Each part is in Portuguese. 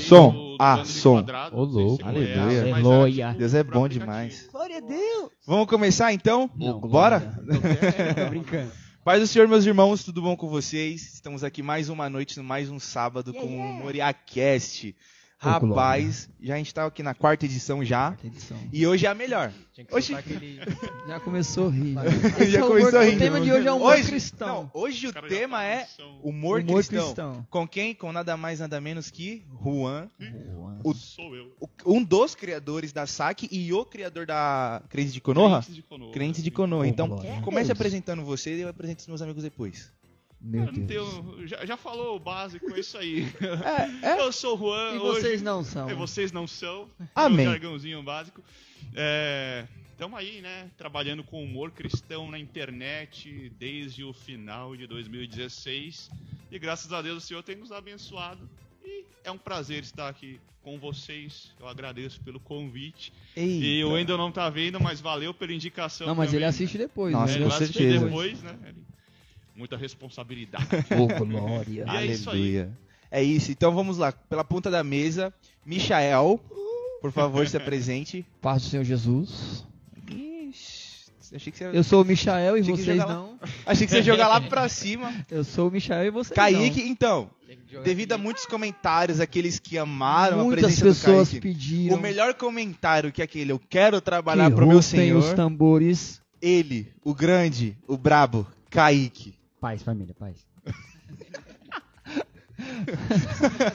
som. do- do Ah, som. Ô, louco. Aleluia. Aleluia. Deus é bom demais. Glória a Deus. Vamos começar então? Não, Bora? Tô brincando. Paz do Senhor, meus irmãos, tudo bom com vocês? Estamos aqui mais uma noite, mais um sábado com o Moriacast. Rapaz, já a gente tá aqui na quarta edição já. Quarta edição. E hoje é a melhor. Tinha que Oxi. soltar aquele... Já começou a rir. Já é o começou humor- a rir. O tema de hoje é humor Hoje- cristão. Não, hoje o tema é humor, humor cristão. cristão. Com quem? Com nada mais, nada menos que Juan, o- Sou eu. o- um dos criadores da SAC e o criador da Crente de Konoha. Crentes de Konoha. Crente de Konoha. Então, comece apresentando você e eu apresento os meus amigos depois. Meu Deus. tenho- já, já falou o básico, é isso aí. É, é. Eu sou o Juan. E hoje- vocês não são. E vocês não são. Amém. Meu jargãozinho básico. Estamos aí, né? Trabalhando com humor cristão na internet desde o final de 2016. E graças a Deus o Senhor tem nos abençoado. E é um prazer estar aqui com vocês. Eu agradeço pelo convite. Eita. E o Wendel não tá vendo, mas valeu pela indicação. Não, mas também. ele assiste depois. Nossa, né? É, com ele assiste certeza. depois, né? Ele- Muita responsabilidade. Ô, glória. E é isso. Aleluia. É isso. Então vamos lá. Pela ponta da mesa, Michael, por favor, se apresente. Paz do Senhor Jesus. Ixi, achei que você, Eu sou o Michael e vocês jogar lá. não. achei que você ia jogar lá pra cima. Eu sou o Michael e vocês Kaique, então, que jogar devido a muitos comentários, aqueles que amaram não. a Muitas presença pessoas do Kaique. pediram. O melhor comentário que aquele, eu quero trabalhar que pro meu Senhor. os tambores. Ele, o grande, o brabo, Kaique. Paz, família, paz.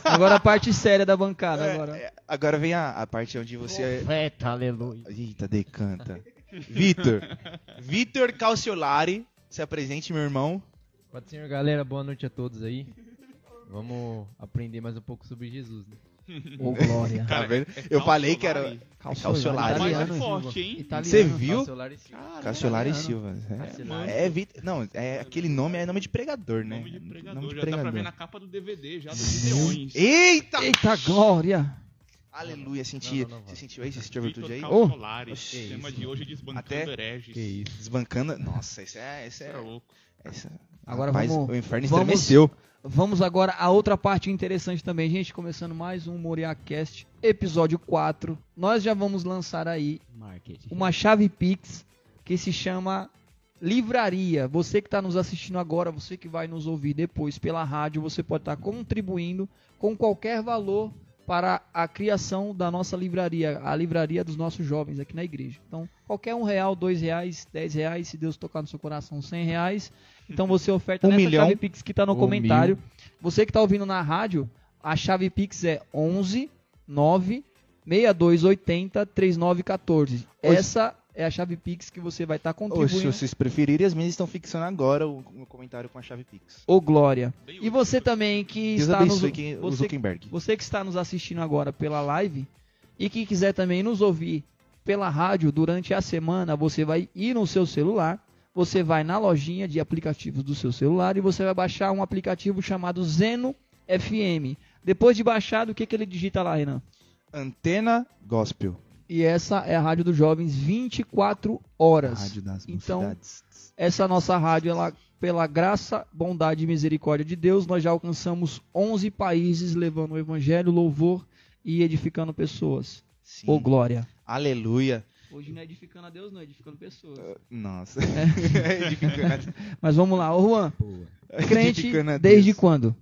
Agora a parte séria da bancada. É, agora. é, agora vem a, a parte onde você. é- Profeta, aleluia. Eita, decanta. Vitor. Vitor Calciolari. Se apresente, meu irmão. Do Senhor, galera. Boa noite a todos aí. Vamos aprender mais um pouco sobre Jesus, né? Ô, glória. Tá Cara, vendo? é Eu falei que era. Calciolari. Calciolari. É forte, hein? Italiano. Você viu? Calciolari Silva. Calciolari italiano. Silva. É, Calciolari. é Vitor. Não, é aquele nome é nome de pregador, né? Nome de pregador. Nome de já dá pra pregador. ver na capa do DVD, já dos Gideões. Eita! Eita glória. Aleluia, senti. Não, não, não, Você sentiu aí? Você sentiu a virtude aí? Vitor Calciolari. Oxi. o tema de hoje é desbancando Até- hereges. Que isso. Desbancando. Nossa, esse é. Esse é é louco. essa... Agora Rapaz, vamos- O inferno vamos- estremeceu. Vamos agora a outra parte interessante também, gente. Começando mais um MoriaCast, episódio 4. Nós já vamos lançar aí Marketing. uma chave Pix que se chama Livraria. Você que está nos assistindo agora, você que vai nos ouvir depois pela rádio, você pode estar contribuindo com qualquer valor para a criação da nossa livraria, a livraria dos nossos jovens aqui na igreja. Então, qualquer um real, dois reais, dez reais, se Deus tocar no seu coração, cem reais. Então você oferta Um nessa milhão. chave Pix que está no Um comentário. Você que está ouvindo na rádio, a chave Pix é 11 9 6280 3914. Essa é a chave Pix que você vai estar Ou se contribuindo. vocês preferirem, as meninas estão fixando agora o, o comentário com a chave Pix. Ô glória. E você também que Deus está nos, o você, Zuckerberg. você que está nos assistindo agora pela live e que quiser também nos ouvir pela rádio durante a semana, você vai ir no seu celular, você vai na lojinha de aplicativos do seu celular e você vai baixar um aplicativo chamado Zeno FM. Depois de baixado, o que, que ele digita lá, Renan? Antena Gospel. E essa é a Rádio dos Jovens 24 horas. Rádio das Então, mocidades. Essa nossa rádio, ela, pela graça, bondade e misericórdia de Deus, nós já alcançamos 11 países levando o evangelho, louvor e edificando pessoas. Sim. Ô glória. Aleluia. Hoje não é edificando a Deus, não, é edificando pessoas. Nossa. Edificando. Mas vamos lá, ô Juan, crente Edificando a desde Deus. quando?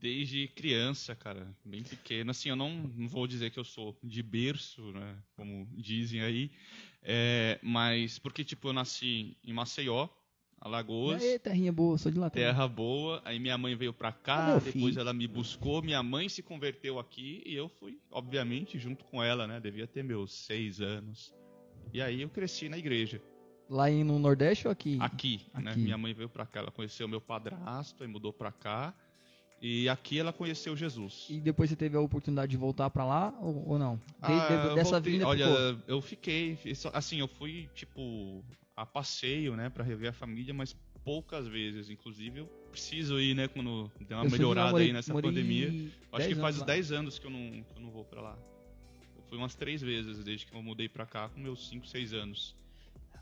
Desde criança, cara, bem pequeno. Assim, eu não, não vou dizer que eu sou de berço, né? Como dizem aí. É, mas porque, tipo, eu nasci em Maceió, Alagoas. Aê, terrinha boa, sou de lá também. Terra boa, aí minha mãe veio pra cá, meu depois filho. ela me buscou, minha mãe se converteu aqui e eu fui, obviamente, junto com ela, né? Devia ter meus seis anos. E aí eu cresci na igreja, Lá em, no Nordeste ou aqui? aqui, né? Aqui. Minha mãe veio pra cá, ela conheceu meu padrasto e mudou pra cá. E aqui ela conheceu Jesus. E depois você teve a oportunidade de voltar pra lá ou, ou não? De- Ah, de- dessa voltei- vinda Olha, ficou. eu fiquei, assim, eu fui tipo a passeio, né, Pra rever a família, mas poucas vezes, inclusive eu preciso ir, né, quando der uma Eu melhorada aí nessa pandemia. Acho que 10 faz uns lá. 10 anos que eu não, que eu não vou pra lá. Fui umas três vezes desde que eu mudei pra cá com meus 5, 6 anos.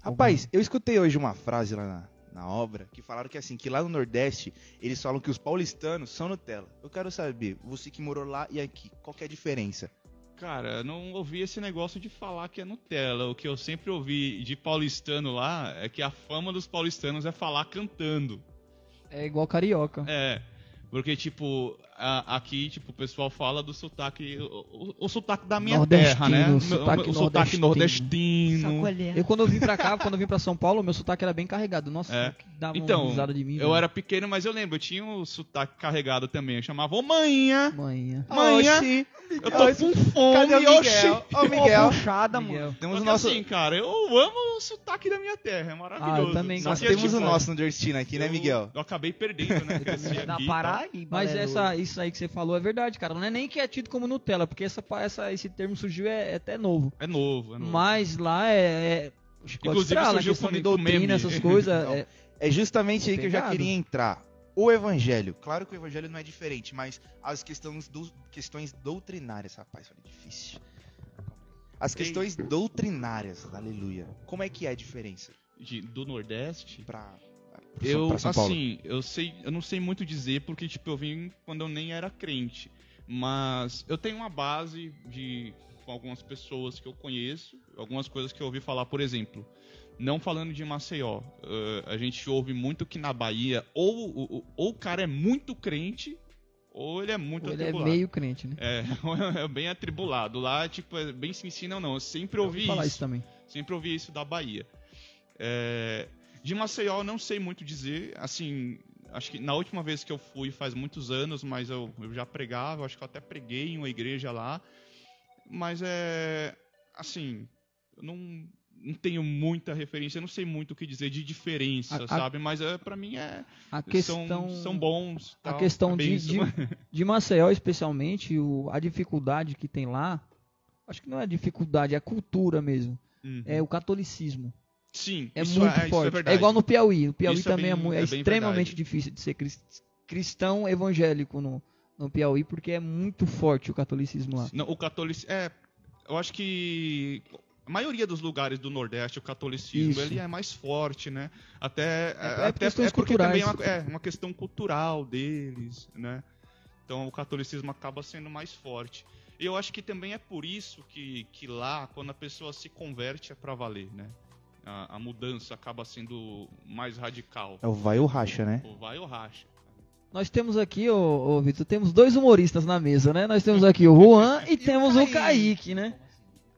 Rapaz, eu escutei hoje uma frase lá na, na obra que falaram que assim, que lá no Nordeste eles falam que os paulistanos são Nutella. Eu quero saber, você que morou lá e aqui, qual que é a diferença? Cara, eu não ouvi esse negócio de falar que é Nutella. O que eu sempre ouvi de paulistano lá é que a fama dos paulistanos é falar cantando. É igual carioca. É. Porque, tipo, a- aqui, tipo, o pessoal fala do sotaque. O, o- o sotaque da minha terra, né? Nordestino, O- sotaque o sotaque nordestino. Eu quando eu vim pra cá, quando eu vim pra São Paulo, meu sotaque era bem carregado. Nossa, É. dava Então, uma risada de mim. Eu era pequeno, mas eu lembro, eu tinha o sotaque carregado também. Eu chamava, ô manhã, Manhã. manhã, Oxi, eu tô com fome, cadê o oxi. Miguel? Ô, Miguel. puxada, Miguel. Temos o nosso, assim, cara, eu amo o sotaque da minha terra, é maravilhoso. Ah, eu também Só nós que, temos tipo, o nosso nordestino aqui, né, Miguel? Eu acabei perdendo, né? aqui e Paraíba. Mas aleluia. essa, isso aí que você falou é verdade, cara. Não é nem que é tido como Nutella, porque essa, essa, esse termo surgiu é, é até novo. É novo, é novo. Mas lá é. é Inclusive, Estrela, surgiu questão com- de doutrina, essas coisas. É- É justamente aí que eu já queria entrar. O evangelho. Claro que o evangelho não é diferente, mas as questões, do, questões doutrinárias, rapaz, olha, difícil. As Ei. questões doutrinárias, aleluia. Como é que é a diferença De- do Nordeste. pra Eu, assim, eu sei, eu não sei muito dizer porque, tipo, eu vim quando eu nem era crente. Mas eu tenho uma base de com algumas pessoas que eu conheço, algumas coisas que eu ouvi falar, por exemplo, não falando de Maceió, eh, a gente ouve muito que na Bahia ou, o- ou o cara é muito crente ou ele é muito ele é atribulado. meio crente, né? É, é bem atribulado. Lá, tipo, é bem se ensina ou não. Eu sempre Eu ouvi ouvi falar isso. isso também. Sempre ouvi isso da Bahia. É, de Maceió eu não sei muito dizer. Assim, acho que na última vez que eu fui faz muitos anos, mas eu, eu já pregava, acho que eu até preguei em uma igreja lá. Mas é. Assim, eu não, não tenho muita referência, não sei muito o que dizer de diferença, A- a- sabe? Mas é, para mim é. A questão, São, são bons. a tal, questão é de, de, de Maceió, especialmente, o, a dificuldade que tem lá, acho que não é dificuldade, é a cultura mesmo. Uhum. É o catolicismo. Sim, É muito é, isso forte. é É, igual no Piauí. No Piauí Isso é também é, bem- é é extremamente difícil de ser cris- cristão evangélico no, no Piauí, porque é muito forte o catolicismo lá. Não, o catolicismo. É, eu acho que a maioria dos lugares do Nordeste, o catolicismo Isso. ele é mais forte, né? Até, é até questões é porque também é uma, é uma questão cultural deles, né? Então o catolicismo acaba sendo mais forte. E eu acho que também é por isso que, que lá, quando a pessoa se converte, é pra valer, né? A, a mudança acaba sendo mais radical. É o vai ou racha, né? Ou vai ou racha. Nós temos aqui, ô, ô Vitor, temos dois humoristas na mesa, né? Nós temos aqui o Juan e temos o Kaique, né?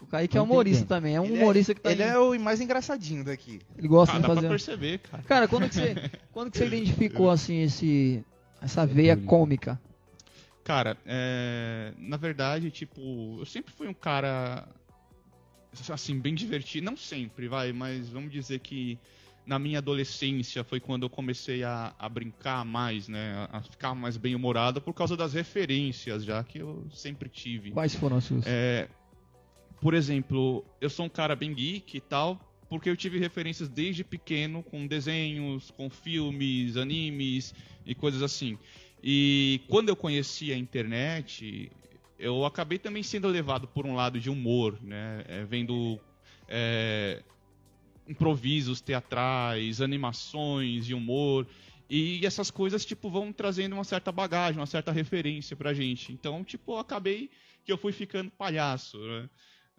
O Kaique é humorista também, é um Ele humorista que tá Ele é o mais engraçadinho daqui. ele gosta Ah, de dá pra fazer. perceber, cara. Cara, quando que você, quando que você identificou assim esse essa veia cômica? Cara, é, na verdade, tipo, eu sempre fui um cara assim bem divertido, não sempre, vai, mas vamos dizer que na minha adolescência foi quando eu comecei a, a brincar mais, né, a ficar mais bem humorado por causa das referências já que eu sempre tive. Quais foram as suas? É, por exemplo, eu sou um cara bem geek e tal, porque eu tive referências desde pequeno com desenhos, com filmes, animes e coisas assim. E quando eu conheci a internet, eu acabei também sendo levado por um lado de humor, né? É, vendo é, improvisos teatrais, animações de humor. E essas coisas, tipo, vão trazendo uma certa bagagem, uma certa referência pra gente. Então, tipo, eu acabei que eu fui ficando palhaço, né?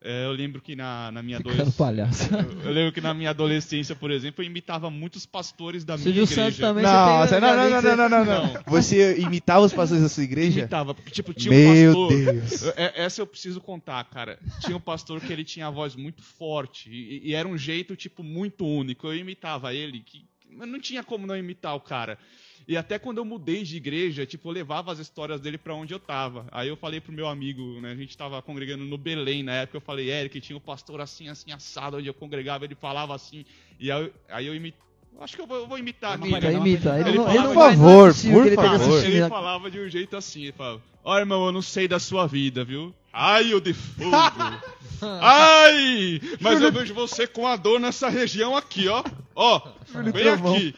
É, eu lembro que na, na minha adolescência. Eu, eu lembro que na minha adolescência, por exemplo, eu imitava muitos pastores da minha igreja. Santos também. Não, você não, não, não, não, não, não, Não. Você imitava os pastores da sua igreja? Imitava, porque, tipo, tinha um Meu pastor. Deus. É- Essa eu preciso contar, cara. Tinha um pastor que ele tinha a voz muito forte e, e era um jeito, tipo, muito único. Eu imitava ele, que mas não tinha como não imitar o cara. E até quando eu mudei de igreja, tipo, eu levava as histórias dele pra onde eu tava. Aí eu falei pro meu amigo, né, a gente tava congregando no Belém na época, eu falei, Eric, tinha um pastor assim, assim, assado, onde eu congregava, ele falava assim. E aí, eu- aí eu imitei. Acho que eu vou, eu vou imitar aqui. Imita, imita. Ele, Ele falava- ele Por favor, por ele favor. Ele a- falava de um jeito assim, ele falava, ó irmão, eu não sei da sua vida, viu? Raio de fogo! Ai! Mas eu vejo você com a dor nessa região aqui, ó. Ó, Trovão. aqui.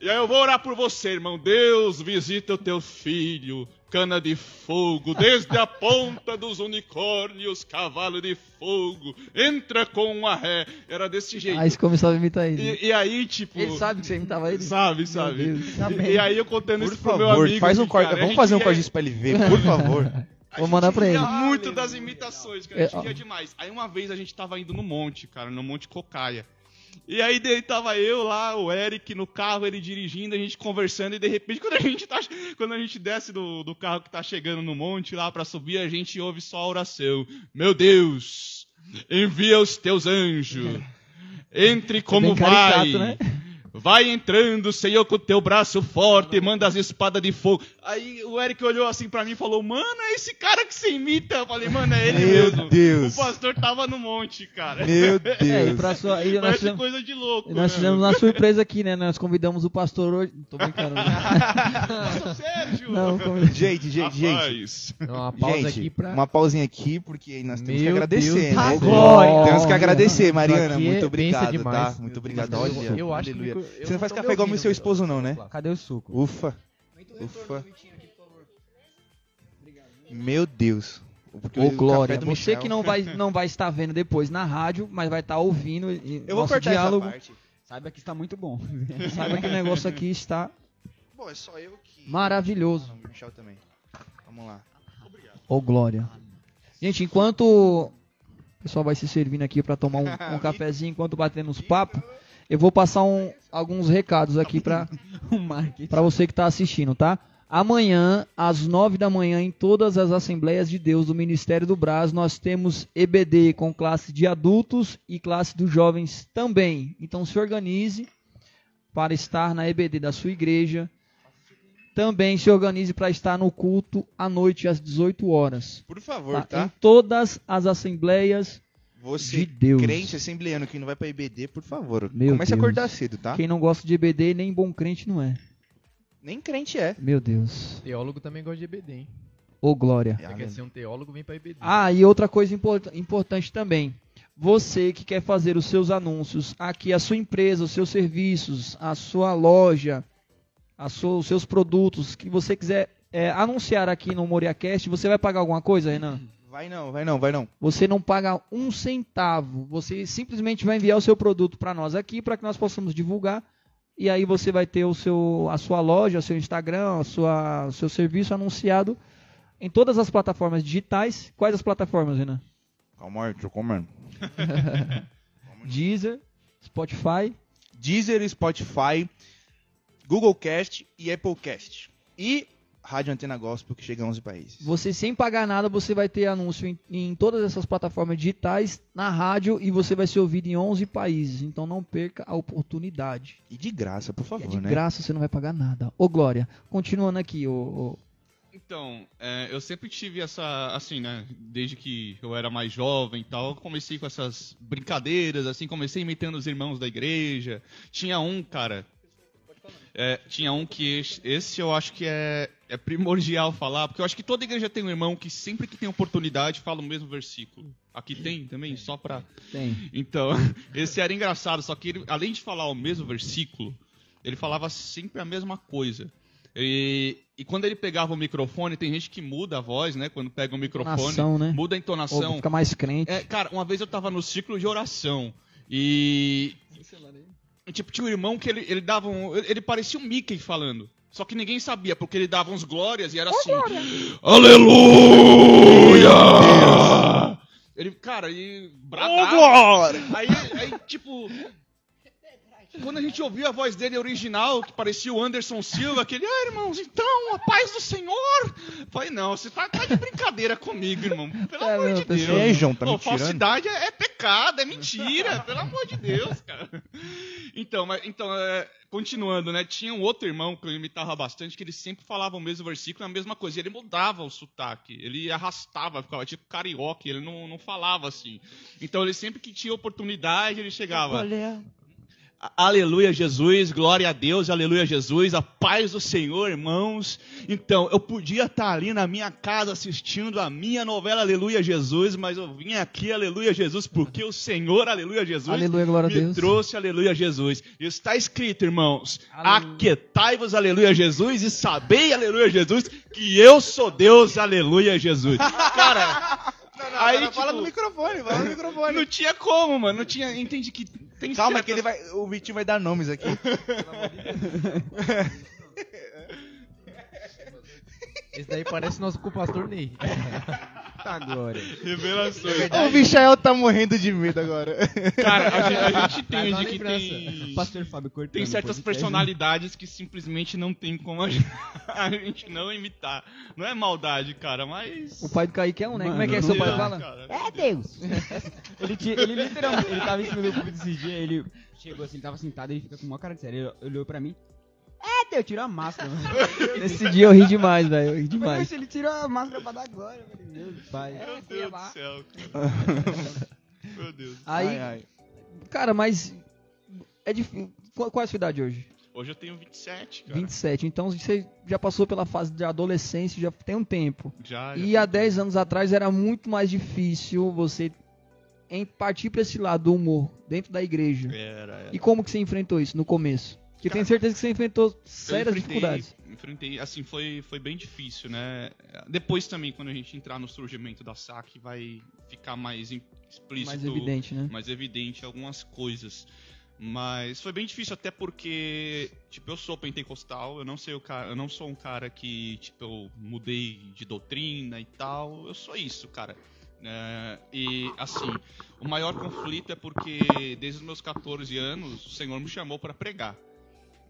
E aí eu vou orar por você, irmão. Deus visita o teu filho. Cana de fogo, desde a ponta dos unicórnios, cavalo de fogo, entra com a ré. Era desse jeito. Aí você começava a imitar ele. E, e aí, tipo. Ele sabe que você imitava ele? Sabe, sabe. Deus. E, e aí eu contando Por isso pro meu favor, amigo. faz um corte. cara, a Vamos gente fazer um corte disso pra ele ver, por favor. a Vou gente mandar pra ria ele. muito das imitações, cara. A gente É, ó. ria demais. Aí uma vez a gente tava indo no monte, cara, no Monte Cocaia. E aí tava eu lá, o Eric no carro, ele dirigindo, a gente conversando, e de repente, quando a gente, tá, quando a gente desce do, do carro que tá chegando no monte lá pra subir, a gente ouve só a oração. Meu Deus, envia os teus anjos. Entre como bem caricato, vai. né? Vai entrando, Senhor, com o teu braço forte, manda as espadas de fogo. Aí o Eric olhou assim pra mim e falou: Mano, é esse cara que você imita. Eu falei: Mano, é ele Meu mesmo. Deus. O pastor tava no monte, cara. Meu Deus. É, e pra sua, e nós Parece fizemos, coisa de louco. e nós né? fizemos uma surpresa aqui, né? Nós convidamos o pastor hoje. Tô brincando. né? Sérgio! Não, convidamos. Gente, gente, gente. Rapaz. Então, uma pausa Gente, aqui pra. uma pausinha aqui, porque nós temos que Meu agradecer, Deus né? Glória. Temos que agradecer, Mariana. é- Muito obrigado, demais. tá? Muito obrigado. Eu- eu acho que eu Você não faz café igual meu ouvindo, seu esposo, não, né? Cadê o suco? Ufa. Ufa. Meu Deus. Porque Ô, o Glória, café do você Michel- que não vai, não vai estar vendo depois na rádio, mas vai estar ouvindo e Eu vou cortar diálogo. essa parte. Saiba que está muito bom. Saiba que o negócio aqui está Bom, é só eu que... maravilhoso. Não, o Michel também. Vamos lá. Ô, Glória. Gente, enquanto o pessoal vai se servindo aqui para tomar um, um cafezinho, enquanto batendo os papos, eu vou passar um- alguns recados aqui para você que está assistindo, tá? Amanhã, às nove da manhã, em todas as Assembleias de Deus do Ministério do Brás, nós temos EBD com classe de adultos e classe dos jovens também. Então se organize para estar na EBD da sua igreja. Também se organize para estar no culto à noite às 18 horas. Por favor, tá? tá? Em todas as assembleias Você, de Deus. crente assembleano que não vai pra IBD, por favor. Meu Comece a Deus. acordar cedo, tá? Quem não gosta de EBD, nem bom crente não é. Nem crente é. Meu Deus. Teólogo também gosta de EBD, hein? Ô glória. Você quer ser um teólogo, vem pra EBD. Ah, e outra coisa import- importante também. Você que quer fazer os seus anúncios aqui, a sua empresa, os seus serviços, a sua loja, a sua- os seus produtos, que você quiser é, anunciar aqui no MoriaCast, você vai pagar alguma coisa, Renan? Vai não, vai não, vai não. Você não paga um centavo. Você simplesmente vai enviar o seu produto para nós aqui, para que nós possamos divulgar. E aí você vai ter o seu, a sua loja, o seu Instagram, a sua, o seu serviço anunciado em todas as plataformas digitais. Quais as plataformas, Renan? Calma aí, tô comendo. Deezer, Spotify. Deezer, Spotify, Google Cast e Apple Cast. E Rádio Antena Gospel, que chega a 11 países. Você sem pagar nada, você vai ter anúncio em, em todas essas plataformas digitais, na rádio e você vai ser ouvido em 11 países. Então não perca a oportunidade. E de graça, por E é favor, de né? graça, você não vai pagar nada. Ô Glória, continuando aqui, ô, ô, Então, é, eu sempre tive essa, assim, né? Desde que eu era mais jovem e tal, eu comecei com essas brincadeiras, assim, comecei imitando os irmãos da igreja. Tinha um, cara. é, tinha um que esse eu acho que é, é primordial falar, porque eu acho que toda igreja tem um irmão que sempre que tem oportunidade fala o mesmo versículo. Aqui tem também, só pra. tem. Então, esse era engraçado, só que ele, além de falar o mesmo versículo, ele falava sempre a mesma coisa. E, e quando ele pegava o microfone, tem gente que muda a voz, né? Quando pega o microfone, Entonação, né? muda a entonação. fica mais crente. É, cara, uma vez eu tava no ciclo de oração e. e, Tipo, tinha um irmão que ele, ele dava um. Ele parecia um Mickey falando. Só que ninguém sabia, porque ele dava uns glórias e era assim. Aleluia! Ele, cara, e. Bradava. Aí, aí, tipo. Quando a gente ouviu a voz dele original, que parecia o Anderson Silva, aquele, ah, irmãos, então, a paz do Senhor. Falei, não, você tá, tá de brincadeira comigo, irmão. Pelo É, amor não, de pessoal. Deus. João, tá Pô, falsidade é, é pecado, é mentira, pelo amor de Deus, cara. Então, mas, então é, continuando, né? Tinha um outro irmão que eu imitava bastante, que ele sempre falava o mesmo versículo, a mesma coisa. E ele mudava o sotaque, ele arrastava, ficava tipo carioca, ele não, não falava assim. Então, ele sempre que tinha oportunidade, ele chegava. Aleluia, Jesus, glória a Deus, aleluia, Jesus, a paz do Senhor, irmãos. Então, eu podia estar ali na minha casa assistindo a minha novela Aleluia, Jesus, mas eu vim aqui, aleluia, Jesus, porque o Senhor, aleluia, Jesus, Aleluia, glória a me Deus. trouxe, aleluia, Jesus. Está escrito, irmãos, aquietai-vos, aleluia, Jesus, e sabei, aleluia, Jesus, que eu sou Deus, aleluia, Jesus. Cara, aí, Agora fala tipo, no microfone, fala no microfone. não tinha como, mano, não tinha, entendi que tem Calma, certas- que ele vai, o Vitinho vai dar nomes aqui. Esse daí parece nosso co-pastor Ney. Glória. Revelações. O Michael tá morrendo de medo agora. Cara, a gente, a gente entende uma que tem, Pastor Fábio tem certas podcast. personalidades que simplesmente não tem como a gente, a gente não imitar. Não é maldade, cara, mas... O pai do Kaique é um, né? Mano, Como é que é seu pai fala? Cara, É Deus! ele, tinha, ele literalmente, ele tava em cima do púlpito esse dia, ele chegou assim, ele tava sentado, ele fica com uma cara de sério, ele olhou pra mim, é Deus, tirou a máscara. Nesse dia eu ri demais, velho. Eu ri Mas demais. poxa, ele tirou a máscara pra dar glória, eu falei, meu pai. Meu Deus do céu, cara. Meu Deus. Aí, Ai, ai. cara, mas. É difícil. Qual, é a sua idade hoje? Hoje eu tenho 27, cara. 27. Então você já passou pela fase de adolescência, já tem um tempo. Já, já E há 10 anos atrás era muito mais difícil você em partir pra esse lado do humor dentro da igreja. Era, era. E como que você enfrentou isso no começo? Porque Cara, tenho certeza que você enfrentou sérias dificuldades. Enfrentei, assim, foi, foi bem difícil, né? Depois também, quando a gente entrar no surgimento da SAC, vai ficar mais explícito. Mais evidente, né? mais evidente algumas coisas. Mas foi bem difícil até porque, tipo, eu sou pentecostal, eu não sei o cara, eu não sou um cara que, tipo, eu mudei de doutrina e tal, eu sou isso, cara. É, e assim, o maior conflito é porque desde os meus 14 anos o Senhor me chamou para pregar,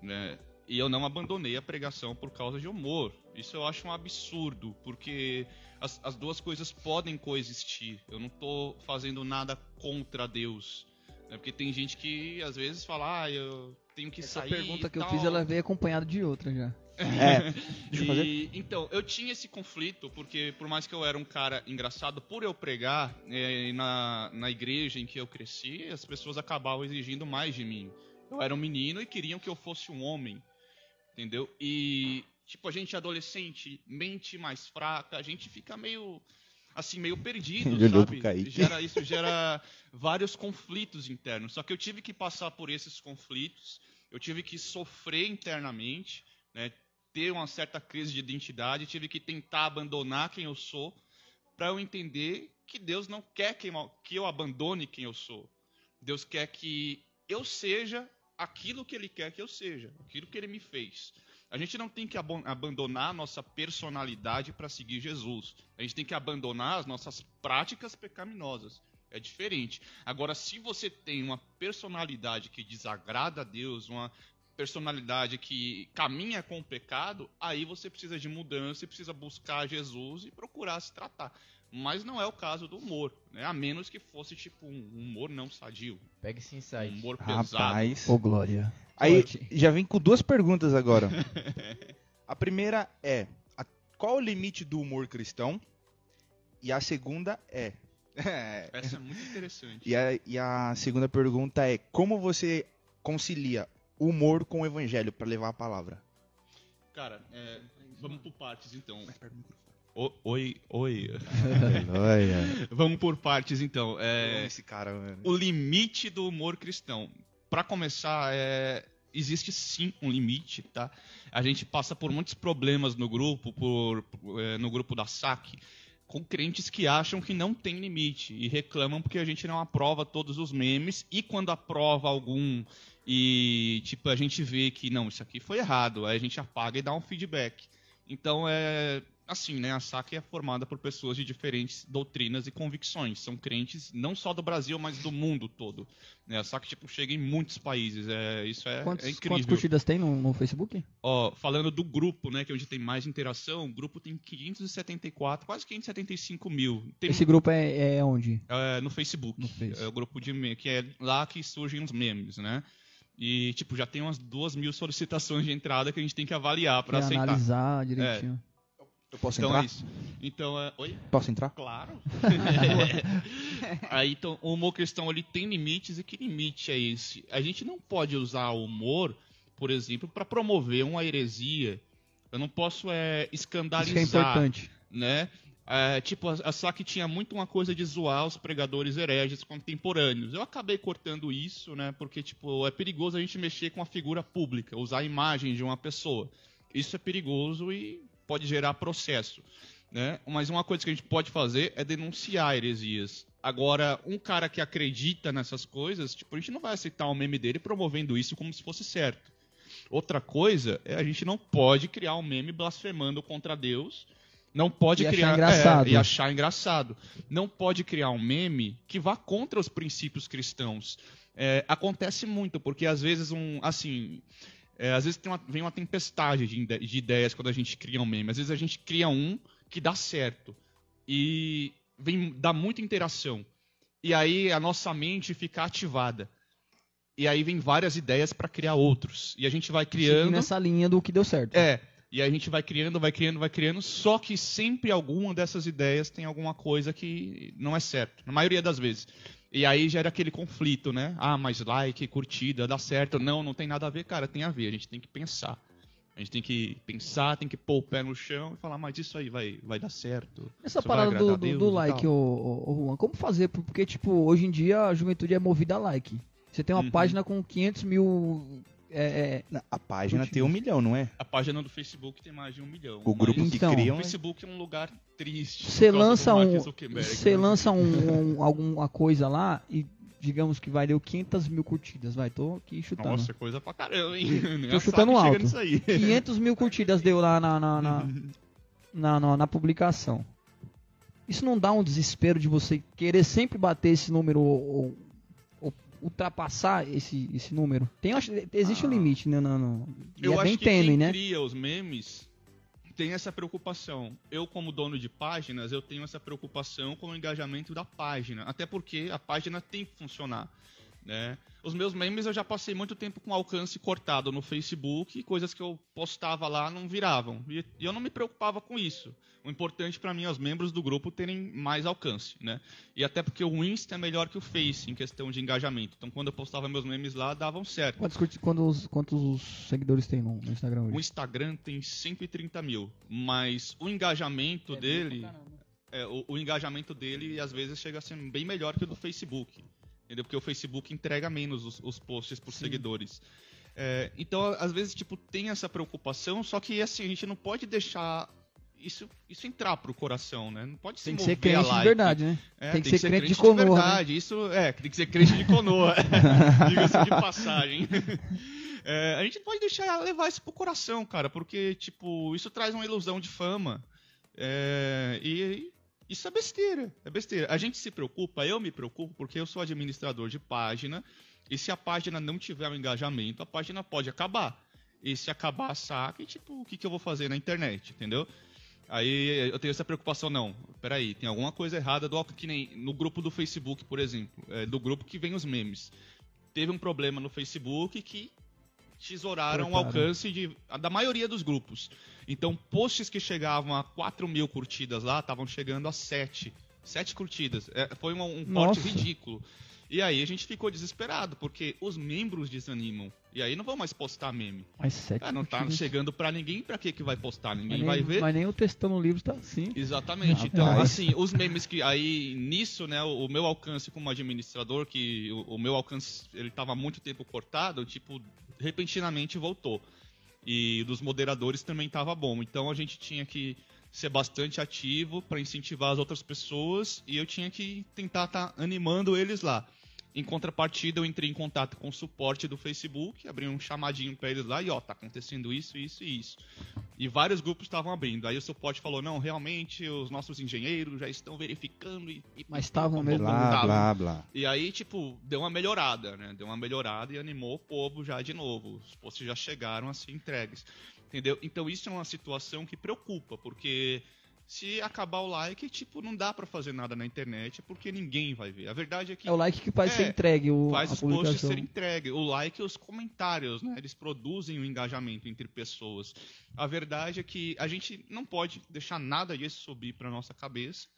né? E eu não abandonei a pregação por causa de humor. Isso eu acho um absurdo, porque as, as duas coisas podem coexistir. Eu não tô fazendo nada contra Deus. né? Porque tem gente que às vezes fala, ah, eu tenho que Essa sair. pergunta e que eu tal. fiz, ela veio acompanhada de outra já. É, deixa eu fazer. E, então, eu tinha esse conflito, porque por mais que eu era um cara engraçado, por eu pregar eh, na, na igreja em que eu cresci, as pessoas acabavam exigindo mais de mim. Eu era um menino e queriam que eu fosse um homem, entendeu? E, tipo, a gente adolescente, mente mais fraca, a gente fica meio, assim, meio perdido, sabe? Gera, isso gera vários conflitos internos. Só que eu tive que passar por esses conflitos, eu tive que sofrer internamente, né? ter uma certa crise de identidade, tive que tentar abandonar quem eu sou para eu entender que Deus não quer que eu abandone quem eu sou. Deus quer que eu seja aquilo que Ele quer que eu seja, aquilo que Ele me fez. A gente não tem que abo- abandonar a nossa personalidade para seguir Jesus. A gente tem que abandonar as nossas práticas pecaminosas. É diferente. Agora, se você tem uma personalidade que desagrada a Deus, uma personalidade que caminha com o pecado, aí você precisa de mudança e precisa buscar Jesus e procurar se tratar. Mas não é o caso do humor, né? A menos que fosse tipo um humor não sadio, Pega esse um insight. humor pesado. Rapaz. Ô, Glória. Aí já vem com duas perguntas agora. A primeira é: a- qual o limite do humor cristão? E a segunda é. Essa é muito interessante. e, a, e a segunda pergunta é: como você concilia humor com o evangelho para levar a palavra? Cara, é, vamos por partes então. O- oi, oi. Olha. Vamos por partes então. É, esse cara, mano. o limite do humor cristão. Para começar, é, existe sim um limite, tá? A gente passa por muitos problemas no grupo, por, por, é, no grupo da SAC, com crentes que acham que não tem limite e reclamam porque a gente não aprova todos os memes e quando aprova algum e tipo a gente vê que não, isso aqui foi errado, aí a gente apaga e dá um feedback. Então é assim, né? A SAC é formada por pessoas de diferentes doutrinas e convicções. São crentes não só do Brasil, mas do mundo todo. Né? A SAC tipo chega em muitos países. É, isso é, Quantos, é quantas incrível. curtidas tem no, no Facebook? Ó, falando do grupo, né, que é onde tem mais interação, o grupo tem 574, quase 575 mil. Tem, Esse grupo é, é onde? é, no Facebook. No Face. É o grupo de que é lá que surgem os memes, né? E, tipo, já tem umas duas mil solicitações de entrada que a gente tem que avaliar para aceitar. analisar direitinho. Eu posso Então entrar? é isso. Então, é... oi? Posso entrar? Claro. Aí, então, o humor cristão ele tem limites e que limite é esse? A gente não pode usar o humor, por exemplo, para promover uma heresia. Eu não posso é, Isso escandalizar, que é importante. né? É, tipo, a, a SAC tinha muito uma coisa de zoar os pregadores hereges contemporâneos. Eu acabei cortando isso, né? Porque, tipo, é perigoso a gente mexer com a figura pública, usar a imagem de uma pessoa. Isso é perigoso e pode gerar processo, né? Mas uma coisa que a gente pode fazer é denunciar heresias. Agora, um cara que acredita nessas coisas, tipo, a gente não vai aceitar o meme dele promovendo isso como se fosse certo. Outra coisa é a gente não pode criar um meme blasfemando contra Deus. Não pode E achar criar engraçado. é, e achar engraçado. Não pode criar um meme que vá contra os princípios cristãos. É, acontece muito porque às vezes um assim é, às vezes tem uma- vem uma tempestade de, de ideias quando a gente cria um meme. Às vezes a gente cria um que dá certo e vem dá muita interação. E aí a nossa mente fica ativada. E aí vem várias ideias para criar outros. E a gente vai Seguindo criando. nessa linha do que deu certo. É. E aí a gente vai criando, vai criando, vai criando, só que sempre alguma dessas ideias tem alguma coisa que não é certo, na maioria das vezes. E aí gera aquele conflito, né? Ah, mas like, curtida, dá certo. Não, não tem nada a ver, cara, tem a ver, a gente tem que pensar. A gente tem que pensar, tem que pôr o pé no chão e falar, mas isso aí vai, vai dar certo. Essa parada do, do, do like, ô, ô, Juan, como fazer? Porque, tipo, hoje em dia a juventude é movida a like. Você tem uma Uhum. página com 500 mil. É, é, A página tem um milhão, não é? A página do Facebook tem mais de um milhão. O grupo mas que Então, criam. O Facebook é um lugar triste. você lança um. Você né? lança um, um- alguma coisa lá e digamos que vai deu 500 mil curtidas. Vai, tô aqui chutando. Nossa, é coisa pra caramba, hein? Tô chutando alto. nisso aí. 500 mil curtidas deu lá na, na, na, na, na- na publicação. Isso não dá um desespero de você querer sempre bater esse número ou ultrapassar esse, esse número? Tem, existe um Ah. limite, né? Não, não. Eu é acho bem que tênue, quem né? cria os memes tem essa preocupação. Eu, como dono de páginas, eu tenho essa preocupação com o engajamento da página. Até porque a página tem que funcionar. Né? Os meus memes eu já passei muito tempo com alcance cortado no Facebook, e coisas que eu postava lá não viravam. E eu não me preocupava com isso. O importante para mim é os membros do grupo terem mais alcance, né? E até porque o Insta é melhor que o Face em questão de engajamento. Então quando eu postava meus memes lá, davam certo. Quantos, quantos, quantos seguidores tem no, no Instagram O hoje? Instagram tem 130 mil, mas o engajamento dele, é, o, o engajamento dele às vezes chega a ser bem melhor que o do Facebook, entendeu? Porque o Facebook entrega menos os, os posts por seguidores. É, então, às vezes, tipo, tem essa preocupação, só que assim a gente não pode deixar isso, isso entrar pro coração, né? Não pode Tem que se ser mover a crente de verdade, né? É, Tem que ser crente de de Konoha, né? verdade. Isso é, tem que ser crente de Konoha. Diga-se de passagem. É, a gente não pode deixar levar isso pro coração, cara, porque tipo isso traz uma ilusão de fama. É, e isso é besteira, é besteira. A gente se preocupa, eu me preocupo porque eu sou administrador de página e se a página não tiver um engajamento, a página pode acabar. E se acabar saca, e, tipo, o que, que eu vou fazer na internet, entendeu? Aí eu tenho essa preocupação, não. Peraí, tem alguma coisa errada do que nem no grupo do Facebook, por exemplo, é, do grupo que vem os memes. Teve um problema no Facebook que tesouraram o Cortaram. alcance de, da maioria dos grupos. Então, posts que chegavam a 4 mil curtidas lá estavam chegando a 7. 7 curtidas. É, foi um, um corte ridículo. E aí a gente ficou desesperado, porque os membros desanimam. E aí não vão mais postar meme. Mas sete Ah, não tá chegando pra ninguém, pra que que vai postar? Ninguém Mas vai nem, ver. Mas nem o textão no livro tá assim. Exatamente. Rapaz. Então, assim, os memes que aí nisso, né, o, o meu alcance como administrador, que o, o meu alcance ele tava há muito tempo cortado, tipo, repentinamente voltou. E dos moderadores também tava bom. Então a gente tinha que ser bastante ativo para incentivar as outras pessoas e eu tinha que tentar estar animando eles lá. Em contrapartida, eu entrei em contato com o suporte do Facebook, abri um chamadinho para eles lá e ó, tá acontecendo isso, isso e isso. E vários grupos estavam abrindo. Aí o suporte falou: não, realmente os nossos engenheiros já estão verificando e. e- Mas estavam mesmo. Blá, blá, blá. E aí, tipo, deu uma melhorada, né? Deu uma melhorada e animou o povo já de novo. Os posts já chegaram a ser entregues. Entendeu? Então isso é uma situação que preocupa, porque Se acabar o like, tipo, não dá pra fazer nada na internet porque ninguém vai ver. A verdade é que É o like que faz É, ser entregue o, faz os posts publicação. serem entregues. O like e os comentários, né? Eles produzem o engajamento entre pessoas. A verdade é que a gente não pode deixar nada disso subir para nossa cabeça.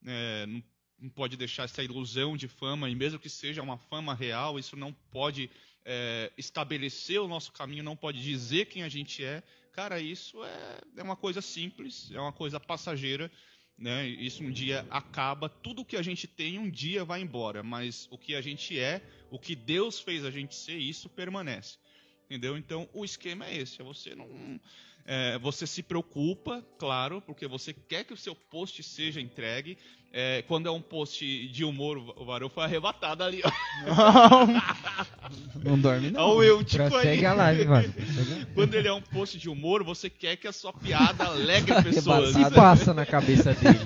né? não, não pode deixar essa ilusão de fama, e mesmo que seja uma fama real, isso não pode é, estabelecer o nosso caminho, não pode dizer quem a gente é. Cara, isso é, é uma coisa simples, é uma coisa passageira. Né? Isso um dia acaba, tudo que a gente tem um dia vai embora, mas o que a gente é, o que Deus fez a gente ser, isso permanece. Entendeu? Então o esquema é esse, é você não. É, você se preocupa, claro, porque você quer que o seu post seja entregue. É, quando é um post de humor, o Varão foi arrebatado ali. ó. Não dorme, não. Olha o eu, tipo aí. A live, mano. Quando ele é um post de humor, você quer que a sua piada alegre pessoas. O que passa na cabeça dele?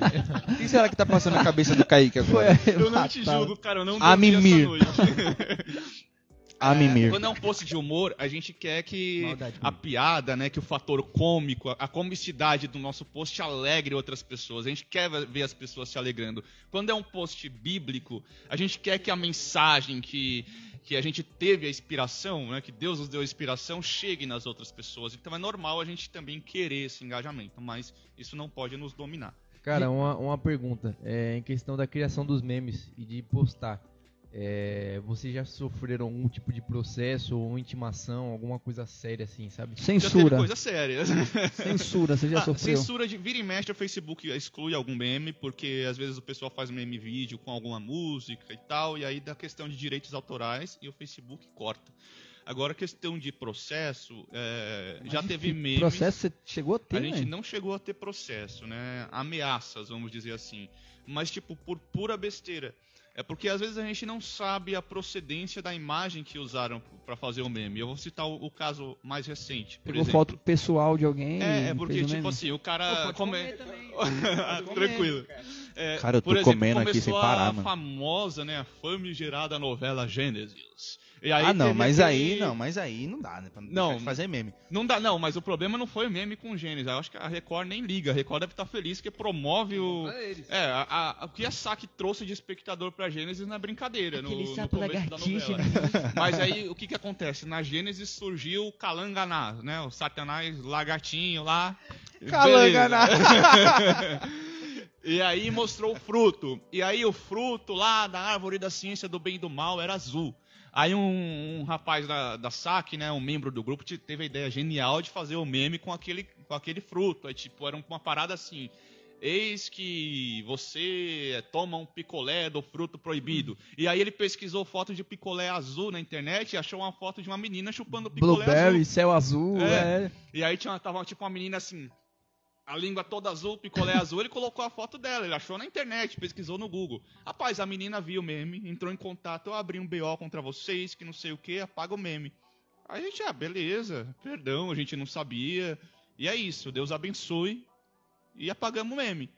O que será que tá passando na cabeça do Kaique agora? Eu não te julgo, cara, eu não A dormi essa mimir. noite. A mimir. Quando é um post de humor, a gente quer que Maldade a piada, né, que o fator cômico, a- a comicidade do nosso post alegre outras pessoas. A gente quer ver as pessoas se alegrando. Quando é um post bíblico, a gente quer que a mensagem que que a gente teve a inspiração, né, que Deus nos deu a inspiração, chegue nas outras pessoas. Então é normal a gente também querer esse engajamento, mas isso não pode nos dominar. Cara, uma, uma pergunta. É, em questão da criação dos memes e de postar. É, vocês já sofreram algum tipo de processo ou intimação, alguma coisa séria assim, sabe? Censura. coisa séria. Censura, você já Ah, sofreu. Censura de vira e mexe, o Facebook exclui algum meme, porque às vezes o pessoal faz meme vídeo com alguma música e tal, e aí dá questão de direitos autorais e o Facebook corta. Agora, questão de processo, é, já teve memes. Processo você chegou a ter, A gente né? não chegou a ter processo, né? Ameaças, vamos dizer assim. Mas, tipo, por pura besteira. É porque às vezes a gente não sabe a procedência da imagem que usaram pra fazer o meme. Eu vou citar o, o caso mais recente. Por Pegou exemplo. foto pessoal de alguém. É, é porque, tipo meme. assim, o cara. come- também. Tranquilo. É, Cara, eu tô por exemplo, comendo aqui sem começou parar, a mano. famosa, né, a famigerada novela Gênesis. E aí ah, não, mas aquele- aí não, mas aí não dá, né? Pra Não. fazer meme. Não dá, não, mas o problema não foi o meme com Gênesis. Eu acho que a Record nem liga. A Record deve estar feliz que promove o. É, a, a- o que a SAC trouxe de espectador pra Gênesis na brincadeira. No, Aquele no sapo começo da novela. Mas aí o que que acontece? Na Gênesis surgiu o Calanganá, né? O Satanás lagartinho lá. Calanganá. E aí mostrou o fruto. E aí o fruto lá da árvore da ciência do bem e do mal era azul. Aí um, um rapaz da, da SAC, né, um membro do grupo, te- teve a ideia genial de fazer o meme com aquele, com aquele fruto. Aí, tipo, era uma parada assim. Eis que você toma um picolé do fruto proibido. E aí ele pesquisou foto de picolé azul na internet e achou uma foto de uma menina chupando picolé Blueberry, azul. céu azul, É. é. E aí tinha, tava tipo uma menina assim, a língua toda azul, picolé azul, ele colocou a foto dela, ele achou na internet, pesquisou no Google. Rapaz, a menina viu o meme, entrou em contato, eu abri um BO contra vocês, que não sei o que, apaga o meme. Aí a gente, ah, beleza, perdão, a gente não sabia. E é isso, Deus abençoe. E apagamos o meme.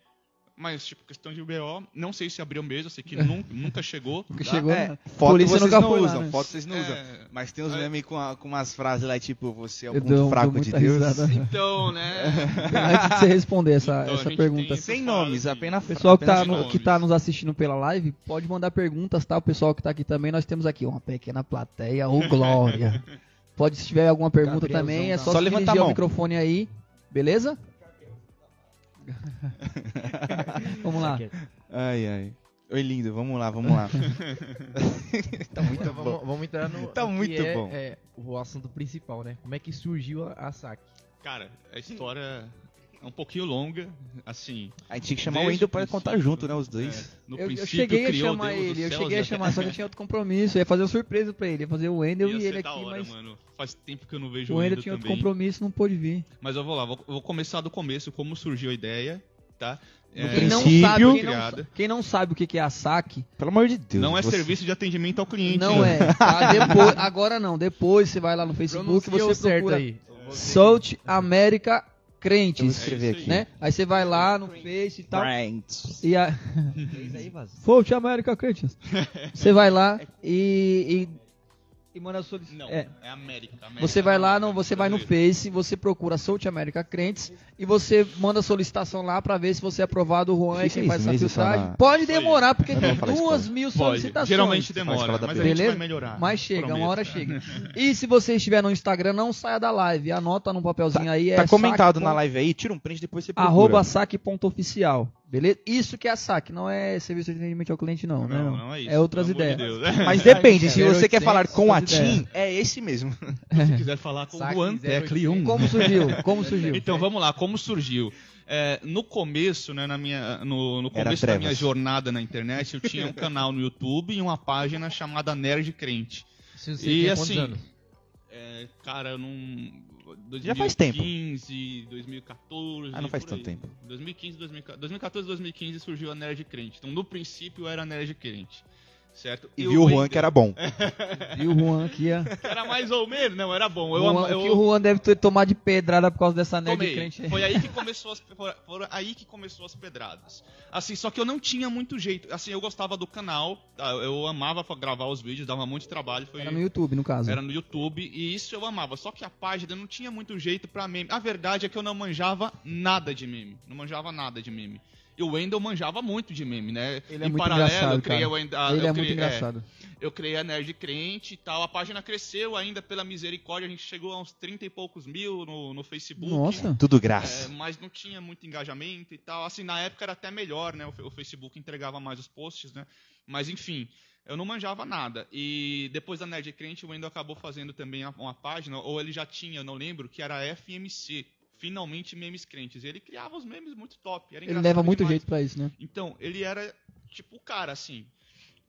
Mas, tipo, questão de BO, não sei se abriu mesmo, eu sei que nun- nunca chegou. Porque tá? chegou, É, né? foto Polícia vocês nunca não foi lá, usam, né? foto vocês não usam. É, Mas tem uns É. memes com, a- com umas frases lá, tipo, você é o ponto dou- fraco de Deus. risada. então, né? Antes de você responder essa, Então, essa pergunta. Sem nomes, apenas O pessoal que tá, no- que tá nos assistindo pela live, pode mandar perguntas, tá? O pessoal que tá aqui também, nós temos aqui uma pequena plateia, ô glória. Pode, se tiver alguma pergunta Gabrielzão, também, é só, Só levantar mão. microfone aí, beleza? Vamos lá. Ai, ai. Oi, lindo, vamos lá, vamos lá. tá muito Então, bom. vamos, vamos entrar no Tá muito é, bom. é, o assunto principal, né? Como é que surgiu a, a SAC? Cara, a história é um pouquinho longa, assim. A gente tinha que chamar o Wendel o pra contar junto, né, os dois. é, no Eu, eu princípio cheguei a criou chamar Deus ele, eu céus cheguei e a chamar, só que eu tinha outro compromisso, eu ia fazer uma surpresa pra ele, ia fazer o Wendel e ele da aqui, hora, mas mano. Faz tempo que eu não vejo o o Wendel Wendel tinha outro compromisso, não pôde vir. Mas eu vou lá, vou, eu vou começar do começo, como surgiu a ideia, tá? No Quem não, princípio- sabe, quem, não, quem não sabe o que é a SAC, Pelo amor de Deus. não é você- serviço de atendimento ao cliente. não né? é, tá? Depois, agora não, depois você vai lá no Facebook, o você procura aí. Eu vou Crentes, escrever É aqui. né? Aí você vai lá no Face e tal, Friends. e a... South America Crentes. Você vai lá e, e e manda solicitação. Não, É, é, América, América. você vai lá, no, não, você vai no. Face, você procura South America Crentes e você manda solicitação lá pra ver se você é aprovado. O Juan é quem faz essa filtragem. na- Pode demorar, porque tem duas mil solicitações. Geralmente Faz demora, mas a gente Beleza? vai melhorar. Mas chega, prometo. uma hora chega. E se você estiver no Instagram, não saia da live. Anota num papelzinho aí. Tá é comentado saque na live aí, tira um print depois você procura. Arroba saque.oficial. Beleza? Isso que é a saque, não é serviço de atendimento ao cliente, não. né? Não, não é isso. É outras ideias. de Deus. Mas depende, se 0800, você quer falar com a TIM, é esse mesmo. Se quiser falar com Saque o Juan, 0800. tecle 1. Como surgiu? Como surgiu? Então vamos lá, como surgiu? É, no começo, né, na minha, no, no começo da minha jornada na internet, eu tinha um canal no YouTube e uma página chamada Nerd Crente. Se você E assim? É, cara, eu não. Já faz tempo. 2015, 2014. Ah, não faz tanto tempo. 2015, 2014, 2014, 2015 surgiu a Nerd Crente. Então, no princípio, era Nerd Crente. Certo? E viu o Juan que era bom. E o Juan aqui, ó. Era mais ou menos, não, era bom. Eu, Juan- ama- eu, O que o Juan deve ter tomado de pedrada por causa dessa nerd Tomei. crente aí. Foi aí que começou as foi- foram aí que começou as pedradas. Assim, só que eu não tinha muito jeito. Assim, eu gostava do canal, tá? eu amava gravar os vídeos, dava muito trabalho, foi Era no YouTube, no caso. era no YouTube e isso eu amava. Só que a página não tinha muito jeito pra meme. A verdade é que eu não manjava nada de meme. Não manjava nada de meme. E o Wendel manjava muito de meme, né? Ele é em muito paralelo, engraçado, eu criei cara. o ah, Ele eu é muito criei- engraçado. eu criei a Nerd Crente e tal. A página cresceu ainda pela misericórdia. A gente chegou a uns 30 e poucos mil no, no Facebook. Nossa. Tudo É, graça. mas não tinha muito engajamento e tal. Assim, na época era até melhor, né? O, o Facebook entregava mais os posts, né? Mas enfim, eu não manjava nada. E depois da Nerd Crente, o Wendel acabou fazendo também uma página, ou ele já tinha, eu não lembro, que era FMC. Finalmente Memes Crentes. E ele criava os memes muito top. Ele leva muito demais. jeito pra isso, né? Então, ele era tipo o cara, assim.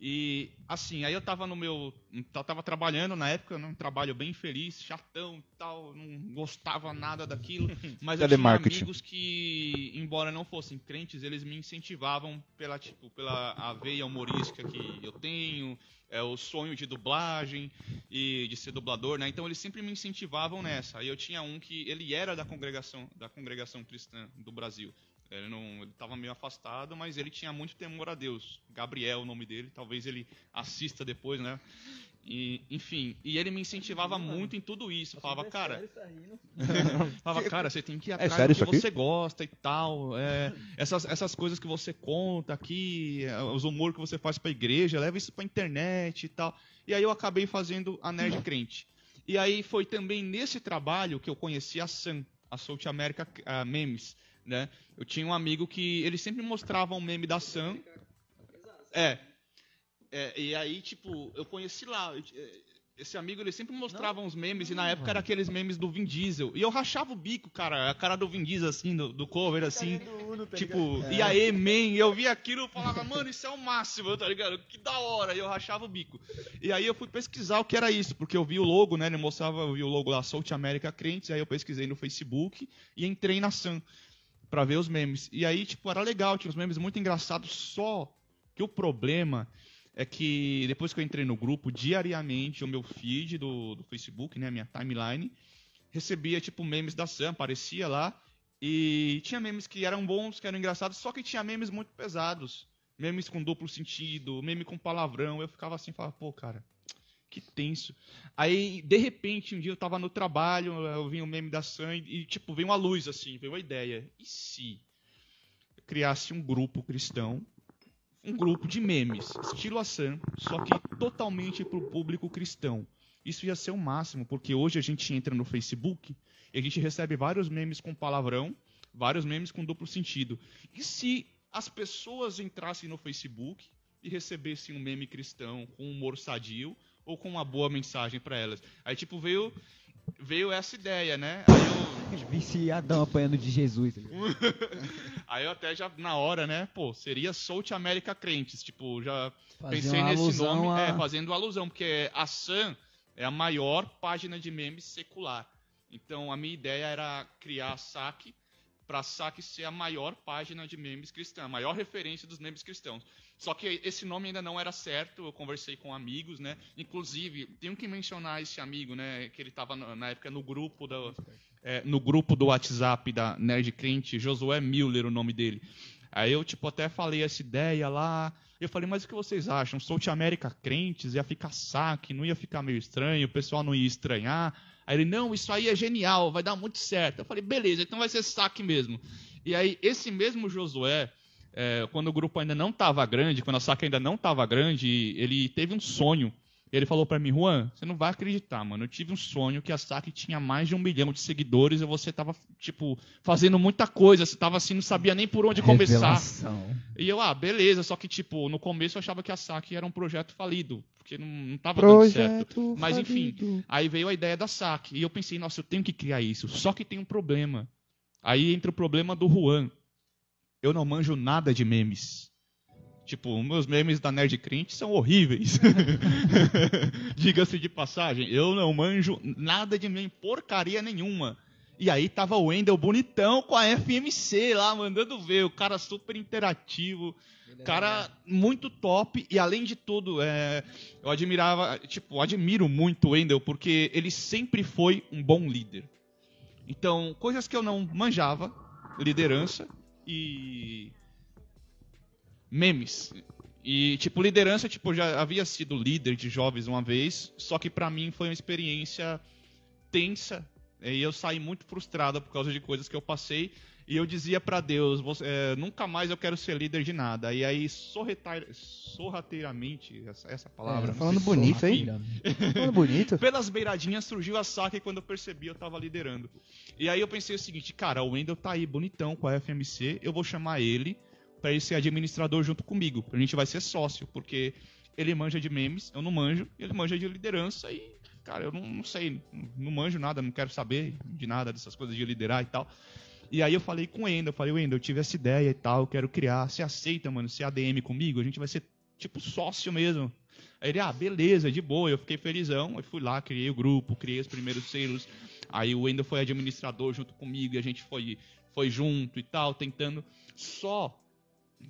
E, assim, aí eu tava no meu. Eu tava trabalhando na época, num trabalho bem feliz, chatão e tal, não gostava nada daquilo. Mas eu tinha amigos que, embora não fossem crentes, eles me incentivavam pela, tipo, pela a veia humorística que eu tenho, é, o sonho de dublagem e de ser dublador, né? Então eles sempre me incentivavam nessa. Aí eu tinha um que ele era da congregação, da congregação cristã do Brasil. Ele não, ele estava meio afastado, mas ele tinha muito temor a Deus. Gabriel, o nome dele, talvez ele assista depois, né? E, enfim, e ele me incentivava muito em tudo isso. Falava, cara, falava, cara, você tem que ir atrás sério do que você gosta e tal. é, essas, essas coisas que você conta aqui, é, os humor que você faz pra igreja, leva isso pra internet e tal. E aí eu acabei fazendo a Nerd Crente. E aí foi também nesse trabalho que eu conheci a Sam, a South America ah, Memes, né? Eu tinha um amigo que ele sempre mostrava um meme da Sam. É. É, e aí, tipo, eu conheci lá. é, Esse amigo, ele sempre mostrava uns memes, e na época era aqueles memes do Vin Diesel. E eu rachava o bico, cara, a cara do Vin Diesel, assim, do, do cover, assim. Tipo, e aí, man, eu via aquilo e falava, mano, isso é o máximo, tá ligado? Que da hora, e eu rachava o bico. E aí eu fui pesquisar o que era isso, porque eu vi o logo, né, ele mostrava, eu vi o logo lá, South America Crentes, aí eu pesquisei no Facebook e entrei na Sun pra ver os memes. E aí, tipo, era legal, tinha uns memes muito engraçados, só que o problema é que depois que eu entrei no grupo, diariamente o meu feed do, do Facebook, né, a minha timeline, recebia tipo memes da Sam, aparecia lá e tinha memes que eram bons, que eram engraçados, só que tinha memes muito pesados, memes com duplo sentido, meme com palavrão, eu ficava assim, falava, pô, cara, que tenso. Aí, de repente, um dia eu tava no trabalho, eu vi um meme da Sam e, tipo, veio uma luz assim, veio uma ideia. E se eu criasse um grupo cristão um grupo de memes, estilo Sam, só que totalmente para o público cristão. Isso ia ser o máximo, porque hoje a gente entra no Facebook e a gente recebe vários memes com palavrão, vários memes com duplo sentido. E se as pessoas entrassem no Facebook e recebessem um meme cristão com humor sadio ou com uma boa mensagem para elas? Aí tipo veio veio essa ideia, né? Aí eu Viciadão apanhando de Jesus. tá? Aí eu até já, na hora, né, pô, seria South America Crentes, tipo, já Fazer pensei nesse nome, a- é, fazendo alusão, porque a Sam é a maior página de memes secular. Então a minha ideia era criar a SAC para a SAC ser a maior página de memes cristã, a maior referência dos memes cristãos. Só que esse nome ainda não era certo, eu conversei com amigos, né? Inclusive, tenho que mencionar esse amigo, né, que ele estava na época no grupo da é, no grupo do WhatsApp da Nerd Crente, Josué Miller, o nome dele. Aí eu, tipo, até falei essa ideia lá. Eu falei, mas o que vocês acham? South América crentes, ia ficar saque, não ia ficar meio estranho, o pessoal não ia estranhar. Aí ele, não, isso aí é genial, vai dar muito certo. Eu falei, beleza, então vai ser saque mesmo. E aí, esse mesmo Josué, é, quando o grupo ainda não estava grande, quando a saque ainda não estava grande, ele teve um sonho ele falou para mim, Juan, você não vai acreditar, mano. Eu tive um sonho que a Saki tinha mais de um milhão de seguidores e você tava, tipo, fazendo muita coisa. Você tava assim, não sabia nem por onde Revelação. começar. E eu, ah, beleza. Só que, tipo, no começo eu achava que a Saki era um projeto falido. Porque não, não tava projeto dando certo. Mas enfim, aí veio a ideia da Saki. E eu pensei, nossa, eu tenho que criar isso. Só que tem um problema. Aí entra o problema do Juan. Eu não manjo nada de memes. Tipo, meus memes da Nerd Crente são horríveis. Diga-se de passagem, eu não manjo nada de meme, porcaria nenhuma. E aí tava o Wendel bonitão com a FMC lá, mandando ver. O cara super interativo. Cara muito top. E além de tudo, é, eu admirava, tipo, admiro muito o Wendel, porque ele sempre foi um bom líder. Então, coisas que eu não manjava, liderança e memes. E, tipo, liderança, tipo, já havia sido líder de jovens uma vez, só que para mim foi uma experiência tensa, e eu saí muito frustrado por causa de coisas que eu passei, e eu dizia para Deus, você, é, nunca mais eu quero ser líder de nada. E aí, sorrateiramente, essa, essa palavra... É, falando bonito, hein? falando bonito. Pelas beiradinhas surgiu a saca e quando eu percebi eu tava liderando. E aí eu pensei o seguinte, cara, o Wendel tá aí bonitão com a FMC, eu vou chamar ele para ele ser administrador junto comigo. A gente vai ser sócio, porque ele manja de memes, eu não manjo, ele manja de liderança e, cara, eu não, não sei, não manjo nada, não quero saber de nada dessas coisas de liderar e tal. E aí eu falei com o Endo, eu falei, Endo, eu tive essa ideia e tal, quero criar, você aceita, mano, ser ADM comigo? A gente vai ser, tipo, sócio mesmo. Aí ele, ah, beleza, de boa, eu fiquei felizão, eu fui lá, criei o grupo, criei os primeiros selos, aí o Endo foi administrador junto comigo, e a gente foi, foi junto e tal, tentando, só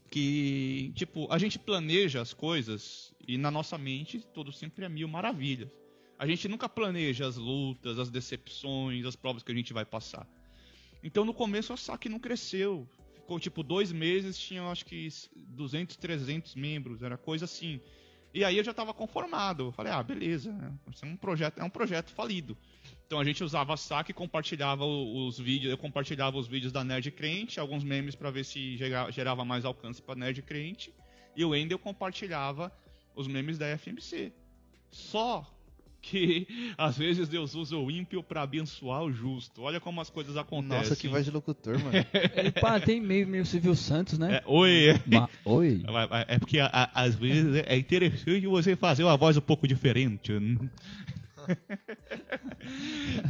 que, tipo, a gente planeja as coisas e na nossa mente tudo sempre é mil maravilhas. A gente nunca planeja as lutas, as decepções, as provas que a gente vai passar. Então no começo a saque não cresceu. Ficou tipo dois meses, tinha acho que 200, 300 membros, era coisa assim. E aí eu já estava conformado. Eu falei, ah, beleza, né? é um projeto, é um projeto falido. Então a gente usava saque compartilhava os vídeos, eu compartilhava os vídeos da Nerd Crente, alguns memes para ver se gerava mais alcance para Nerd Crente, e o Endel compartilhava os memes da FMC. Só que às vezes Deus usa o ímpio para abençoar o justo. Olha como as coisas acontecem. Nossa, que voz de locutor, mano. Ele pá, tem meio, meio Silvio Santos, né? É, oi. Ma oi. É porque a, a, às vezes é interessante você fazer uma voz um pouco diferente.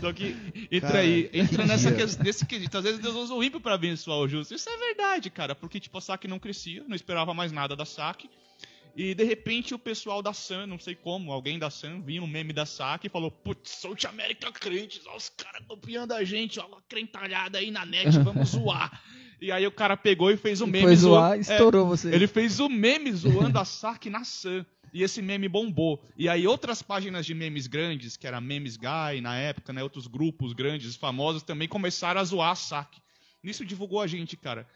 Só que entra cara, aí, entra nessa, nesse quesito. Às vezes Deus usa o ímpio para abençoar o justo. Isso é verdade, cara, porque tipo, a saque não crescia, não esperava mais nada da saque. E de repente o pessoal da Sam, não sei como, alguém da Sam viu um meme da saque e falou: Putz, South America crentes, ó, os caras copiando a gente, ó, uma crentalhada aí na net, vamos zoar. E aí o cara pegou e fez o meme. Foi zoar, zo... estourou é, você. Ele fez o meme zoando a saque na Sam. E esse meme bombou. E aí outras páginas de memes grandes, que era Memes Guy na época, né, outros grupos grandes, famosos, também começaram a zoar a saque. Nisso divulgou a gente, cara.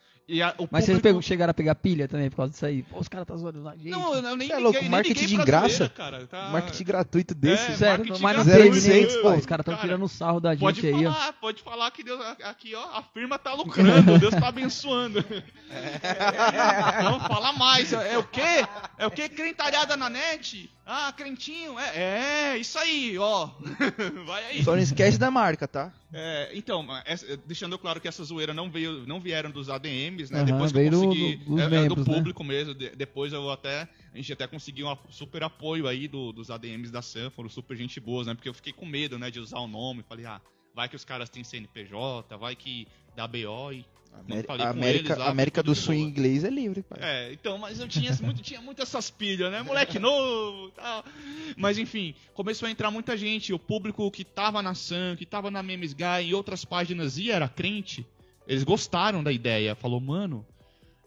A, Mas público... vocês chegaram a pegar pilha também por causa disso aí? Pô, os caras tá zoando a gente. Não, eu nem Você é louco, marketing de graça? cara, tá... Marketing gratuito desse. É, Sério, mas não teve, né? Pô, os caras estão tirando sarro da gente pode aí, falar, ó. Pode falar que Deus, aqui, ó, a firma tá lucrando, Deus tá abençoando. É. Não, fala mais. É, é o quê? É o quê? Crentalhada na net? Ah, crentinho, é, é, isso aí, ó. Vai aí. Só não esquece da marca, tá? É, então, essa, deixando claro que essa zoeira não veio, não vieram dos ADMs, né? Uhum, depois que eu consegui, do, é, membros, é, do né? público né? mesmo. De, depois eu até, a gente até conseguiu um super apoio aí do, dos ADMs da Sam, foram super gente boas, né? Porque eu fiquei com medo, né, de usar o nome, falei, ah, vai que os caras têm CNPJ, vai que dá BO e América, América, lá, América do Sul em inglês é livre, pai. É, então, mas eu tinha muito, tinha muito essas pilhas, né? Moleque novo tal. Mas enfim, começou a entrar muita gente. O público que tava na Sun, que tava na Memes Guy, em outras páginas e era crente, eles gostaram da ideia. Falou, mano,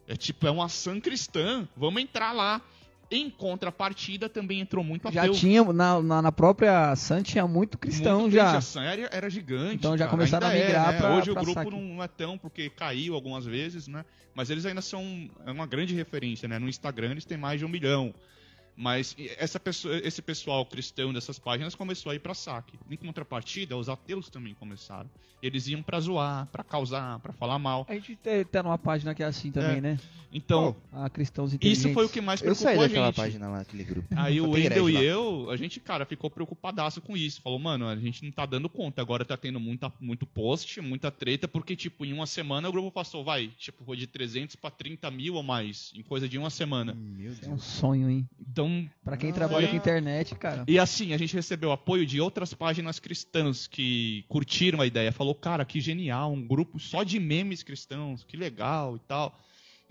é tipo, é uma Sun cristã, vamos entrar lá. Em contrapartida, também entrou muito Já ateu. tinha, na, na, na própria Sun tinha muito cristão Muito já. a era, era gigante. Então já cara, começaram ainda a migrar é, né? pra- Hoje pra o grupo saque. não é tão, porque caiu algumas vezes, né? Mas eles ainda são é uma grande referência, né? No Instagram eles têm mais de um milhão. Mas essa pessoa, esse pessoal cristão dessas páginas começou a ir pra saque. Em contrapartida, os ateus também começaram. Eles iam pra zoar, pra causar, pra falar mal. A gente te- tá numa página que é assim também, É. né? Então, A Cristãos isso foi o que mais Eu preocupou saí a daquela gente. página lá, aquele grupo. Aí o Wendel e eu, a gente, cara, ficou preocupadaço com isso. Falou, mano, a gente não tá dando conta. Agora tá tendo muita, muito post, muita treta, porque, tipo, em uma semana o grupo passou, vai, tipo, foi de 300 pra 30 mil ou mais, em coisa de uma semana. Meu É um Deus. sonho, hein? Então, Pra quem Ah, trabalha foi- com internet, cara. e assim, a gente recebeu apoio de outras páginas cristãs que curtiram a ideia. Falou, cara, que genial, um grupo só de memes cristãos, que legal e tal.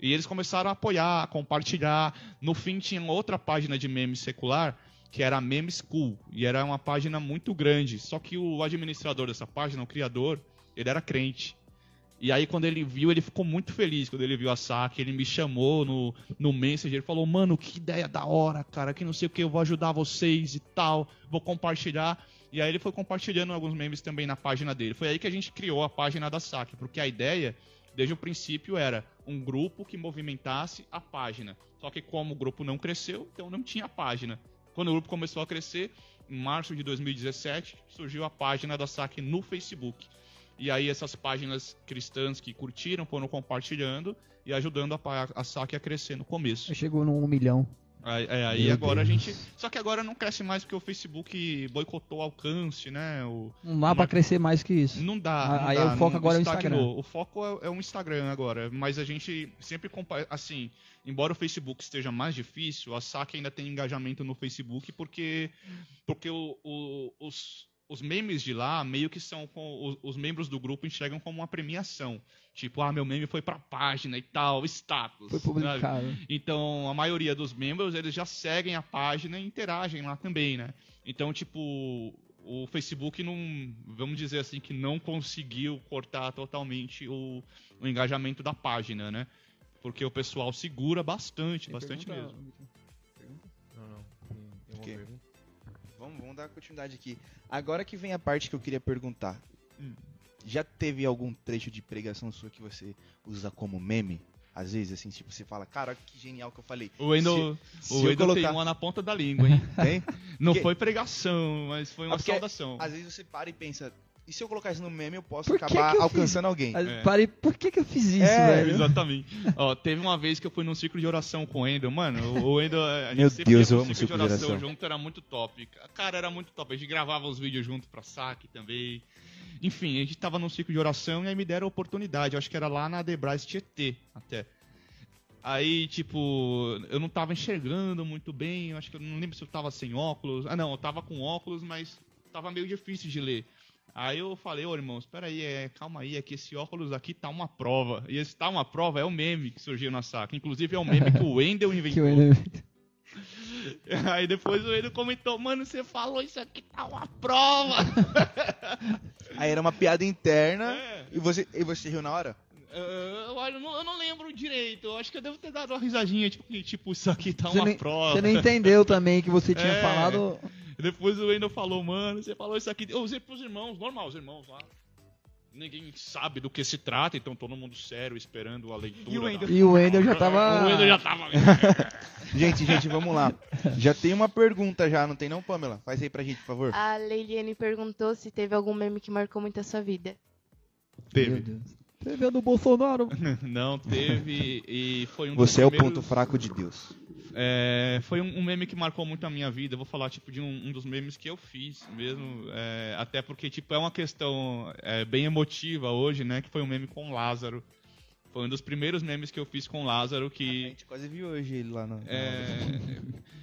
E eles começaram a apoiar, a compartilhar. No fim, tinha outra página de memes secular, que era a Meme School. E era uma página muito grande. Só que o administrador dessa página, o criador, ele era crente. E aí, quando ele viu, ele ficou muito feliz quando ele viu a saque. Ele me chamou no, no Messenger. Ele falou: Mano, que ideia da hora, cara. Que não sei o que, eu vou ajudar vocês e tal. Vou compartilhar. E aí, ele foi compartilhando alguns memes também na página dele. Foi aí que a gente criou a página da saque. Porque a ideia, desde o princípio, era um grupo que movimentasse a página. Só que, como o grupo não cresceu, então não tinha página. Quando o grupo começou a crescer, em março de 2017, surgiu a página da saque no Facebook. E aí essas páginas cristãs que curtiram foram compartilhando e ajudando a, a saque a crescer no começo. Chegou no 1 milhão. Aí, é, aí agora Deus. a gente. Só que agora não cresce mais porque o Facebook boicotou o alcance, né? O, Não dá pra crescer mais que isso. não dá. Não aí dá, o foco agora é o. Instagram. O foco é, é o Instagram agora. Mas a gente sempre assim, embora o Facebook esteja mais difícil, a saque ainda tem engajamento no Facebook porque porque o- o- os os memes de lá meio que são com, os, os membros do grupo enxergam como uma premiação. Tipo, ah, meu meme foi pra página e tal, status. Foi sabe? publicado. Então, a maioria dos membros, eles já seguem a página e interagem lá também, né? Então, tipo, o Facebook não, vamos dizer assim, que não conseguiu cortar totalmente o, o engajamento da página, né? Porque o pessoal segura bastante, bastante mesmo. Não, não. Tem, tem uma pergunta? Vamos, vamos dar continuidade aqui. Agora que vem a parte que eu queria perguntar. Hum. Já teve algum trecho de pregação sua que você usa como meme? Às vezes, assim, tipo, você fala, cara, que genial que eu falei. O Wendel, Se o Wendel colocar- tem uma na ponta da língua, hein? Tem? Não Porque- foi pregação, mas foi uma Ah, porque- saudação. Às vezes você para e pensa, e se eu colocar isso no meme, eu posso Por acabar que eu alcançando alguém. Aí É. Parei, por que que eu fiz isso, É, velho? Exatamente. Ó, teve uma vez que eu fui num ciclo de oração com o Wendel. Mano, o Wendel, a gente Meu sempre Deus, eu pro amo ciclo de ciclo de oração oração. junto, era muito top. Cara, era muito top. A gente gravava os vídeos junto pra saque também. Enfim, a gente tava num ciclo de oração e aí me deram a oportunidade. Eu acho que era lá na Debrais Tietê, até. Aí, tipo, eu não tava enxergando muito bem. Eu acho que eu não lembro se eu tava sem óculos. Ah, não, eu tava com óculos, mas tava meio difícil de ler. Aí eu falei, ô irmão, espera aí, é, calma aí, é que esse óculos aqui tá uma prova. E esse tá uma prova é o meme que surgiu na saca. Inclusive é o meme que o Wendel Que inventou. Aí depois o Wendel comentou, mano, você falou isso aqui tá uma prova. Aí era uma piada interna É. e você, e você riu na hora? Eh, eu, olha, eu não, eu não lembro direito. Eu acho que eu devo ter dado uma risadinha, tipo, que, tipo isso aqui tá Você uma nem- prova. Você não entendeu também que você tinha É. falado. Depois o Wendel falou, mano, você falou isso aqui. Eu usei pros irmãos, normal, os irmãos lá. Ninguém sabe do que se trata, então todo mundo sério esperando a leitura. E o da- Wendel? E o Wendel já tava. O Wendel já tava. Gente, gente, vamos lá. Já tem uma pergunta já, não tem não, Pamela? Faz aí pra gente, por favor. A Leiliane perguntou se teve algum meme que marcou muito a sua vida. Teve. Teve a do Bolsonaro. Não, teve. E foi um dos Você é o ponto fraco de Deus. É, foi um, um meme que marcou muito a minha vida. Eu vou falar tipo de um, um dos memes que eu fiz mesmo, é, até porque tipo é uma questão é, bem emotiva hoje, né? Que foi um meme com Lázaro. Foi um dos primeiros memes que eu fiz com Lázaro A que gente quase viu hoje ele lá no. é,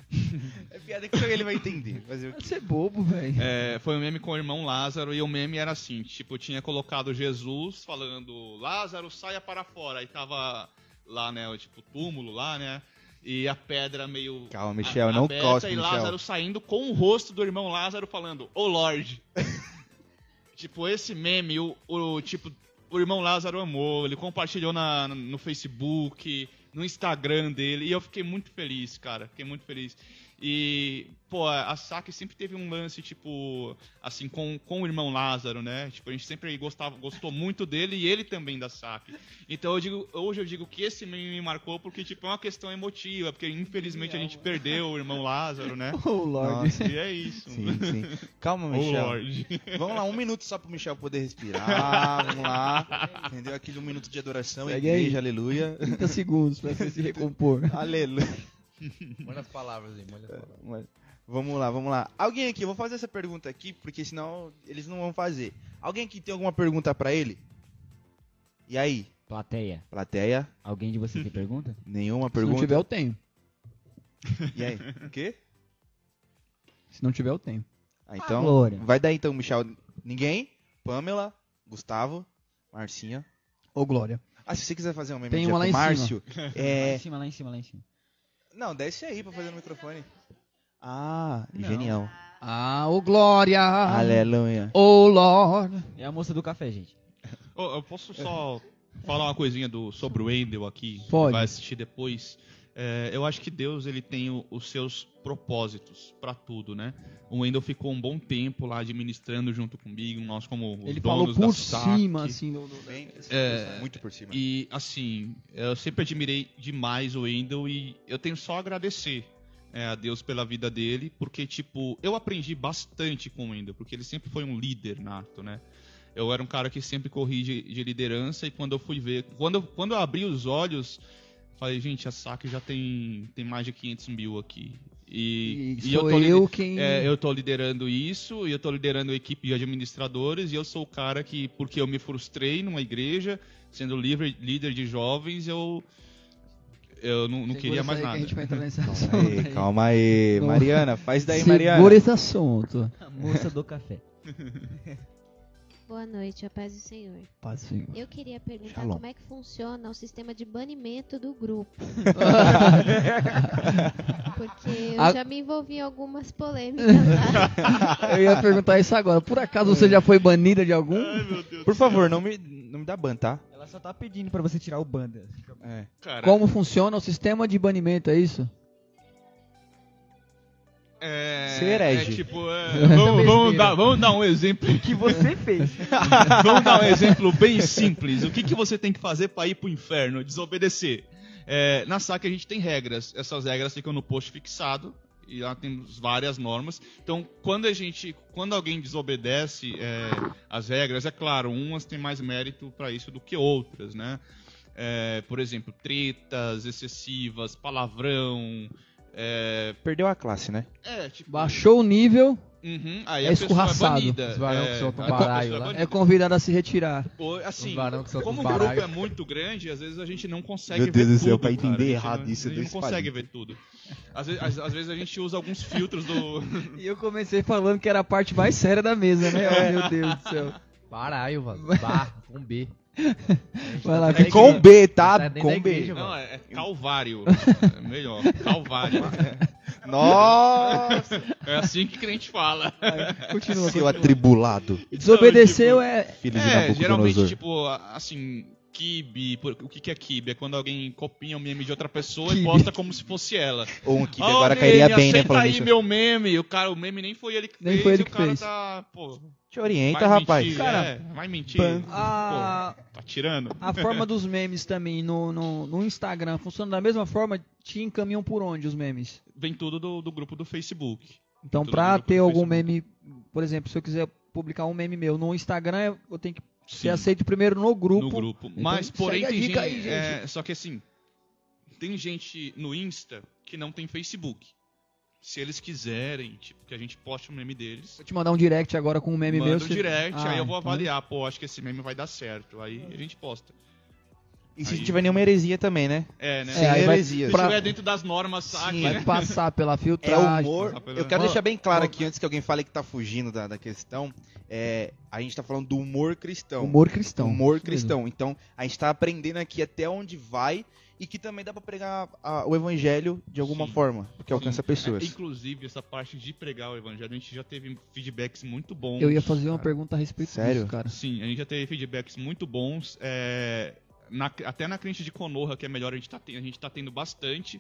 É piada que só ele vai entender. Fazer o quê? Você é bobo, velho. é, foi um meme com o irmão Lázaro e o meme era assim, tipo eu tinha colocado Jesus falando Lázaro saia para fora, aí tava lá né, o tipo túmulo lá, né? E a pedra meio Calma, Michel, a- não aberta cospe, e Michel. Lázaro saindo com o rosto do irmão Lázaro falando, ô Lorde. tipo, esse meme, o, o, tipo, o irmão Lázaro amou, ele compartilhou na, no Facebook, no Instagram dele. E eu fiquei muito feliz, cara. Fiquei muito feliz. E, pô, a Saki sempre teve um lance, tipo, assim, com, com o irmão Lázaro, né? Tipo, a gente sempre gostava, gostou muito dele e ele também da Saki. Então eu digo, hoje eu digo que esse meme me marcou porque, tipo, é uma questão emotiva, porque infelizmente a gente perdeu o irmão Lázaro, né? Oh, Lorde. Nossa. E é isso. Sim, sim. Calma, Michel. Lorde. Vamos lá, um minuto só pro Michel poder respirar. Vamos lá. Entendeu? Aquele um minuto de adoração, Segue aí. igreja, aleluia. 30 segundos pra você se recompor. Aleluia. Manda as palavras aí, manda as palavras. Mas, Vamos lá, vamos lá. Alguém aqui, eu vou fazer essa pergunta aqui, porque senão eles não vão fazer. Alguém aqui tem alguma pergunta pra ele? E aí, Plateia. plateia? Alguém de vocês tem pergunta? Nenhuma Se não pergunta? tiver, eu tenho. E aí? O quê? Se não tiver, eu tenho. Ah, então, Glória. vai daí então, Michel. Ninguém? Pamela, Gustavo, Marcinha. Ô, Glória. Ah, se você quiser fazer um meme Tem uma com lá o em cima. Márcio, Lá é... em cima, lá em cima, lá em cima. Não, desce aí pra fazer no microfone. Ah, Não. genial. Ah, ô, Glória. Aleluia. Ô, Lord. É a moça do café, gente. Ô, eu posso só falar uma coisinha do, sobre o Wendel aqui? Pode. Vai assistir depois. É, eu acho que Deus ele tem o- os seus propósitos pra tudo, né? O Wendel ficou um bom tempo lá administrando junto comigo, nós como os Ele falou por SAC. cima, assim, do- Bem, É, muito por cima. E assim, eu sempre admirei demais o Wendel e eu tenho só a agradecer é, a Deus pela vida dele, porque tipo, eu aprendi bastante com o Wendel, porque ele sempre foi um líder nato, né? Eu era um cara que sempre corri de, de liderança e quando eu fui ver, quando eu, quando eu abri os olhos, falei, gente, a SAC já tem, tem mais de 500 mil aqui. E, E, e sou tô eu, quem... é, eu tô liderando isso e eu tô liderando a equipe de administradores e eu sou o cara que, porque eu me frustrei numa igreja, sendo livre, líder de jovens, eu eu não, não Segura queria mais que nada. a gente vai entrar nesse assunto Calma aí, aí. calma aí. Mariana, faz daí, Segura Mariana. esse assunto. A moça do café. Boa noite, a paz do Senhor. Paz, Senhor. Eu queria perguntar Shalom. como é que funciona o sistema de banimento do grupo. Porque eu A- já me envolvi em algumas polêmicas lá. Eu ia perguntar isso agora. Por acaso você já foi banida de algum? Ai, meu Deus. Por favor, não me, não me dá ban, tá? Ela só tá pedindo pra você tirar o banda. É. Como funciona o sistema de banimento, é isso? É, Ser herege. é tipo, é, vamos, vamos dar, vamos dar um exemplo. que você fez. Vamos dar um exemplo bem simples. O que, que você tem que fazer para ir pro inferno? Desobedecer. É, na SAC a gente tem regras. Essas regras ficam no post fixado. E lá temos várias normas. Então, quando a gente, quando alguém desobedece é, as regras, é claro, umas têm mais mérito para isso do que outras, né? É, por exemplo, tretas excessivas, palavrão. É, Perdeu a classe, né? é, tipo, Baixou o nível, Uhum, aí É é escorraçado. é, soltam a co- baralho é é convidado a se retirar. Pô, assim, como o os grupo baralho. é muito grande, às vezes a gente não consegue Meu ver Deus do tudo. céu, pra cara. entender A gente errado não, isso, a gente não consegue ver tudo. Às vezes, às, às vezes a gente usa alguns filtros do. E eu comecei falando que era a parte mais séria da mesa, né? Oh, meu Deus do céu. Baralho, mano. Bar, com B. Vai lá, É com B, tá? Tá com B. igreja, Não, é, é Calvário. É melhor. Calvário. Nossa! É assim que crente fala. Continua, Seu continua. atribulado. Desobedeceu é... Filho de É, geralmente, tipo, assim, kibe. O que que é kibe? É quando alguém copia um meme de outra pessoa e Kibe. posta como se fosse ela. Ou um que Ó, agora meme, cairia bem, né? aceita Falando aí isso. meu meme. O cara, o meme nem foi ele que Nem fez. foi ele e que o cara fez. tá, pô, Te orienta, vai rapaz. mentir, Cara, é, vai mentir. pan- Pô, A, tá tirando. a forma dos memes também no, no, no Instagram funciona da mesma forma? Te encaminham por onde os memes? Vem tudo do, do grupo do Facebook. Então, pra ter algum Facebook. meme, por exemplo, se eu quiser publicar um meme meu no Instagram, eu tenho que Sim. ser aceito primeiro no grupo. no grupo. Então, Mas, porém, a tem gente, aí, gente. é, Só que assim, tem gente no Insta que não tem Facebook. Se eles quiserem, tipo, que a gente poste um meme deles, Vou te mandar um direct agora com um meme manda meu. um você- direct, Ah, aí eu vou então- avaliar, pô, acho que esse meme vai dar certo. Aí a gente posta. E se Aí- tiver nenhuma heresia também, né? É, né? É, aí vai- heresias. Se pra- estiver dentro das normas Sim, Vai né? passar pela É filtragem. humor. passar pela- Eu quero deixar bem claro aqui, antes que alguém fale que tá fugindo da, da questão, é, a gente tá falando do humor cristão. Humor cristão. Humor cristão. Então, a gente tá aprendendo aqui até onde vai e que também dá pra pregar a- o evangelho de alguma Sim. forma, porque alcança Sim. pessoas. É, inclusive, essa parte de pregar o evangelho, a gente já teve feedbacks muito bons. Eu ia fazer uma pergunta a respeito Sério? disso, cara. Sim, a gente já teve feedbacks muito bons. é, na- até na crente de Konoha, que é melhor, a gente tá, ten- a gente tá tendo bastante.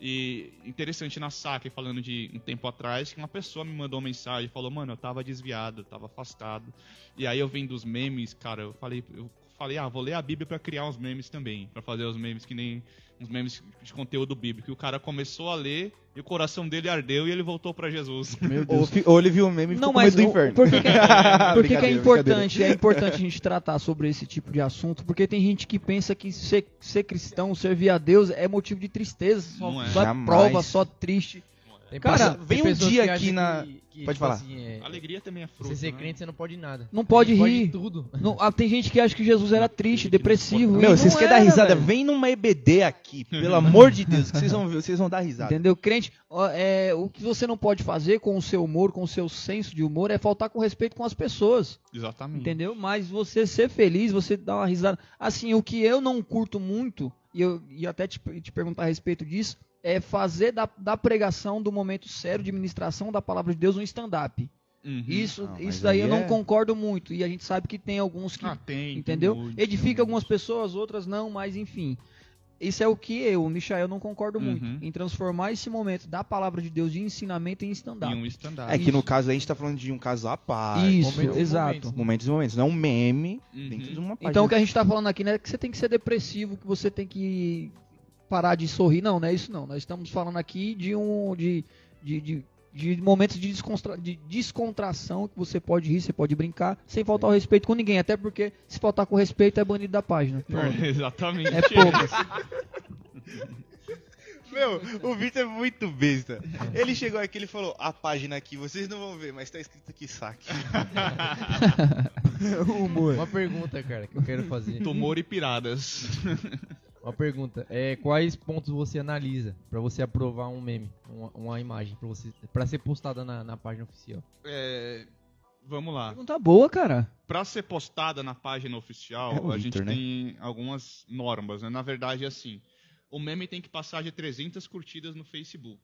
E interessante na saque, falando de um tempo atrás, que uma pessoa me mandou uma mensagem falou, mano, eu tava desviado, eu tava afastado. E aí eu vendo os memes, cara, eu falei, eu falei, ah, vou ler a Bíblia pra criar uns memes também. Pra fazer os memes que nem. Uns memes de conteúdo bíblico. E o cara começou a ler e o coração dele ardeu e ele voltou pra Jesus. Meu Ou, ou ele viu o meme e ficou Não, com mas medo do inferno. por que, que é, por que que é importante? É importante a gente tratar sobre esse tipo de assunto, porque tem gente que pensa que ser, ser cristão, servir a Deus é motivo de tristeza, só, Não é. só prova, só triste. Tem Cara, pessoa- vem tem um dia aqui na- que- que, Pode tipo falar. assim, é- Alegria também é fruto. Você ser né? crente, você não pode nada. Não pode rir. tudo. Não, ah, tem gente que acha que Jesus era triste, depressivo. Meu, vocês não querem dar risada? velho. Vem numa EBD aqui, pelo amor de Deus, que vocês vão ver, vocês vão dar risada. Entendeu? Crente, ó, é, o que você não pode fazer com o seu humor, com o seu senso de humor, é faltar com respeito com as pessoas. Exatamente. Entendeu? Mas você ser feliz, você dar uma risada. Assim, o que eu não curto muito, e eu e até te, te perguntar a respeito disso, é fazer da, da pregação do momento sério de ministração da palavra de Deus um stand-up. Uhum. Isso, Não, isso daí aí eu não é- concordo muito. E a gente sabe que tem alguns que. Ah, tem. entendeu? muito, Edifica tem algumas muito. pessoas, outras não, mas enfim. Isso é o que eu, Michael, não concordo muito. Uhum. Em transformar esse momento da palavra de Deus de ensinamento em stand-up. Em um stand-up. É que no Isso. caso aí a gente tá falando de um caso à parte. Isso, momentos exato. momentos. Momentos e momentos, não um meme Uhum. dentro de uma página. Então o que a gente tá falando aqui não é que você tem que ser depressivo, que você tem que parar de sorrir. Não, não é isso não. Nós estamos falando aqui de um. de, de, de, de momentos de, descontra, de descontração que você pode rir, você pode brincar, sem faltar o respeito com ninguém. Até porque se faltar com respeito é banido da página. Pronto. Exatamente. É poucas. Meu, o Vitor é muito besta. Ele chegou aqui e falou: a página aqui, vocês não vão ver, mas tá escrito aqui saque. Uma pergunta, cara, que eu quero fazer. Tumor e piradas. Uma pergunta. É, quais pontos você analisa pra você aprovar um meme, uma, uma imagem, pra, você, pra ser postada na, na página oficial? É, vamos lá. Pergunta boa, cara. Pra ser postada na página oficial, É a gente né? tem algumas normas. Né? Na verdade, é assim: o meme tem que passar de 300 curtidas no Facebook.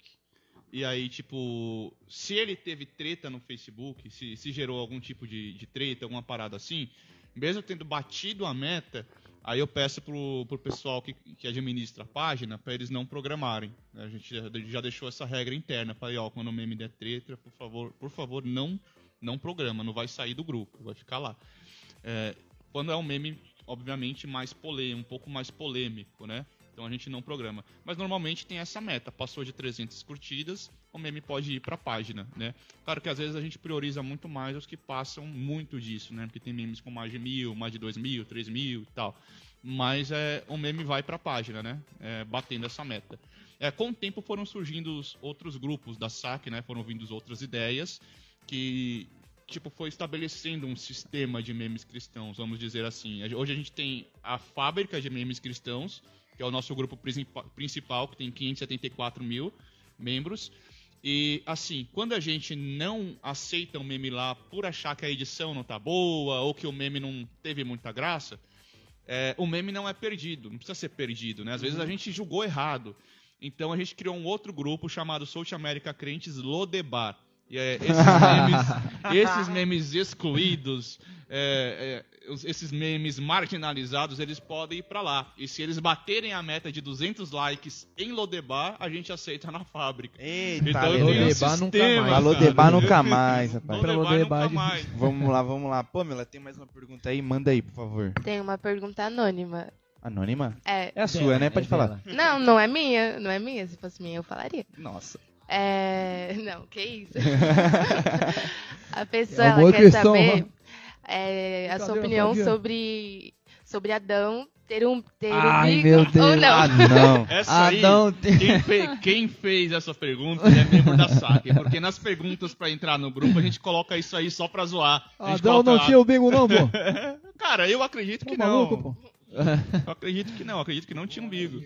E aí, tipo, se ele teve treta no Facebook, se, se gerou algum tipo de, de treta, alguma parada assim, mesmo tendo batido a meta, aí eu peço pro, pro pessoal que, que administra a página para eles não programarem. né? A gente já, deixou essa regra interna. Falei, ó, quando o meme der treta, por favor, por favor, não, não programa, não vai sair do grupo, vai ficar lá. É, quando é um meme, obviamente, mais polêmico, um pouco mais polêmico, né? Então a gente não programa. Mas normalmente tem essa meta. Passou de 300 curtidas, o meme pode ir para a página, né? Claro que às vezes a gente prioriza muito mais os que passam muito disso, né? Porque tem memes com mais de mil, mais de dois mil, três mil e tal. Mas é, o meme vai para a página, né? É, batendo essa meta. É, com o tempo foram surgindo os outros grupos da SAC, né? Foram vindo outras ideias que tipo foi estabelecendo um sistema de memes cristãos, vamos dizer assim. Hoje a gente tem a fábrica de memes cristãos, que é o nosso grupo principa- principal, que tem 574 mil membros. E assim, quando a gente não aceita um meme lá por achar que a edição não tá boa ou que o meme não teve muita graça, é, o meme não é perdido, não precisa ser perdido, né? Às vezes a gente julgou errado. Então a gente criou um outro grupo chamado South America Crentes Lodebar. E é, esses, memes, esses memes excluídos, é, é, esses memes marginalizados, eles podem ir pra lá. E se eles baterem a meta de 200 likes em Lodebar, a gente aceita na fábrica. Eita, Então tem um Lodebar nunca mais. Falou cara. debar nunca mais, rapaz. Pra Lodebar nunca Lodebar, mais. Vamos lá, vamos lá. Pamela, tem mais uma pergunta aí? Manda aí, por favor. Tem uma pergunta anônima. Anônima? É. É a sua, né? Pode É falar. dela. Não, não é minha. Não é minha. Se fosse minha, eu falaria. Nossa. É. Não, que isso? a pessoa É quer cristão, saber né? é, a sua opinião sobre, sobre Adão ter um, ter Ai, umbigo meu ou Deus. não. Ah, não. Essa aí, Adão tem- quem, fe- quem fez essa pergunta é membro da SAC. Porque nas perguntas pra entrar no grupo, a gente coloca isso aí só pra zoar. Adão coloca- não tinha o bingo não, pô. Cara, eu acredito Tá que maluco, não. pô. Eu acredito que não, eu acredito que não tinha umbigo.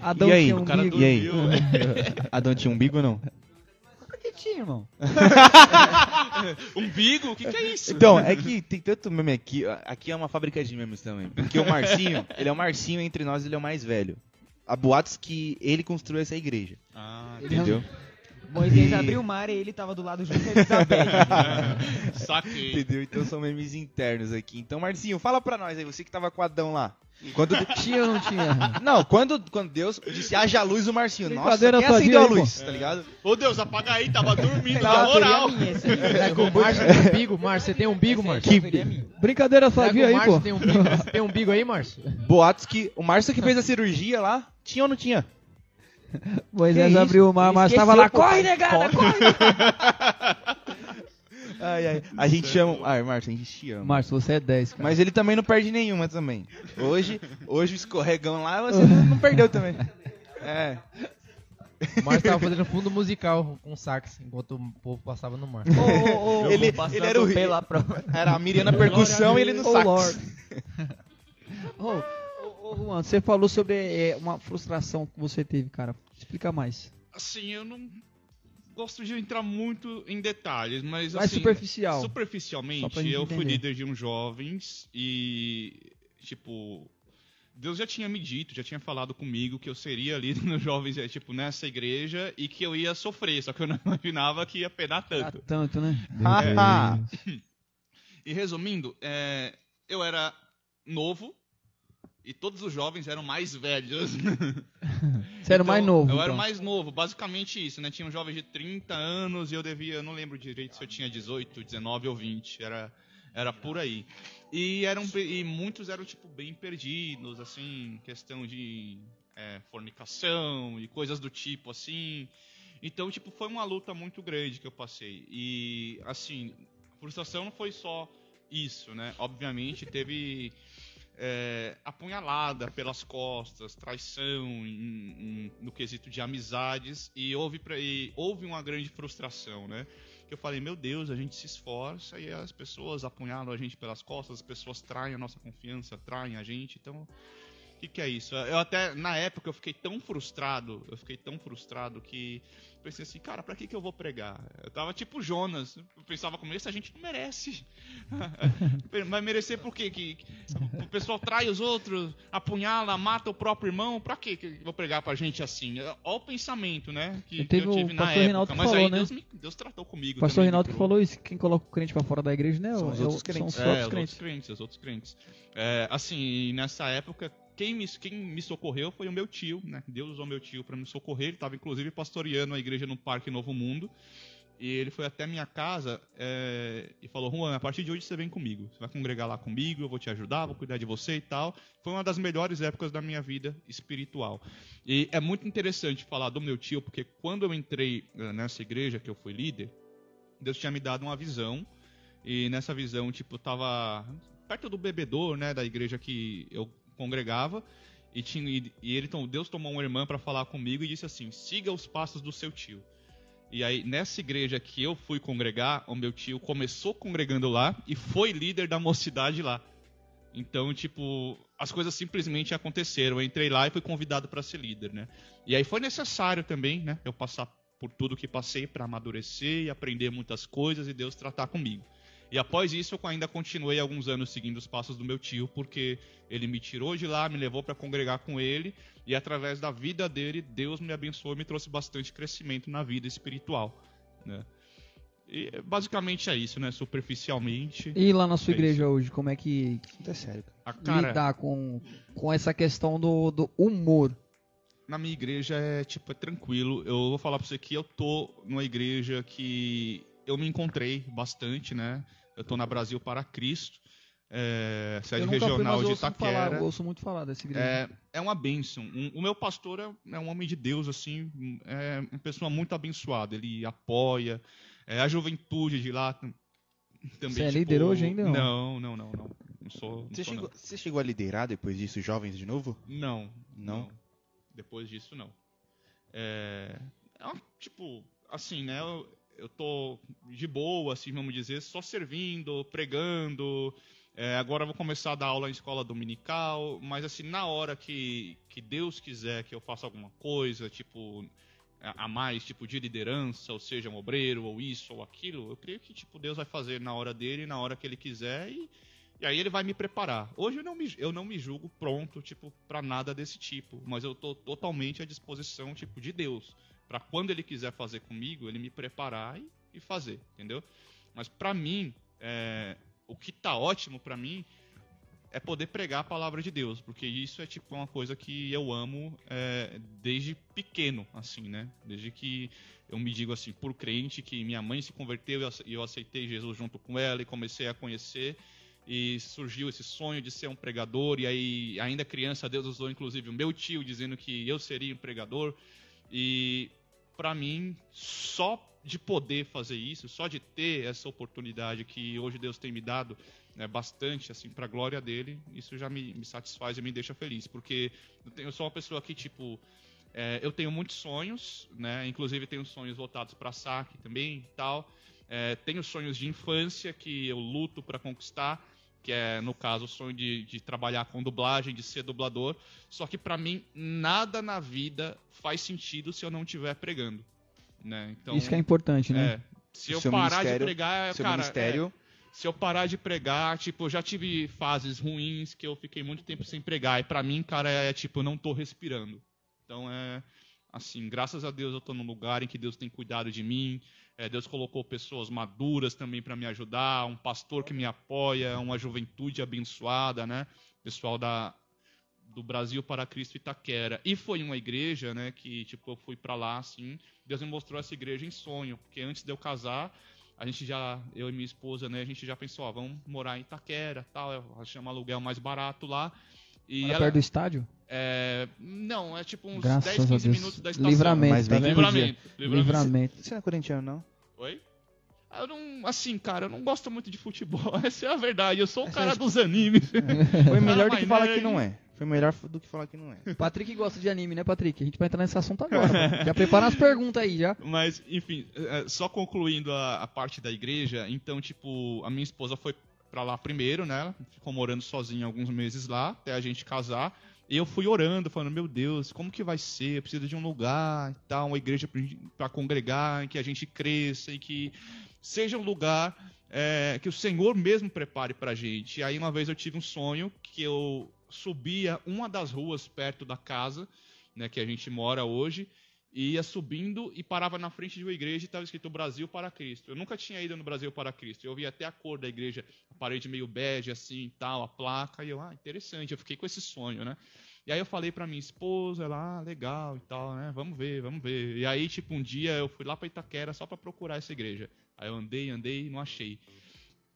Adão E aí, tinha o cara bingo. E aí? dormiu. Adão tinha umbigo ou não? Que tinha, irmão? Umbigo? O que, que é isso? Então, é que tem tanto meme aqui. Aqui é uma fábrica de memes também. Porque o Marcinho, ele é o Marcinho entre nós, ele é o mais velho. Há boatos que ele construiu essa igreja. Ah, Entendeu? Moisés E- abriu o mar e ele tava do lado junto com Elizabeth. saquei. Entendeu? Então são memes internos aqui. Então, Marcinho, fala pra nós aí, você que tava com o Adão lá. Quando, Tinha ou não tinha? não, quando, quando Deus disse haja luz, o Marcinho, nossa, Brincadeira quem acendeu a aí, luz, tá ligado? Ô Deus, apaga aí, tava dormindo, na moral. é que o Márcio tem umbigo? Márcio, você tem umbigo, Márcio? É minha. Brincadeira que sadia aí, pô. tem umbigo? Tem umbigo aí, Márcio? Boatos que o Márcio que fez a cirurgia lá, tinha ou não tinha? Moisés Que abriu o isso? mar, Ele mas esqueceu, tava lá. pô, Corre, negada, corre! Ai, ai. A gente chama. Ai, Márcio, a gente te ama. Márcio, você é 10, cara. Mas ele também não perde nenhuma também. Hoje, hoje o escorregão lá, você não, perdeu também. É. O Márcio tava fazendo fundo musical com sax, enquanto o povo passava no mar. Ô, ô, ô, Ele, ele era o pela pro- Era a Miriam na percussão e ele no Oh, sax. Lord. Ô, Juan, você falou sobre é, uma frustração que você teve, cara. Explica mais. Assim, eu não gosto de entrar muito em detalhes, mas Mais assim, superficial. Superficialmente, eu fui entender. líder de uns jovens e, tipo, Deus já tinha me dito, já tinha falado comigo que eu seria líder nos jovens, é, tipo, nessa igreja e que eu ia sofrer, só que eu não imaginava que ia penar Ah, tanto. tanto, né? E resumindo, é, eu era novo e todos os jovens eram mais velhos. Você era o mais Então, novo. Eu era então. o mais novo, basicamente isso, né? Tinha um jovem de 30 anos e eu devia, eu não lembro direito se eu tinha 18, 19 ou 20, era, era por aí. E, eram, e muitos eram, tipo, bem perdidos, assim, questão de é, fornicação e coisas do tipo, assim. Então, tipo, foi uma luta muito grande que eu passei. E, assim, a frustração não foi só isso, né? Obviamente teve é, apunhalada pelas costas, traição em- em- no quesito de amizades e houve, pra- e houve uma grande frustração, né? Que eu falei, meu Deus, a gente se esforça e as pessoas apunhalam a gente pelas costas, as pessoas traem a nossa confiança, traem a gente, então o que, que é isso? Eu até, na época, eu fiquei tão frustrado, eu fiquei tão frustrado que pensei assim, cara, pra que, que eu vou pregar? Eu tava tipo Jonas, eu pensava comigo, isso a gente não merece. Vai merecer por quê? Que, o pessoal trai os outros, apunhala, mata o próprio irmão, pra que eu vou pregar pra gente assim? Olha o pensamento, né, que, que teve eu o tive na pastor época. Reinaldo que Mas falou, aí né? Deus, me- Deus tratou comigo O pastor também, Reinaldo que falou isso, quem coloca o crente pra fora da igreja, né? São os é outros crentes. São os É, outros os crentes. outros crentes, os outros crentes. É, assim, nessa época, quem me, quem me socorreu foi o meu tio, né? Deus usou meu tio para me socorrer. Ele estava, inclusive, pastoreando a igreja no Parque Novo Mundo. E ele foi até minha casa é, e falou: Juan, a partir de hoje você vem comigo. Você vai congregar lá comigo, eu vou te ajudar, vou cuidar de você e tal. Foi uma das melhores épocas da minha vida espiritual. E é muito interessante falar do meu tio, porque quando eu entrei eh, nessa igreja que eu fui líder, Deus tinha me dado uma visão. E nessa visão, tipo, tava perto do bebedor, né, da igreja que eu congregava. E, tinha, e, ele, tom- Deus tomou uma irmã para falar comigo e disse assim: siga os passos do seu tio. E aí, nessa igreja que eu fui congregar, o meu tio começou congregando lá e foi líder da mocidade lá. Então, tipo, as coisas simplesmente aconteceram. Eu entrei lá e fui convidado para ser líder, né? E aí foi necessário também, né, eu passar por tudo que passei para amadurecer e aprender muitas coisas e Deus tratar comigo. E após isso, eu ainda continuei alguns anos seguindo os passos do meu tio, porque ele me tirou de lá, me levou para congregar com ele, e através da vida dele, Deus me abençoou e me trouxe bastante crescimento na vida espiritual. Né? E basicamente é isso, né? Superficialmente. E lá na sua É igreja hoje, como é que É sério. cara. A cara, lidar com, com essa questão do, do humor? na minha igreja é tipo é tranquilo. Eu vou falar pra você que eu tô numa igreja que eu me encontrei bastante, né? Eu tô na Brasil para Cristo, é, sede regional de Itaquera. falar, eu ouço muito falar dessa igreja. É, é uma bênção. Um- o meu pastor é, é um homem de Deus, assim, é uma pessoa muito abençoada. Ele apoia. é, a juventude de lá tam- também. Você é tipo, líder hoje ainda, não? Não, não, não, não. Não sou. Não Você sou, chegou, você chegou a liderar depois disso jovens de novo? não. Não, Não? Depois disso, não. É, é um, tipo, assim, né? Eu, eu tô de boa, assim, vamos dizer, só servindo, pregando. É, agora vou começar a dar aula em escola dominical, mas assim, na hora que, que Deus quiser que eu faça alguma coisa, tipo, a mais, tipo, de liderança, ou seja, um obreiro, ou isso, ou aquilo, eu creio que, tipo, Deus vai fazer na hora dele, na hora que ele quiser, e, e aí ele vai me preparar. Hoje eu não me, eu não me julgo pronto, tipo, pra nada desse tipo, mas eu tô totalmente à disposição, tipo, de Deus, Pra quando ele quiser fazer comigo, ele me preparar e, e fazer, entendeu? Mas pra mim, é, o que tá ótimo pra mim é poder pregar a palavra de Deus, porque isso é tipo uma coisa que eu amo é, desde pequeno, assim, né? Desde que eu me digo assim, por crente, que minha mãe se converteu e eu aceitei Jesus junto com ela e comecei a conhecer e surgiu esse sonho de ser um pregador e aí ainda criança Deus usou inclusive o meu tio dizendo que eu seria um pregador e para mim só de poder fazer isso, só de ter essa oportunidade que hoje Deus tem me dado né, bastante assim para glória dele, isso já me, me satisfaz e me deixa feliz, porque eu, tenho, eu sou uma pessoa que tipo é, eu tenho muitos sonhos, né? Inclusive tenho sonhos voltados para saque também, e tal. É, tenho sonhos de infância que eu luto para conquistar, que é no caso o sonho de, de trabalhar com dublagem, de ser dublador. Só que para mim nada na vida faz sentido se eu não estiver pregando, né? Então Isso que é importante, né? é, se eu parar de pregar, Seu cara, ministério. é, se eu parar de pregar, tipo, eu já tive fases ruins que eu fiquei muito tempo sem pregar. E pra mim, cara, é tipo, eu não tô respirando. Então é assim, graças a Deus eu tô num lugar em que Deus tem cuidado de mim. É, Deus colocou pessoas maduras também para me ajudar, um pastor que me apoia, uma juventude abençoada, né? Pessoal da do Brasil para Cristo Itaquera. E foi uma igreja, né, que tipo eu fui para lá assim, Deus me mostrou essa igreja em sonho, porque antes de eu casar, a gente já, eu e minha esposa, né, a gente já pensou, ó, vamos morar em Itaquera, tal, chama aluguel mais barato lá. E Era ela, perto do estádio? é, não, é tipo uns Graças 10, a 15 Deus. minutos da estação. Livramento, Mas bem? Livramento, livramento. Livramento. Você não é corintiano, não? Oi? Eu não, assim, cara, eu não gosto muito de futebol. Essa é a verdade. Eu sou o cara é- dos animes. Foi melhor do que falar que não é. Foi melhor do que falar que não é. Patrick gosta de anime, né, Patrick? A gente vai entrar nesse assunto agora. já prepara as perguntas aí, já. Mas, enfim, é, só concluindo a, a parte da igreja, então, tipo, a minha esposa foi pra lá primeiro, né? Ficou morando sozinha alguns meses lá, até a gente casar. E eu fui orando, falando, meu Deus, como que vai ser? Eu preciso de um lugar e tal, uma igreja pra congregar, em que a gente cresça e que seja um lugar é, que o Senhor mesmo prepare pra gente. E aí uma vez eu tive um sonho que eu subia uma das ruas perto da casa, né, que a gente mora hoje, e ia subindo e parava na frente de uma igreja e estava escrito Brasil para Cristo. Eu nunca tinha ido no Brasil para Cristo. Eu vi até a cor da igreja, a parede meio bege assim e tal, a placa, e eu, ah, interessante, eu fiquei com esse sonho, né? E aí eu falei pra minha esposa, ela, ah, legal e tal, né? Vamos ver, vamos ver. E aí, tipo, um dia eu fui lá pra Itaquera só pra procurar essa igreja. Aí eu andei, andei e não achei.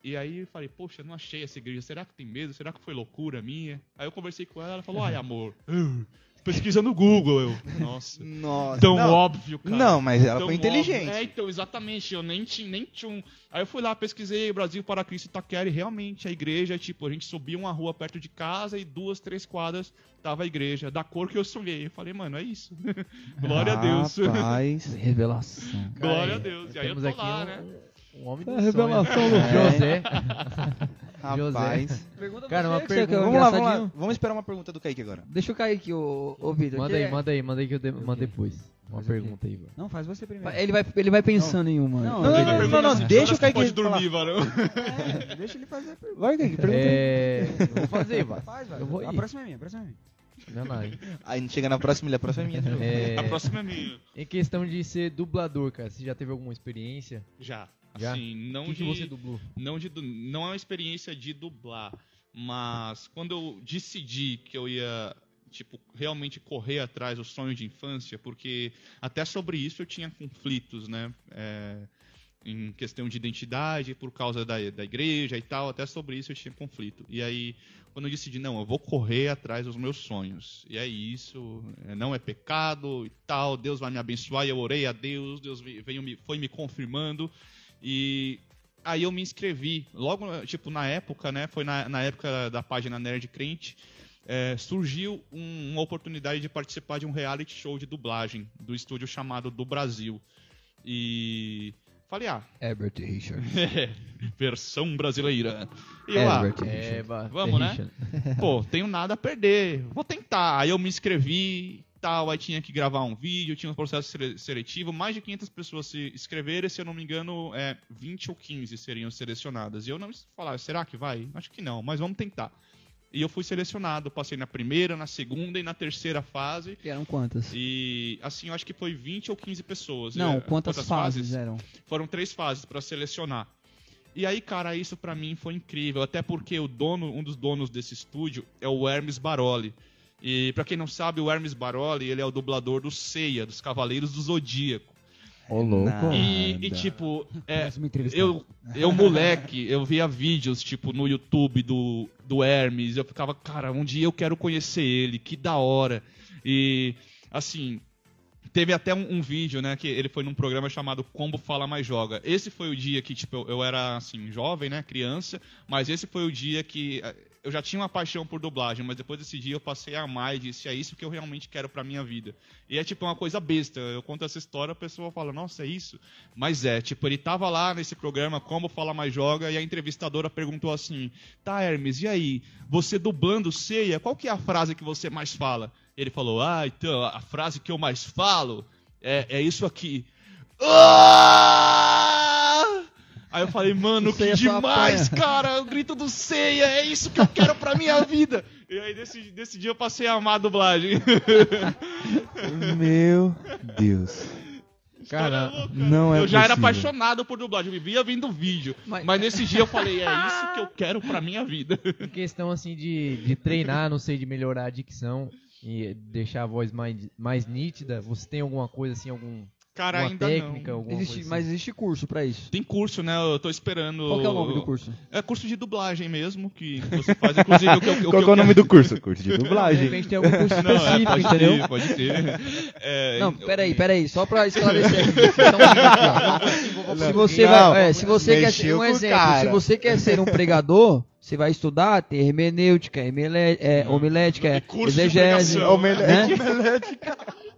E aí eu falei, poxa, não achei essa igreja. Será que tem medo? Será que foi loucura minha? Aí eu conversei com ela, ela falou, ai, amor, pesquisa no Google. Eu, nossa, Nossa. tão não, óbvio, cara. Não, mas ela Tão foi inteligente. óbvio. É, então, exatamente. Eu nem tinha, nem tinha um... Aí eu fui lá, pesquisei Brasil para Cristo Itaquera e realmente a igreja, tipo, a gente subia uma rua perto de casa e duas, três quadras tava a igreja, da cor que eu sonhei. Eu falei, mano, é isso. Glória a Deus. Rapaz. Revelação. Glória a Deus. E aí eu tô aqui lá, um, né? um homem É do a revelação sonho. do É. José. Rapaz. Pergunta Cara, uma é um Vamos lá, vamos lá. Vamos esperar uma pergunta do Kaique agora. Deixa eu cair aqui, ô, ô Vitor. Manda aí, é- manda aí, manda aí que eu de- mando depois. Uma o quê? pergunta aí, mano. Não, faz você primeiro. Ele vai, ele vai pensando em uma. Não, Não, não, Ele não, não, pergunta deixa o Kaique pode falar. dormir, varão. É, deixa ele fazer a pergunta. Vai, Kaique, pergunta. É. eu Vou fazer, vai. Faz, vai. Eu vou A próxima é minha, a próxima é minha. Não, não. Aí chega na próxima, ele, a próxima é minha. É, A próxima é minha. Em questão de ser dublador, cara, você já teve alguma experiência? Já. Já? Assim, não que, de... que você dublou? não, de, não é uma experiência de dublar, mas quando eu decidi que eu ia tipo realmente correr atrás do sonho de infância, porque até sobre isso eu tinha conflitos, né? É, em questão de identidade por causa da, da igreja e tal, até sobre isso eu tinha conflito. E aí quando eu decidi não, eu vou correr atrás dos meus sonhos. E é isso, é, não é pecado e tal, Deus vai me abençoar. E eu orei a Deus, Deus veio me, foi me confirmando e aí eu me inscrevi. Logo, tipo, na época, né? Foi na, na época da página Nerd Crente. é, surgiu um- uma oportunidade de participar de um reality show de dublagem do estúdio chamado Do Brasil. E falei, ah, Herbert Richard. versão brasileira. E eu, ah, Herbert É, Richard. Vamos, né? Pô, tenho nada a perder, vou tentar. Aí eu me inscrevi tal, aí tinha que gravar um vídeo, tinha um processo sele- seletivo, mais de 500 pessoas se inscreveram, e, se eu não me engano, é, 20 ou 15 seriam selecionadas. E eu não falar, será que vai? Acho que não, mas vamos tentar. E eu fui selecionado, passei na primeira, na segunda e na terceira fase. E eram quantas? E assim, eu acho que foi 20 ou 15 pessoas. Não, É, quantas, fases, eram? foram três fases para selecionar. E aí, cara, isso pra mim foi incrível, até porque o dono, um dos donos desse estúdio é o Hermes Baroli. E pra quem não sabe, o Hermes Baroli, ele é o dublador do Seiya, dos Cavaleiros do Zodíaco. Ô, louco. Nada. E, e, tipo, é, eu, eu moleque, eu via vídeos, tipo, no YouTube do, do Hermes, eu ficava, cara, um dia eu quero conhecer ele, que da hora. E, assim, teve até um, um vídeo, né, que ele foi num programa chamado Combo Fala Mais Joga. Esse foi o dia que, tipo, eu, eu era, assim, jovem, né, criança, mas esse foi o dia que eu já tinha uma paixão por dublagem, mas depois desse dia eu passei a amar e disse, é isso que eu realmente quero pra minha vida. E é, tipo, uma coisa besta. Eu conto essa história, a pessoa fala, nossa, é isso? Mas é, tipo, ele tava lá nesse programa, Como Fala Mais Joga, e a entrevistadora perguntou assim, tá, Hermes, e aí, você dublando ceia, qual que é a frase que você mais fala? Ele falou, ah, então, a frase que eu mais falo é, é isso aqui. Ah! Aí eu falei, mano, que demais, cara, o grito do ceia, é isso que eu quero pra minha vida. E aí, desse, desse dia, eu passei a amar a dublagem. Meu Deus. Cara, Não é eu já era possível. apaixonado por dublagem, eu vivia vendo vídeo. Mas- Mas, nesse dia eu falei, é isso que eu quero pra minha vida. em questão assim de, de treinar, não sei, de melhorar a dicção e deixar a voz mais, mais nítida, você tem alguma coisa assim, algum, Cara, alguma ainda técnica, não. alguma Existe, coisa mas assim? existe curso pra isso. Tem curso, né? Eu tô esperando. Qual que é o nome do curso? É curso de dublagem mesmo, que você faz, inclusive, o que eu, o Qual que é o nome quero- do curso? Curso de De dublagem. repente tem algum curso Não, é, específico, pode entendeu? ter, pode ter. É, Não, eu- peraí, peraí, só pra esclarecer aqui. Aqui, ó. Se você, Não, vai, é, se você quer ser um exemplo, cara. se você quer ser um pregador, você vai estudar, tem hermenêutica, é, homilética, é, curso de exegese, né?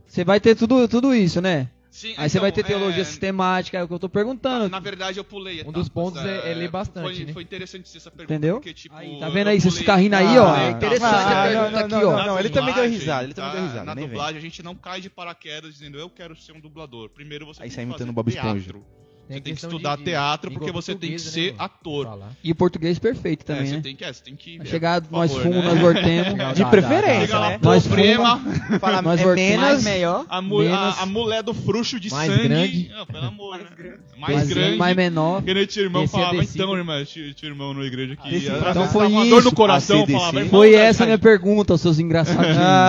Você vai ter tudo, tudo isso, né? Sim, Aí você então, vai ter teologia é, sistemática, é o que eu tô perguntando. Na verdade, eu pulei. Um dos etapas, pontos é- é ler bastante, foi, né? Foi interessante essa pergunta. Entendeu? Porque, tipo, Aí, tá vendo aí? pulei- ficam rindo aí, ó. Ah, É tá. interessante a Ah, pergunta não, aqui, não, ó. não, não, ele também deu risada, ele também tá? deu risada, Na vem. dublagem a gente não cai de paraquedas dizendo eu quero ser um dublador. Primeiro você Aí tem sai que imitando fazer Bob teatro. Esponja. Você tem que estudar de teatro porque você tem que portuguesa, ser né, ator. falar. E o português perfeito É, também, você né? tem que, é, você tem que. Vai é, chegar, por nós favor, fumos, né? nós voltemos. Legal, De preferência, né? Nós problema. Fala, Nós é menos... melhor. A, mu Menos- a, a mulher do fruxo de Mais sangue. grande. Ah, pelo amor, mais, né? mais, mais, grande. mais menor. Que nem tinha irmão é falava, então, irmã, tinha, irmão na igreja que vezes Então foi dava uma dor isso. no coração, ACDC. falava, irmão, Foi tá- essa a tá- minha pergunta, seus engraçadinhos.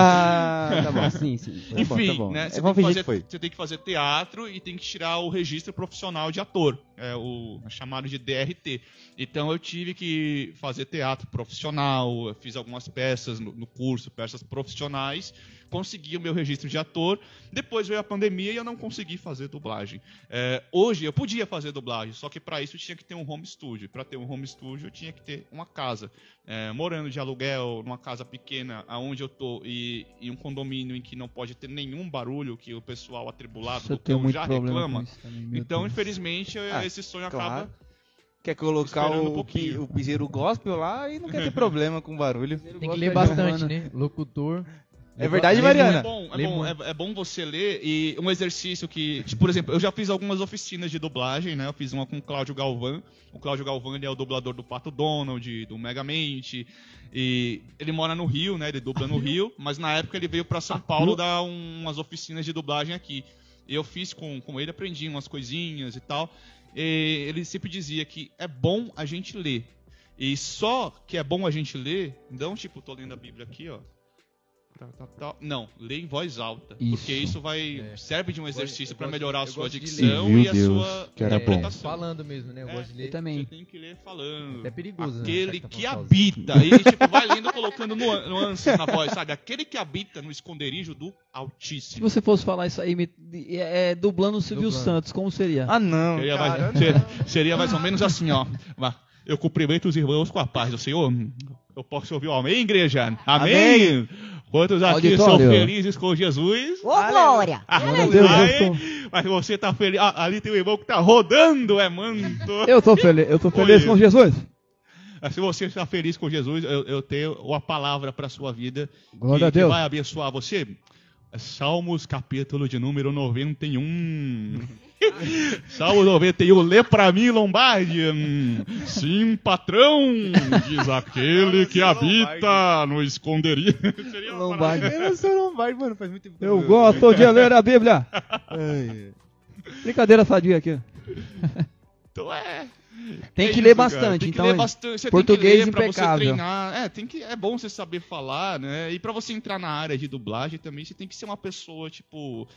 Ah, tá bom. Sim, sim. Tá Enfim, tá bom. né? É, você tem que fazer teatro e tem que tirar o registro profissional de ator, é o chamado de DRT. Então eu tive que fazer teatro profissional, eu fiz algumas peças no, no curso, peças profissionais, consegui o meu registro de ator. Depois veio a pandemia e eu não consegui fazer dublagem. É, hoje eu podia fazer dublagem, só que para isso tinha que ter um home studio. Para ter um home studio eu tinha que ter uma casa. É, morando de aluguel, numa casa pequena, aonde eu tô, e, e um condomínio em que não pode ter nenhum barulho, que o pessoal atribulado Eu do cão já reclama. também, Então, Deus. infelizmente, Ah, esse sonho claro. acaba. Quer colocar Esperando um o, pi- o piseiro gospel lá e não quer ter problema com barulho. Tem que ler bastante, né? Locutor. É verdade, Mariana? É bom, é bom, é, é bom você ler e um exercício que, tipo, por exemplo, eu já fiz algumas oficinas de dublagem, né? Eu fiz uma com o Cláudio Galvão. O Cláudio Galvão ele é o dublador do Pato Donald, do Megamente. E ele mora no Rio, né? Ele dubla no Rio, mas na época ele veio pra São Paulo dar um- umas oficinas de dublagem aqui. E eu fiz com, com ele, aprendi umas coisinhas e tal. Ele sempre dizia que é bom a gente ler. E só que é bom a gente ler, não tipo, tô lendo a Bíblia aqui, ó. Tá, tá, tá. Não, lê em voz alta. Isso. Porque isso vai. É. serve de um exercício gosto- melhorar a sua dicção e a Deus, sua que era bom. interpretação. Falando mesmo, né? Eu É, gosto de Eu ler. também. Você tem que ler falando. É perigoso, né? Aquele Certa que falsa. habita. E tipo, vai lendo colocando nua- nuances na voz, sabe? Aquele que habita no esconderijo do Se Altíssimo. você fosse falar isso aí, me- é, é, dublando o Silvio Dublando. Santos, como seria? Ah, não. Seria cara, mais, não. ser- seria mais ou menos assim, ó. Eu cumprimento os irmãos com a paz do Senhor. Eu posso ouvir o amém, igreja? Amém! Quantos aqui são Auditório. felizes com Jesus? Ô, Glória! Ah, Meu Deus, ai, eu Mas você tá feliz. Ah, ali tem um irmão que tá rodando, é manto. Eu tô feliz, eu tô feliz com Jesus. Ah, Se você está feliz com Jesus, eu, eu tenho uma palavra para sua vida Glória que, a Deus. que vai abençoar você. Salmos, capítulo de número 91. Salmo 91, lê pra mim, Lombardi. Hum, Sim, patrão, diz aquele que habita no esconderijo. Lombardi. Eu não sou Lombardi, mano, faz muito tempo. Eu gosto de ler a Bíblia. Brincadeira sadia aqui. Então é. Tem É que ler isso, bastante. Tem que então, ler bastante. Você português tem que ler pra você impecável. treinar. É, tem que, é bom você saber falar, né? E pra você entrar na área de dublagem também, você tem que ser uma pessoa, tipo.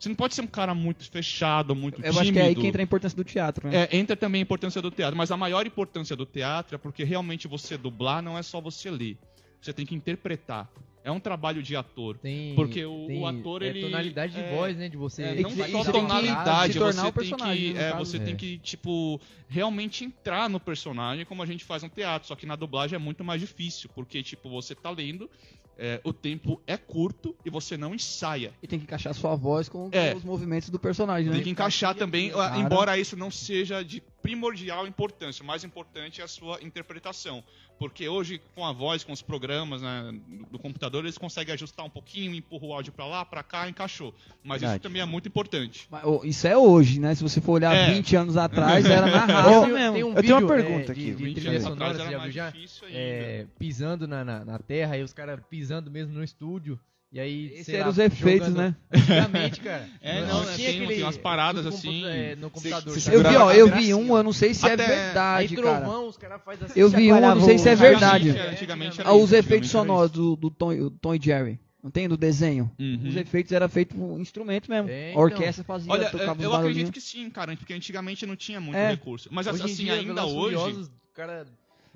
Você não pode ser um cara muito fechado, muito eu tímido. acho que é aí que entra a importância do teatro, né? É, entra também a importância do teatro, mas a maior importância do teatro é porque realmente você dublar não é só você ler. Você tem que interpretar. É um trabalho de ator. Tem, Porque o- tem- o ator, é ele- tonalidade de é- voz, né? De você. É, Tem não que- só você tem que tonalidade, tornar você tem que, é, caso. você É. tem que, tipo, realmente entrar no personagem como a gente faz no teatro. Só que na dublagem é muito mais difícil, porque, tipo, você tá lendo, é, o tempo é curto e você não ensaia. E tem que encaixar sua voz com É. os movimentos do personagem, né? Tem que encaixar também, Cara. embora isso não seja de primordial importância. O mais importante é a sua interpretação. Porque hoje, com a voz, com os programas né, do computador, eles conseguem ajustar um pouquinho, empurra o áudio pra lá, pra cá, encaixou. Mas Verdade. isso também é muito importante. Mas, ô, Isso é hoje, né? Se você for olhar É. 20 anos atrás, era na raça tem mesmo. um Eu tenho uma pergunta é, de- aqui. De, 20 trilha anos sonora, atrás você era já já? difícil ainda. É, pisando na, na, na terra, aí os caras pisando mesmo no estúdio. E aí, Esses sei eram lá, os efeitos, jogando- né? Antigamente, cara. É, não, não, tinha tem- aquele. tem umas paradas assim. é, no computador. você sabe? Eu vi, ó, eu a vi um, eu não sei se é Até- Aí verdade, cara. trovão, os caras fazem assim. Eu vi um, eu não sei se é verdade. Antigamente, antigamente era os efeitos era sonoros do, do Tom, Tom e Jerry. Não tem? Do desenho. Uhum. Os efeitos eram feitos por instrumento mesmo. É, a então. orquestra fazia, Olha, tocava eu barulhinhos. acredito que sim, cara, porque antigamente não tinha muito É. recurso. Mas Hoje assim, dia, ainda hoje. Cara,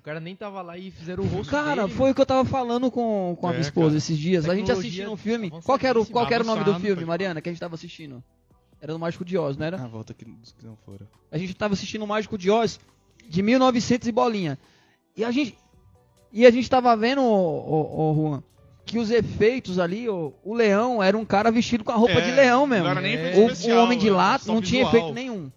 cara nem tava lá e fizeram o rosto Cara, dele. foi o que eu tava falando com, com a É, minha esposa cara. esses dias. A gente assistindo um filme. avançadíssima. Qual que era, o- qual que era o nome do filme, Mariana, que a gente tava assistindo? Era do Mágico de Oz, não era? Ah, volta aqui dos que não foram. A gente tava assistindo o Mágico de Oz de 1900 e bolinha. E a gente e a gente tava vendo, o, Juan, que os efeitos ali, o, o leão era um cara vestido com a roupa É, de leão mesmo. Não era nem É. O, o Homem de só não tinha visual. efeito nenhum.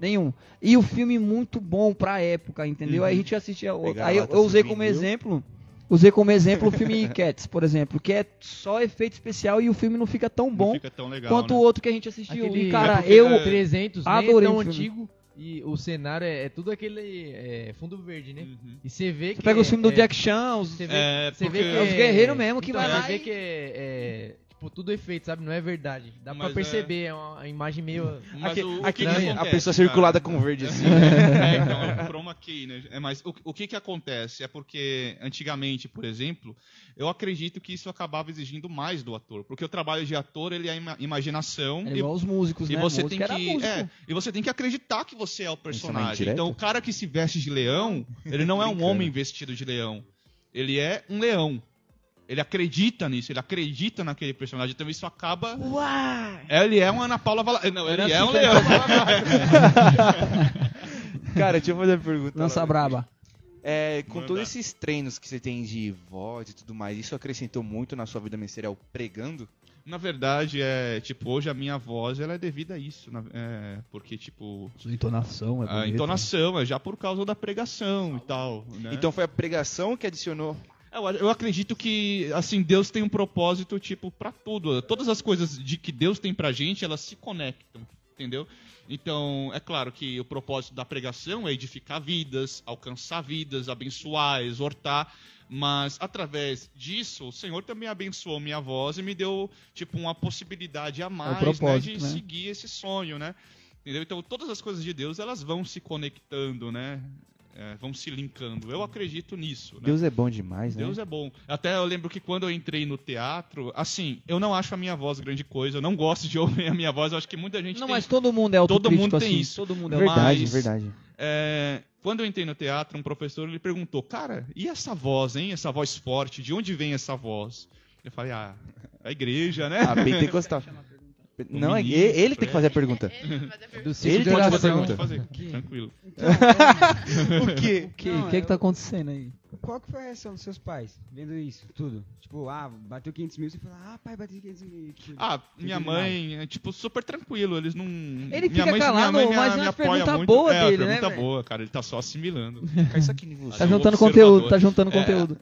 Nenhum. E o filme muito bom pra época, entendeu? Uhum. Aí a gente assistia. Pegar Aí eu, eu usei como exemplo. Usei como exemplo o filme Cats, por exemplo, que é só efeito especial e o filme não fica tão bom fica tão legal, quanto né? o outro que a gente assistiu. Aquele- E, cara, É eu. é, 300, nem Adorei tão o filme. antigo. E o cenário é, é tudo aquele é, fundo verde, né? Uhum. E você vê Você que. pega o filme do é, Jack Chan, os, Você vê, É, você vê porque- que É os guerreiros mesmo que então, vai você lá vê e- que é, é, tipo tudo efeito, sabe? Não é verdade. Dá Mas pra perceber, é uma imagem meio Mas Aque- o- o que que a acontece, pessoa cara? circulada com verde assim. É, então, é o chroma key, né? É, mas o, o que que acontece? É porque, antigamente, por exemplo, eu acredito que isso acabava exigindo mais do ator. Porque o trabalho de ator, ele é ima- imaginação. É e- igual os músicos, e né? você tem que é, e você tem que acreditar que você é o personagem. Então o cara que se veste de leão, ele não é um homem vestido de leão. Ele é um leão. Ele acredita nisso, ele acredita naquele personagem. Então isso acaba. Ele é uma Ana Paula Vala... Não, ele Era é assim um leão. Cara, deixa eu fazer uma pergunta. Lança lá. braba. É, com Manda. todos esses treinos que você tem de voz e tudo mais, isso acrescentou muito na sua vida ministerial pregando? Na verdade, é tipo, hoje a minha voz ela é devida a isso. na- é, porque, tipo, Sua entonação é a entonação é já por causa da pregação e tal. né? Então foi a pregação que adicionou. Eu, eu acredito que, assim, Deus tem um propósito, tipo, pra tudo. Todas as coisas de que Deus tem pra gente, elas se conectam, entendeu? Então, é claro que o propósito da pregação é edificar vidas, alcançar vidas, abençoar, exortar. Mas, através disso, o Senhor também abençoou minha voz e me deu, tipo, uma possibilidade a mais, né, propósito, de né? seguir esse sonho, né? Entendeu? Então, todas as coisas de Deus, elas vão se conectando, né? É, vão se linkando. Eu acredito nisso, né? Deus é bom demais, né? Deus é bom. Até eu lembro que quando eu entrei no teatro, assim, eu não acho a minha voz grande coisa, eu não gosto de ouvir a minha voz, eu acho que muita gente Não, tem. mas todo mundo é Todo autocrítico mundo tem assim. isso. Todo mundo é verdade, mas- verdade. É, quando eu entrei no teatro, um professor ele perguntou, cara, e essa voz, hein? Essa voz forte, de onde vem essa voz? Eu falei, ah, a igreja, né? Ah, pentecostal. Não, é ele tem que fazer a é. pergunta. Do Ele ciclo de pode fazer a pergunta. Fazer, tranquilo. o quê? O que, Não, que, que eu- tá acontecendo aí? Qual que foi a reação dos seus pais vendo isso, tudo? Tipo, ah, bateu 500 mil, você fala, ah, pai, bateu 500 mil. Tipo, Ah, minha mãe é, tipo, super tranquilo, eles não... Ele minha fica mãe, calado, minha mãe mas me, é uma apoia pergunta muito. boa é, uma dele, né, pergunta velho? boa, cara, ele tá só assimilando. Cai isso aqui em você. Tá juntando conteúdo, tá juntando É. conteúdo.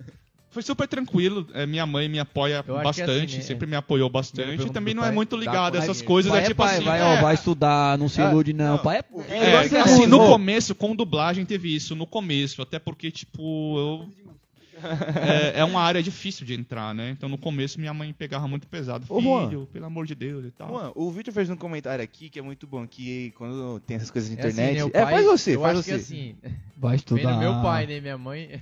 Foi super tranquilo. é, minha mãe me apoia Eu é bastante, assim, né? sempre me apoiou bastante. E também não é pai, muito ligado a pai essas coisas. Pai é é tipo pai, assim. vai, é, ó, vai estudar, não se Ah, ilude não. não. Pai é... É, assim, no começo, com dublagem, teve isso. No começo, até porque, tipo, eu. é, é uma área difícil de entrar, né? Então no começo minha mãe pegava muito pesado. Ô, Juan. Filho, pelo amor de Deus e tal. Juan, o Vitor fez um comentário aqui que é muito bom, que quando tem essas coisas na É assim, internet... né, é, pai- faz você, eu faz acho você. que assim, Vai vendo estudar. meu pai, né, minha mãe,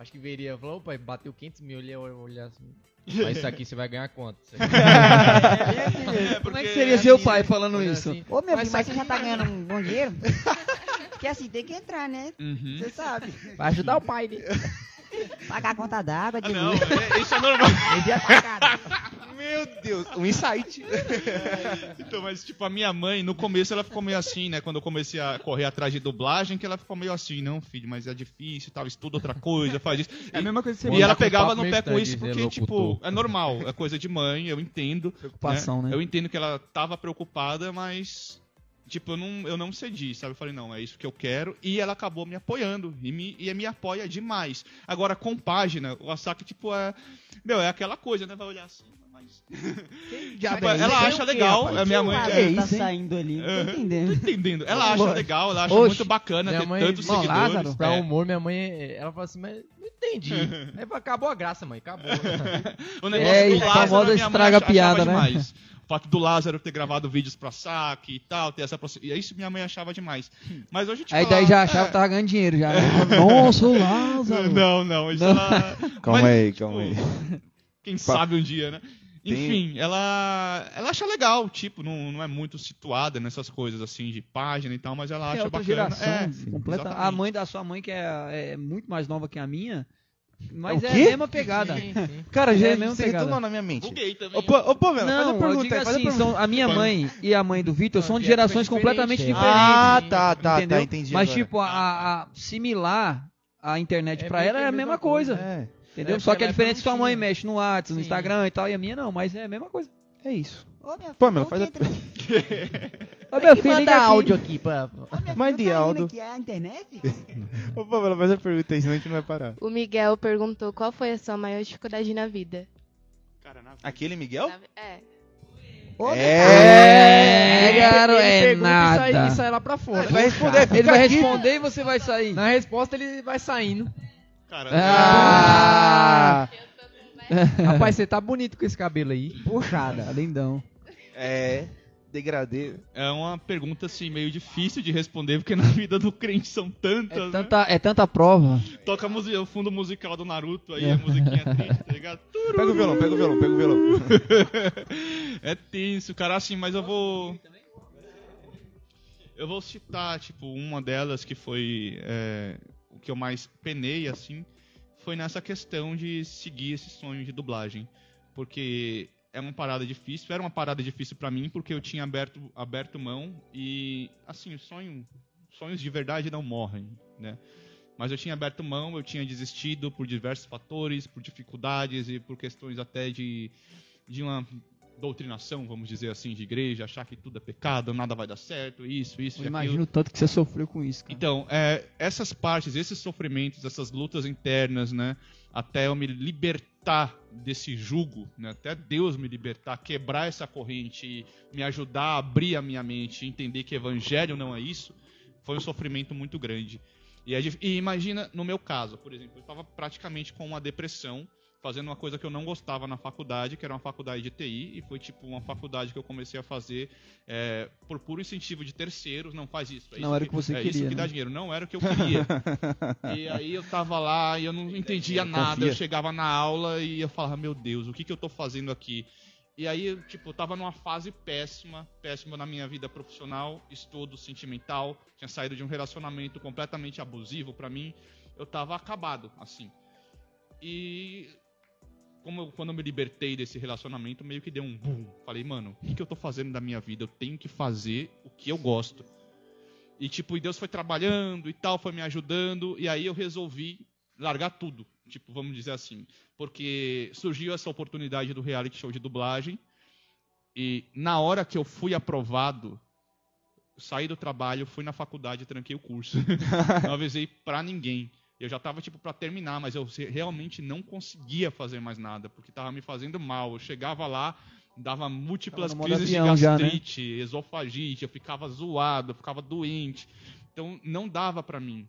acho que veria, falou, "Ô, pai, bateu 500 mil, ele ia olhar assim, mas isso aqui você vai ganhar quanto? Aqui- Como é que seria seu pai falando isso? assim, Ô, meu Mas filho, mas você já tá ganhando um bom dinheiro? Porque assim, tem que entrar, né? Uhum. Você sabe. Vai ajudar o pai dele. Pagar a conta d'água, Ah, de não, luz. é- isso é normal. Devia pagar. Meu Deus, um insight. Então, mas tipo, a minha mãe, no começo ela ficou meio assim, né? Quando eu comecei a correr atrás de dublagem, que ela ficou meio assim, não, filho, mas é difícil tal, estuda outra coisa, faz isso. É a mesma coisa que você E ela pegava no pé com isso porque, tipo, é normal, é coisa de mãe, eu entendo. Preocupação, né? Eu entendo que ela tava preocupada, mas. Tipo, eu não, eu não cedi, sabe? Eu falei, não, é isso que eu quero. E ela acabou me apoiando. E me, e me apoia demais. Agora, com página, o Asaka, tipo, é. Meu, é aquela coisa, né? Vai olhar assim, mas. Tipo, ela acha legal, a minha mãe. É, tá isso, hein? saindo ali, não tô Aham. Tô entendendo. entendendo. ela acha legal, ela acha Oxe, muito bacana minha ter mãe- tantos Irmão seguidores. Lázaro, Pra É. humor, minha mãe, ela fala assim, mas não entendi. Aí acabou a graça, mãe, acabou. O negócio É, do e a Lázaro, minha mãe estraga achava piada, né? demais. O fato do Lázaro ter gravado vídeos pra saque e tal, ter essa proximidade. Isso minha mãe achava demais. Mas hoje, tipo, Aí daí já achava que tava ganhando dinheiro já. né? Nossa, o Lázaro. Não, não, isso Não. ela. Calma Mas, aí, tipo, calma aí. Quem sabe um dia, né? Tem- Enfim, ela ela acha legal, tipo, não, não é muito situada nessas coisas assim de página e tal, mas ela É acha outra bacana. geração. é, completa. A mãe da sua mãe, que é, é muito mais nova que a minha, mas É é, a mesma pegada. Sim, sim. Cara, já É a é mesma você pegada. na minha mente. Buguei também. Ô, Pô- ô, Pamela, faz a Não, eu pergunta digo aí, faz a assim, pergunta. são, a minha mãe e a mãe do Vitor são de época gerações diferente, completamente é. diferentes. Ah, tá, tá, entendeu? tá, entendi. Mas, agora. tipo, a, a- a similar a internet É pra ela que é a mesma coisa. É, Entendeu? É, Só que a diferença é que ela sua mãe mexe no WhatsApp, no. Instagram e tal, e a minha não, mas é a mesma coisa. é isso. Ô, minha Pamela, filha, faz a-. Ô, meu Que filho, liga áudio aqui pra... Ô, minha Mas filha, de tá Aldo. aqui, é a internet? Ô, Pamela, faz a pergunta aí, senão a gente não vai parar. O Miguel perguntou qual foi a sua maior dificuldade na vida. Cara, na- Aquele Miguel? Na- É. Ô, É, garo, Ele é pergunta e sai- nada. E sai lá pra fora. Ele vai responder, Ele vai responder e você vai sair. Na resposta ele vai saindo. Cara, Ah, Rapaz, você tá bonito com esse cabelo aí. Puxada. tá lindão. É, degradê. é uma pergunta assim meio difícil de responder, porque na vida do crente são tantas, É né? tanta, é tanta prova. Toca o fundo musical do Naruto aí, É. a musiquinha triste, tá ligado? Pega o violão, pega o violão, pega o violão. é tenso, cara, assim, mas eu vou. Eu vou citar, tipo, uma delas que foi é, que eu mais penei, assim, foi nessa questão de seguir esse sonho de dublagem. Porque é uma parada difícil, era uma parada difícil pra mim, porque eu tinha aberto, aberto mão e, assim, sonho, sonhos de verdade não morrem, né? Mas eu tinha aberto mão, eu tinha desistido por diversos fatores, por dificuldades e por questões até de, de uma doutrinação, vamos dizer assim, de igreja, achar que tudo é pecado, nada vai dar certo, isso, isso, Eu imagino o tanto que você sofreu com isso, cara. Então, é, essas partes, esses sofrimentos, essas lutas internas, né, até eu me libertar desse jugo, né, até Deus me libertar, quebrar essa corrente e me ajudar a abrir a minha mente, entender que evangelho não é isso, foi um sofrimento muito grande. E, é e imagina, no meu caso, por exemplo, eu estava praticamente com uma depressão, fazendo uma coisa que eu não gostava na faculdade, que era uma faculdade de TI, e foi tipo uma faculdade que eu comecei a fazer é, por puro incentivo de terceiros, não faz isso. é Não isso era o que você é isso queria, que dá né? dinheiro, não era o que eu queria. e aí eu tava lá e eu não entendia nada, Confia. eu chegava na aula e eu falava, meu Deus, o que que eu tô fazendo aqui? E aí, eu, tipo, eu tava numa fase péssima, péssima na minha vida profissional, estudo, sentimental, tinha saído de um relacionamento completamente abusivo pra mim, eu tava acabado, assim. E como eu- quando eu me libertei desse relacionamento, meio que deu um boom. Falei, mano, o que, eu tô fazendo da minha vida? Eu tenho que fazer o que eu gosto. E tipo, e Deus foi trabalhando e tal, foi me ajudando, e aí eu resolvi largar tudo, tipo, vamos dizer assim, porque surgiu essa oportunidade do reality show de dublagem, e na hora que eu fui aprovado, saí do trabalho, fui na faculdade tranquei o curso. não avisei pra ninguém. Eu já tava tipo para terminar, mas eu realmente não conseguia fazer mais nada, porque tava me fazendo mal. Eu chegava lá, dava múltiplas crises de avião já, né? gastrite, esofagite, eu ficava zoado, eu ficava doente. Então não dava pra mim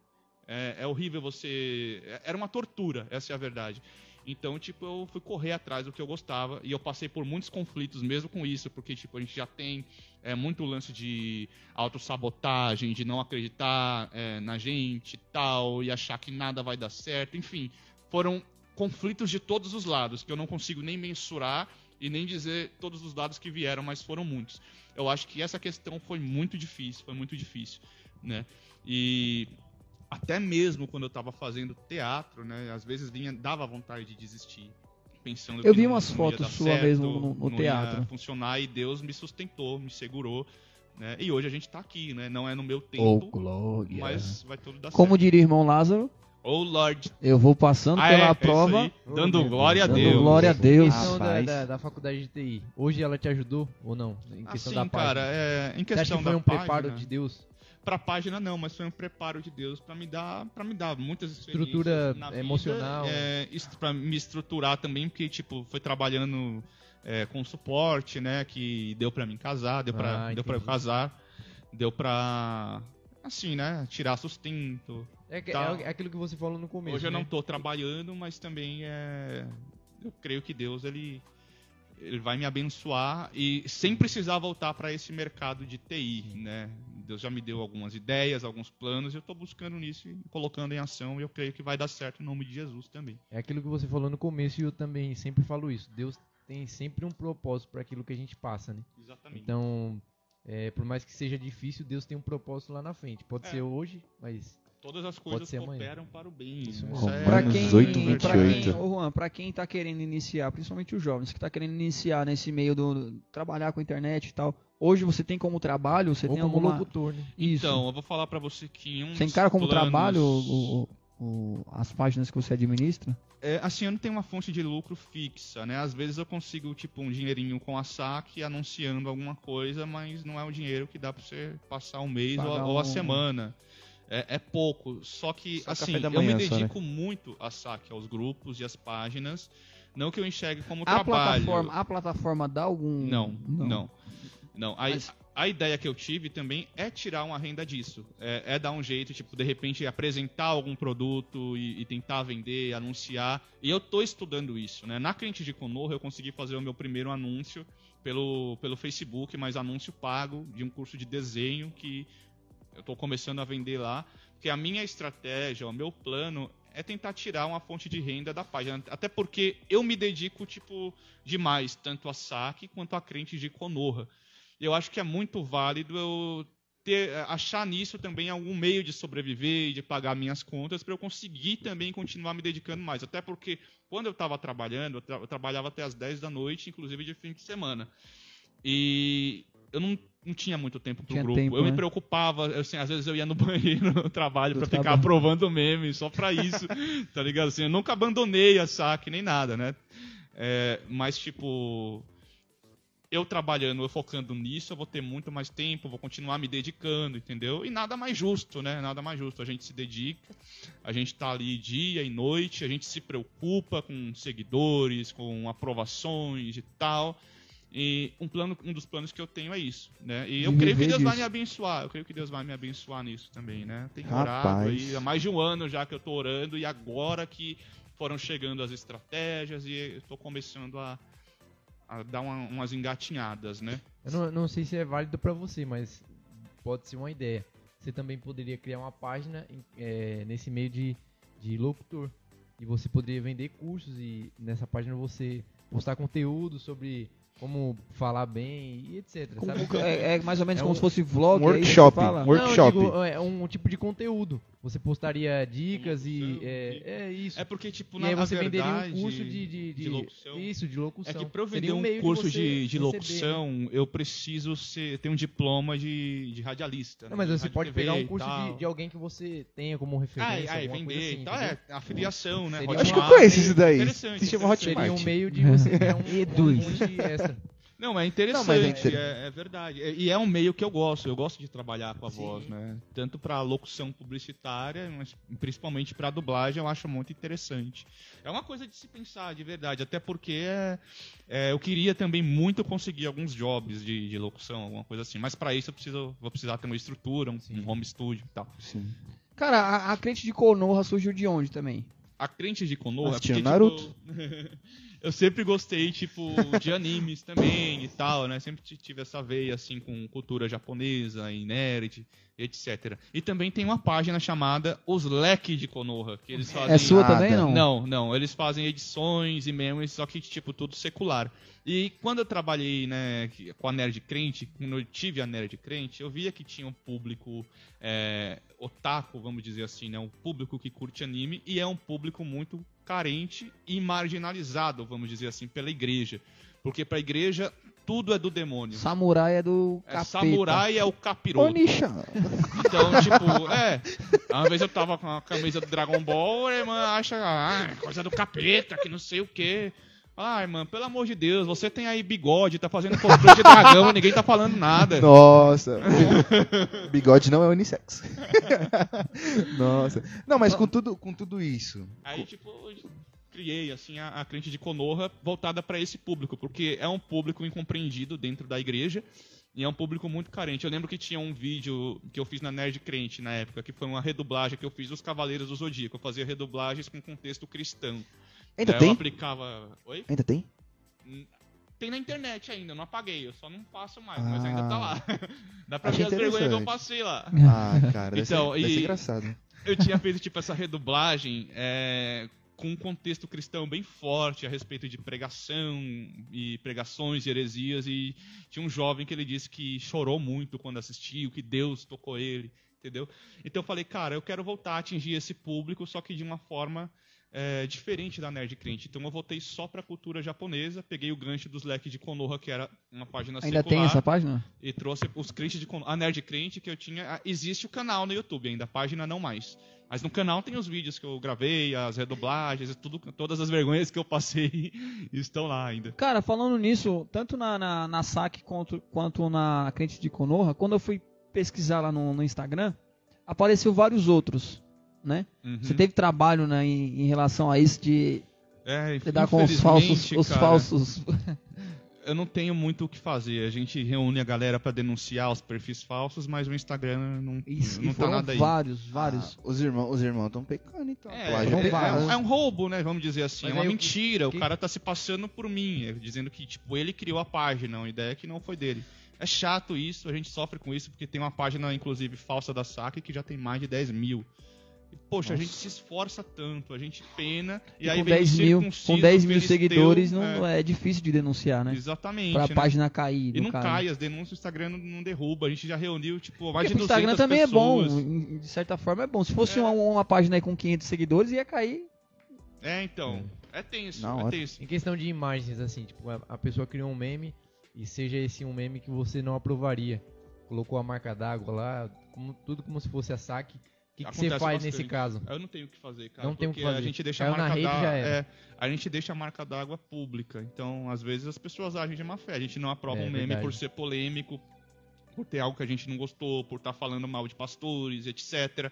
É, é horrível você. é- Era uma tortura, essa é a verdade. Então, tipo, eu fui correr atrás do que eu gostava e eu passei por muitos conflitos mesmo com isso, porque, tipo, a gente já tem é, muito lance de autossabotagem, de não acreditar é, na gente e tal, e achar que nada vai dar certo, enfim. Foram conflitos de todos os lados, que eu não consigo nem mensurar e nem dizer todos os dados que vieram, mas foram muitos. Eu acho que essa questão foi muito difícil, foi muito difícil, né? E até mesmo quando eu estava fazendo teatro, né, às vezes vinha dava vontade de desistir, pensando Eu que vi não- umas não fotos dar sua certo, mesmo no- no não teatro. Ia funcionar e Deus me sustentou, me segurou, né? E hoje a gente tá aqui, né? Não é no meu tempo, glória. mas vai tudo dar Como certo. diria irmão Lázaro, Oh Lord, eu vou passando Ah, pela é, é prova, aí, dando meu glória a dando Deus. glória a Deus. questão da, da, da faculdade de TI, hoje ela te ajudou ou não? Em questão Assim, da página. cara, é, em Você questão acha que foi um preparo página, de Deus? Pra página não, mas foi um preparo de Deus pra me dar, para me dar muitas Estrutura emocional. é, isso para me estruturar também, porque tipo foi trabalhando é, com suporte, né, que deu pra mim casar, deu pra Ah, deu para eu casar, deu pra assim, né, tirar sustento. É, Tá. é aquilo que você falou no começo. Hoje eu né? não tô trabalhando, mas também é eu creio que Deus ele ele vai me abençoar e sem precisar voltar para esse mercado de TI, né? Deus já me deu algumas ideias, alguns planos, e eu estou buscando nisso e colocando em ação, e eu creio que vai dar certo em nome de Jesus também. É aquilo que você falou no começo e eu também sempre falo isso. Deus tem sempre um propósito para aquilo que a gente passa, né? Exatamente. Então, é, por mais que seja difícil, Deus tem um propósito lá na frente. Pode É. ser hoje, mas Todas as coisas ser amanhã. cooperam para o bem. Isso né? é- Pra Romanos quem, 8, pra quem, 28. ô Juan, pra quem tá querendo iniciar, principalmente os jovens que tá querendo iniciar nesse meio do trabalhar com a internet e tal, hoje você tem como trabalho, você ou tem como alguma locutor, né? isso. Então, eu vou falar para você que em um você encara como planos- trabalho o- o- o- as páginas que você administra? É, assim, eu não tenho uma fonte de lucro fixa, né? Às vezes eu consigo, tipo, um dinheirinho com a saque anunciando alguma coisa, mas não é um dinheiro que dá pra você passar um mês ou, Pagar ou a um- semana. É, é pouco. Só que, Só assim, eu me manhã só, né? dedico muito a saque aos grupos e às páginas. Não que eu enxergue como A trabalho. plataforma, a plataforma dá algum Não, não. Não, a, Mas- a ideia que eu tive também é tirar uma renda disso. É, é dar um jeito, tipo, de repente apresentar algum produto e, e tentar vender, anunciar. E eu tô estudando isso, né? Na Cliente de Conorra eu consegui fazer o meu primeiro anúncio pelo, pelo Facebook, mas anúncio pago de um curso de desenho que eu tô começando a vender lá. Porque a minha estratégia, o meu plano é tentar tirar uma fonte de renda da página. Até porque eu me dedico, tipo, demais, tanto a saque quanto a crente de Conorra. Eu acho que é muito válido eu ter, achar nisso também algum meio de sobreviver e de pagar minhas contas para eu conseguir também continuar me dedicando mais. Até porque quando eu estava trabalhando, eu, tra- eu trabalhava até as 10 da noite, inclusive de fim de semana. E eu não, não tinha muito tempo pro Tinha grupo. tempo, eu né? me preocupava, eu, assim, às vezes eu ia no banheiro no trabalho para ficar aprovando meme, só para isso, tá ligado? Assim, eu nunca abandonei a saque nem nada, né? É, mas, tipo, eu trabalhando, eu focando nisso, eu vou ter muito mais tempo, vou continuar me dedicando, entendeu? E nada mais justo, né? Nada mais justo. A gente se dedica, a gente tá ali dia e noite, a gente se preocupa com seguidores, com aprovações e tal. E um plano, um dos planos que eu tenho é isso, né? E eu De creio que Deus vai me abençoar. Eu creio que Deus vai me abençoar nisso também, né? Tenho Rapaz. orado aí há mais de um ano já que eu tô orando e agora que foram chegando as estratégias e eu tô começando a, a dar uma- umas engatinhadas, né? Eu não, não sei se é válido pra você, mas pode ser uma ideia. Você também poderia criar uma página é, nesse meio de, de locutor. E você poderia vender cursos e nessa página você postar conteúdo sobre como falar bem e etc. Como- sabe? é, é mais ou menos É como um- se fosse vlog. um é que workshop, um workshop. Não, digo, é um tipo de conteúdo. Você postaria dicas e. Locução, É, é isso. É porque, tipo, e na aí você venderia verdade, um curso de, de, de locução. Isso, de locução. É que eu Seria vender um meio curso de, de receber, né? locução, eu preciso ser, ter um diploma de, de radialista. Não, né? mas de você rádio pode TV pegar um e curso de, de alguém que você tenha como referência. ah, e alguma vender assim, e tal. entendeu? É, afiliação, né? Seria Acho que eu Hotmart, conheço isso daí. interessante, Se chama interessante. Seria um Hotmart. meio de você ganhar um, Eduz. um monte extra. Não, é interessante, Não, mas é inter- é, é verdade. É- E é um meio que eu gosto, eu gosto de trabalhar com a Sim. voz, né? Tanto pra locução publicitária, mas principalmente pra dublagem, eu acho muito interessante. É uma coisa de se pensar, de verdade, até porque é, é, eu queria também muito conseguir alguns jobs de, de locução, alguma coisa assim, mas pra isso eu preciso, vou precisar ter uma estrutura, um, um home studio e tal. Sim. Cara, a, a crente de Konoha surgiu de onde também? A crente de Konoha, Assistindo porque, Naruto. tipo, eu sempre gostei, tipo, de animes também e tal, né? Sempre tive essa veia, assim, com cultura japonesa e nerd, etc. E também tem uma página chamada Os Leque de Konoha, que eles fazem... É sua nada. também, não? Não, não. Eles fazem edições e memes, só que, tipo, tudo secular. E quando eu trabalhei, né, com a Nerd Crente, quando eu tive a Nerd Crente, eu via que tinha um público é, otaku, vamos dizer assim, né? Um público que curte anime e é um público muito carente e marginalizado, vamos dizer assim, pela igreja. Porque pra igreja, tudo é do demônio. Samurai é do É, capeta. samurai é o capiroto. Onisha. Então, tipo, é. Uma vez eu tava com a camisa do Dragon Ball, a irmã acha, ah, coisa do capeta, que não sei o quê. Ai, mano, pelo amor de Deus, você tem aí bigode, tá fazendo controle de dragão e ninguém tá falando nada. Nossa. Bigode não é unissex. Nossa. Não, mas com tudo, com tudo isso. Aí, tipo, criei, assim, a, a crente de Konoha voltada pra esse público, porque é um público incompreendido dentro da igreja e é um público muito carente. Eu lembro que tinha um vídeo que eu fiz na Nerd Crente na época, que foi uma redublagem que eu fiz dos Cavaleiros do Zodíaco. Eu fazia redublagens com contexto cristão. Ainda Daí tem? Eu aplicava. Oi? Ainda tem? Tem na internet ainda, não apaguei, eu só não passo mais, mas ainda tá Ah. lá. Dá pra ver as vergonhas que eu passei lá. Ah, cara, deve, Então, ser, deve ser e- engraçado. Eu tinha feito tipo essa redublagem é, com um contexto cristão bem forte a respeito de pregação e pregações e heresias e tinha um jovem que ele disse que chorou muito quando assistiu, que Deus tocou ele, entendeu? Então eu falei, cara, eu quero voltar a atingir esse público, só que de uma forma é, diferente da Nerd Crente. Então eu voltei só pra cultura japonesa, peguei o gancho dos leques de Konoha, que era uma página Ainda secular, tem essa página? e trouxe os crentes de Konoha. A Nerd Crente que eu tinha. ah, Existe o canal no YouTube ainda, a página não mais. Mas no canal tem os vídeos que eu gravei, as redublagens, e tudo, todas as vergonhas que eu passei estão lá ainda. Cara, falando nisso, tanto na, na, na SAC quanto, quanto na crente de Konoha, quando eu fui pesquisar lá no, no Instagram, apareceu vários outros, né? Uhum. Você teve trabalho né, em, em relação a isso de É, lidar com os falsos, os cara, falsos... Eu não tenho muito o que fazer. A gente reúne a galera pra denunciar os perfis falsos, mas o Instagram não, Isso, não tá foram nada aí. vários, vários. Ah, os irmãos os irmãos estão pecando, então. É, é, vai. é um roubo, né? Vamos dizer assim. Mas é uma mentira. que- O cara tá se passando por mim, é, dizendo que tipo ele criou a página. A ideia é que não foi dele. É chato isso, a gente sofre com isso, porque tem uma página, inclusive, falsa da SAC que já tem mais de 10 mil. E, Poxa, a gente se esforça tanto, a gente pena, e, E aí com vem 10 o mil, com 10 mil seguidores não, é, é difícil de denunciar, né? Exatamente. Pra né? página cair. E não caso. cai, as denúncias o Instagram não, não derruba. A gente já reuniu, tipo, mais Porque de 200 Instagram também é bom, pessoas. de certa forma é bom. Se fosse É. uma, uma página aí com 500 seguidores, ia cair. É, então. É tenso, Na é tenso. Em questão de imagens, assim, tipo, a, a pessoa criou um meme e seja esse um meme que você não aprovaria. Colocou a marca d'água lá, como- tudo como se fosse a saque. O que, que você faz bastante. nesse caso? Eu não tenho o que fazer, cara. Não tem o que porque a fazer. gente deixa Caiu a marca d'água. É, a gente deixa a marca d'água pública. Então, às vezes, as pessoas agem de má fé. A gente não aprova É, um meme verdade. por ser polêmico, por ter algo que a gente não gostou, por estar falando mal de pastores, etc.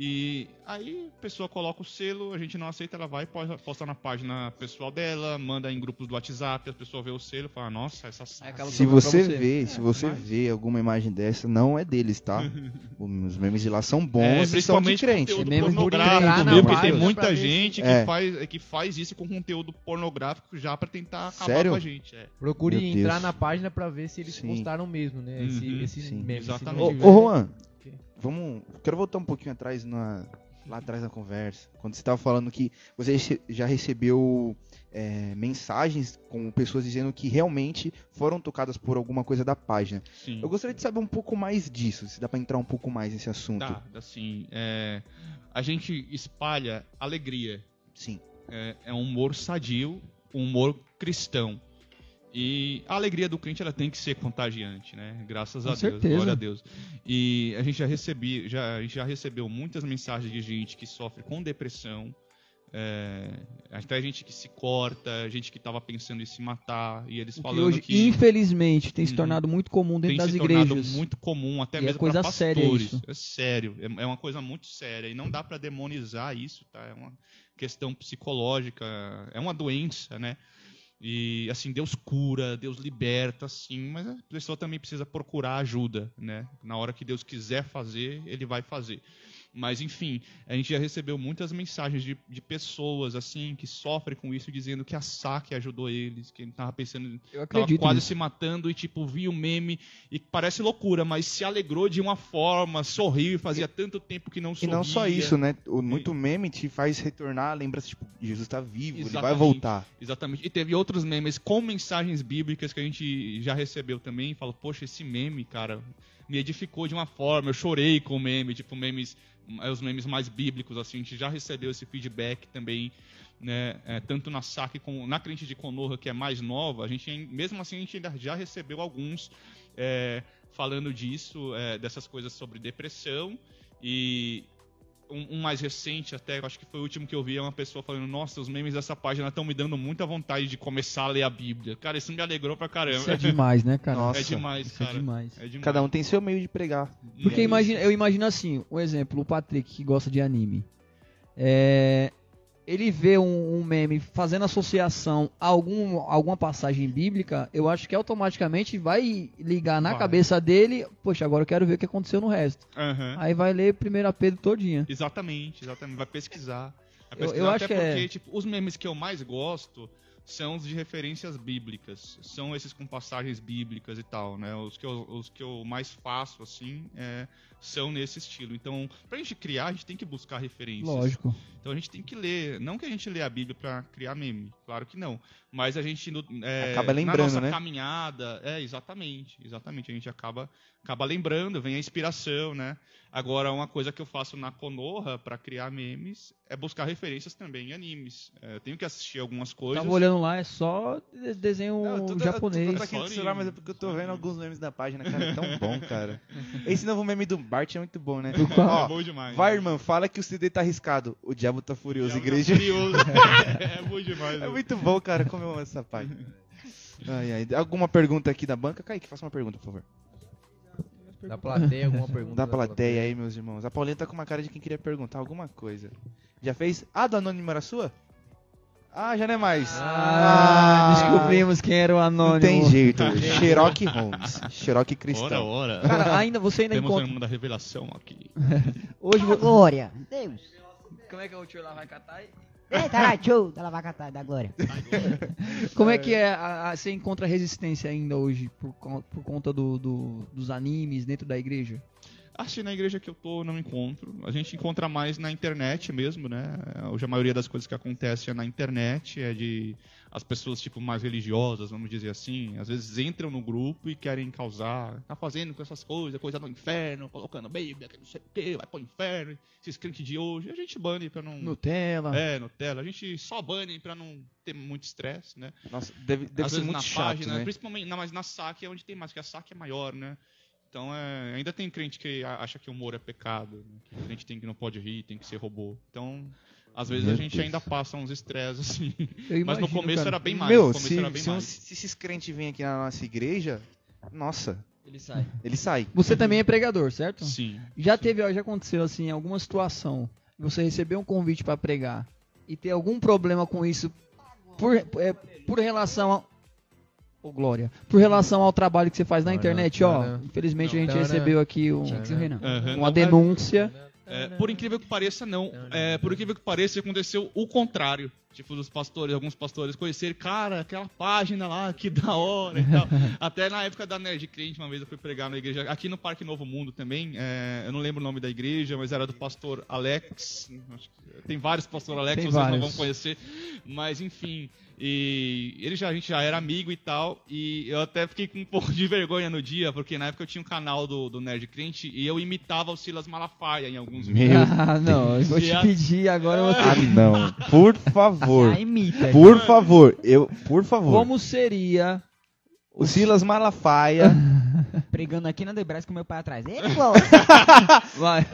E aí a pessoa coloca o selo, a gente não aceita, ela vai, posta posta na página pessoal dela, manda em grupos do WhatsApp, a pessoa vê o selo e fala, nossa, essa É Se você você. vê, se você mas- vê alguma imagem dessa, não é deles, tá? Os memes de lá são É, bons e são de crente. Memes por pornográfico, viu? Porque tem muita gente que, É. faz, que faz isso com conteúdo pornográfico já pra tentar acabar Sério? com a gente. É. Procure entrar na página pra ver se eles Sim. postaram mesmo, né? Esse, Uhum, esse meme. Exatamente. Ô Juan, Ok. vamos. Quero voltar um pouquinho atrás na, lá atrás na conversa. Quando você estava falando que você já recebeu é, mensagens com pessoas dizendo que realmente foram tocadas por alguma coisa da página. Sim. Eu gostaria de saber um pouco mais disso, se dá pra entrar um pouco mais nesse assunto. Dá, assim, é, a gente espalha alegria. Sim. É, é um humor sadio, um humor cristão. E a alegria do crente ela tem que ser contagiante, né? Graças Com a Deus, certeza. glória a Deus. E a gente já recebi, já, a gente já recebeu muitas mensagens de gente que sofre com depressão, é, até gente que se corta, gente que estava pensando em se matar e eles falando hoje, que infelizmente, tem se Uhum. tornado muito comum dentro tem das se tornado igrejas. muito comum, até E é mesmo coisa para séria pastores. isso. É sério, é, é uma coisa muito séria e não dá para demonizar isso, tá? É uma questão psicológica, é uma doença, né? E assim, Deus cura, Deus liberta, sim, mas a pessoa também precisa procurar ajuda, né? Na hora que Deus quiser fazer, ele vai fazer. Mas, enfim, a gente já recebeu muitas mensagens de, de pessoas, assim, que sofrem com isso, dizendo que a saque ajudou eles, que ele tava pensando, Eu tava acredito quase nisso. se matando e, tipo, viu o meme e parece loucura, mas se alegrou de uma forma, sorriu, fazia tanto tempo que não E sorria. não só isso, né? O, muito meme te faz retornar, lembra tipo, Jesus tá vivo, ele vai voltar. Exatamente. E teve outros memes com mensagens bíblicas que a gente já recebeu também. Fala, poxa, esse meme, cara, me edificou de uma forma. Eu chorei com o meme, tipo, memes, é, os memes mais bíblicos, assim. A gente já recebeu esse feedback também, né? é, tanto na saque como na crente de Konoha, que é mais nova. A gente, mesmo assim, a gente ainda já recebeu alguns é, falando disso, é, dessas coisas sobre depressão. E um, um mais recente até, acho que foi o último que eu vi, é uma pessoa falando, nossa, os memes dessa página estão me dando muita vontade de começar a ler a Bíblia. Cara, isso me alegrou pra caramba. Isso é demais, né, cara? Nossa, É demais, Isso é cara. demais. É demais. Cada um tem seu meio de pregar. Porque é imagina, eu imagino assim, um exemplo, o Patrick que gosta de anime. É, ele vê um, um meme fazendo associação a algum, alguma passagem bíblica, eu acho que automaticamente vai ligar na Vai. cabeça dele, poxa, agora eu quero ver o que aconteceu no resto. Aham. Aí vai ler 1 Pedro todinha. Exatamente, exatamente. Vai pesquisar. Vai Eu- pesquisar eu até acho que porque, é- tipo, os memes que eu mais gosto são os de referências bíblicas. São esses com passagens bíblicas e tal, né? Os que eu, os que eu mais faço, assim, é, são nesse estilo. Então, pra gente criar, a gente tem que buscar referências. Lógico. Então a gente tem que ler. Não que a gente lê a Bíblia pra criar meme, claro que não. Mas a gente no- é, Acaba lembrando, na nossa né? caminhada, é exatamente, exatamente. A gente acaba acaba lembrando, vem a inspiração, né? Agora uma coisa que eu faço na Konoha pra criar memes é buscar referências também em animes. É, eu tenho que assistir algumas coisas. Tava olhando lá, é só de- desenho Não, tô- japonês. Eu tô aqui no celular, mas é porque eu tô vendo alguns memes da página, cara. É tão bom, cara. Esse novo meme do Bart é muito bom, né? Do qual? É Ó, bom demais. vai, né? irmão, fala que o CD tá arriscado. O diabo tá furioso, É igreja. curioso. é bom demais. É né? muito bom, cara, como eu amo essa página. Ai, ai. Alguma pergunta aqui da banca? Kaique, faça uma pergunta, por favor. Da plateia, alguma pergunta? Da plateia aí, meus irmãos. A Paulinha tá com uma cara de quem queria perguntar alguma coisa. Já fez? Ah, do Anônimo era sua? Ah, já não é mais. Ah, descobrimos quem era o Não anônimo. tem jeito. Sherlock Holmes. Ora, Cristão. ora. Cara, ainda você ainda Temos encontra. nome da revelação aqui. Hoje vo- Glória. Deus. Como é que o tio lá vai catar aí? Eita, Tarachu, da Lavacatá, da Glória. Como é que é? a- a- você encontra resistência ainda hoje por, por conta do- do- dos animes dentro da igreja? Assim, na igreja que eu tô, não encontro. A gente encontra mais na internet mesmo, né? Hoje a maioria das coisas que acontece é na internet, é de as pessoas tipo mais religiosas, vamos dizer assim, às vezes entram no grupo e querem causar, tá fazendo com essas coisas, coisa do inferno, colocando Bíblia, que não sei o que, vai pro inferno, esses crentes de hoje, a gente bane pra não Nutella. É, Nutella, a gente só bane pra não ter muito estresse, né? Nossa, deve, deve ser muito na chato, página, né? principalmente, não, mas na saque é onde tem mais, que a saque é maior, né? Então é, ainda tem crente que acha que o humor é pecado, né? que a gente tem que não pode rir, tem que ser robô. Então, às vezes Meu a gente Deus. ainda passa uns estresses assim. Eu Mas no imagino, começo cara. era bem mais. Meu, se, era bem se, um- mais. se esses crentes vêm aqui na nossa igreja, nossa, Ele sai. ele sai. Você também é pregador, certo? Sim. Já teve, ó, já aconteceu assim, alguma situação, você recebeu um convite pra pregar e ter algum problema com isso por, é, por relação a... Ô, Glória, por relação ao trabalho que você faz na internet, ó. Infelizmente a gente recebeu aqui um- uma denúncia. É, por incrível que pareça, não. É, por incrível que pareça, aconteceu o contrário. Tipo, dos pastores, alguns pastores conhecerem, cara, aquela página lá, que da hora e tal. Até na época da Nerd Crente, uma vez eu fui pregar na igreja, aqui no Parque Novo Mundo também. é, eu não lembro o nome da igreja, mas era do pastor Alex. acho que- Tem vários pastores Alex, Tem vocês não vários. vão conhecer. Mas enfim. E ele já, a gente já era amigo e tal. E eu até fiquei com um pouco de vergonha no dia, porque na época eu tinha um canal do, do Nerd Crente e eu imitava o Silas Malafaia em alguns vídeos. Ah, não, eu vou te a- pedir agora você. Ah, não. Por favor. Ah, imita. Por favor. Eu, por favor. Como seria O Silas Malafaia. Pregando aqui na Debras com meu pai atrás. Ele. Vai.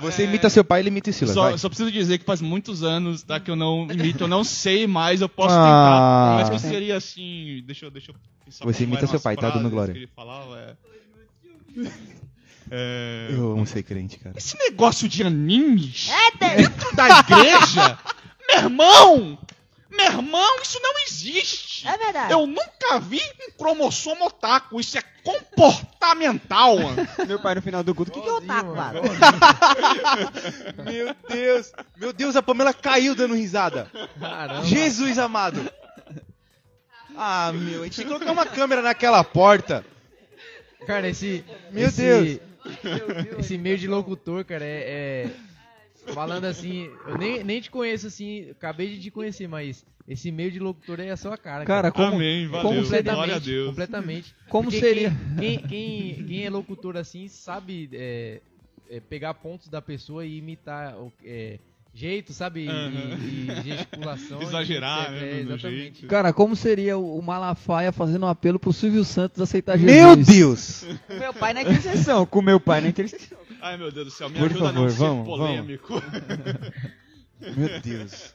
Você é, imita seu pai, ele imita o Silas. Só, vai. só preciso dizer que faz muitos anos tá, que eu não imito, eu não sei mais, eu posso Ah. tentar. Mas que seria assim. Deixa eu, deixa eu pensar Você imita seu pai, tá, dando frases glória? que ele falava, é. É, Eu amo ser crente, cara. Esse negócio de animes dentro da igreja, meu irmão! Meu irmão, isso não existe. É verdade. Eu nunca vi um cromossomo otaku. Isso é comportamental, mano. Meu pai no final do culto, O que, que é otaku, cara? Meu Deus. Meu Deus, a Pamela caiu dando risada. Caramba. Jesus amado. Ah, meu, a gente tem que colocar uma câmera naquela porta. Cara, esse. Meu esse, Deus. Esse meio de locutor, cara, é. é- Falando assim, eu nem, nem te conheço assim, acabei de te conhecer, mas esse meio de locutor é a sua cara. Cara, como, Amém, valeu. seria- Glória a Deus. Completamente. como Porque seria? Quem, quem, quem, quem é locutor assim sabe é, é, pegar pontos da pessoa e imitar o- é, jeito, sabe? E- Aham. E, e gesticulação. Exagerar, e- né? é, exatamente. jeito. Cara, como seria o o Malafaia fazendo um apelo pro Silvio Santos aceitar Jesus? Meu Deus. Com meu pai na intercessão. Com meu pai na intercessão. Ai, meu Deus do céu, me Por ajuda a não favor, ser vamos, polêmico. Meu Deus.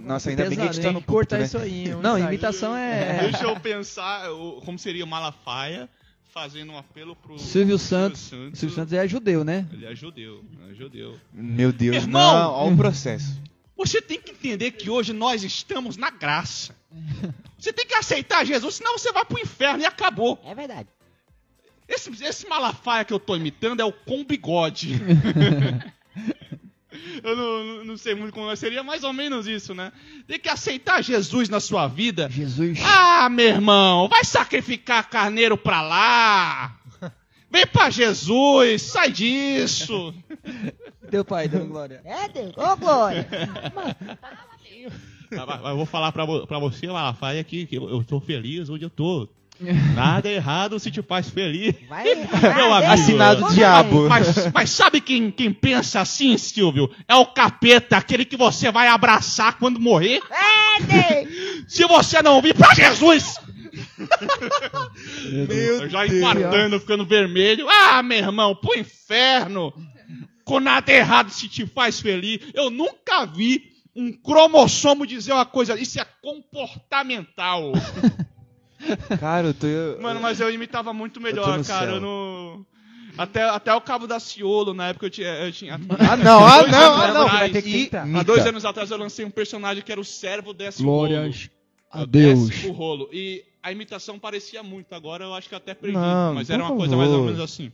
Nossa, ainda bem que a gente Pesado, tá no cortar né? isso aí. hein? Não, ensaio. imitação é Deixa eu pensar como seria o Malafaia fazendo um apelo pro Silvio Santos. Silvio Santos é judeu, né? Ele é judeu, é judeu. Meu Deus, irmão! não. Olha o processo. Você tem que entender que hoje nós estamos na graça. Você tem que aceitar Jesus, senão você vai pro inferno e acabou. É verdade. Esse, esse Malafaia que eu tô imitando é o com bigode. eu não, não- não sei muito como seria mais ou menos isso, né? Tem que aceitar Jesus na sua vida. Jesus. Ah, meu irmão, vai sacrificar carneiro pra lá. Vem pra Jesus, sai disso. Teu pai dando glória. É Deus. Ô, Glória. Ah, mas- mas Eu vou falar pra, pra você, Malafaia, aqui, que eu, eu tô feliz onde eu tô. Nada errado se te faz feliz. Vai. Meu amigo. Assinado Ô, diabo. Mas, mas sabe quem, quem pensa assim, Silvio? É o capeta, aquele que você vai abraçar quando morrer. É. Se você não vir pra Jesus! Meu Eu já infartando, ficando vermelho. Ah, meu irmão, pro inferno! Com nada errado se te faz feliz. Eu nunca vi um cromossomo dizer uma coisa. Isso é comportamental. Cara, eu tô. Mano, mas eu imitava muito melhor, no cara. céu. Eu não. Até, até o Cabo da Ciolo, na época eu tinha. Eu tinha Ah, não, ah, não, ah, não. atrás, vai ter que. Há dois anos atrás eu lancei um personagem que era o servo desse rolo. Glórias a Eu Deus. o rolo. E a imitação parecia muito. Agora eu acho que até perdi. Não, mas era uma coisa favor. mais ou menos assim.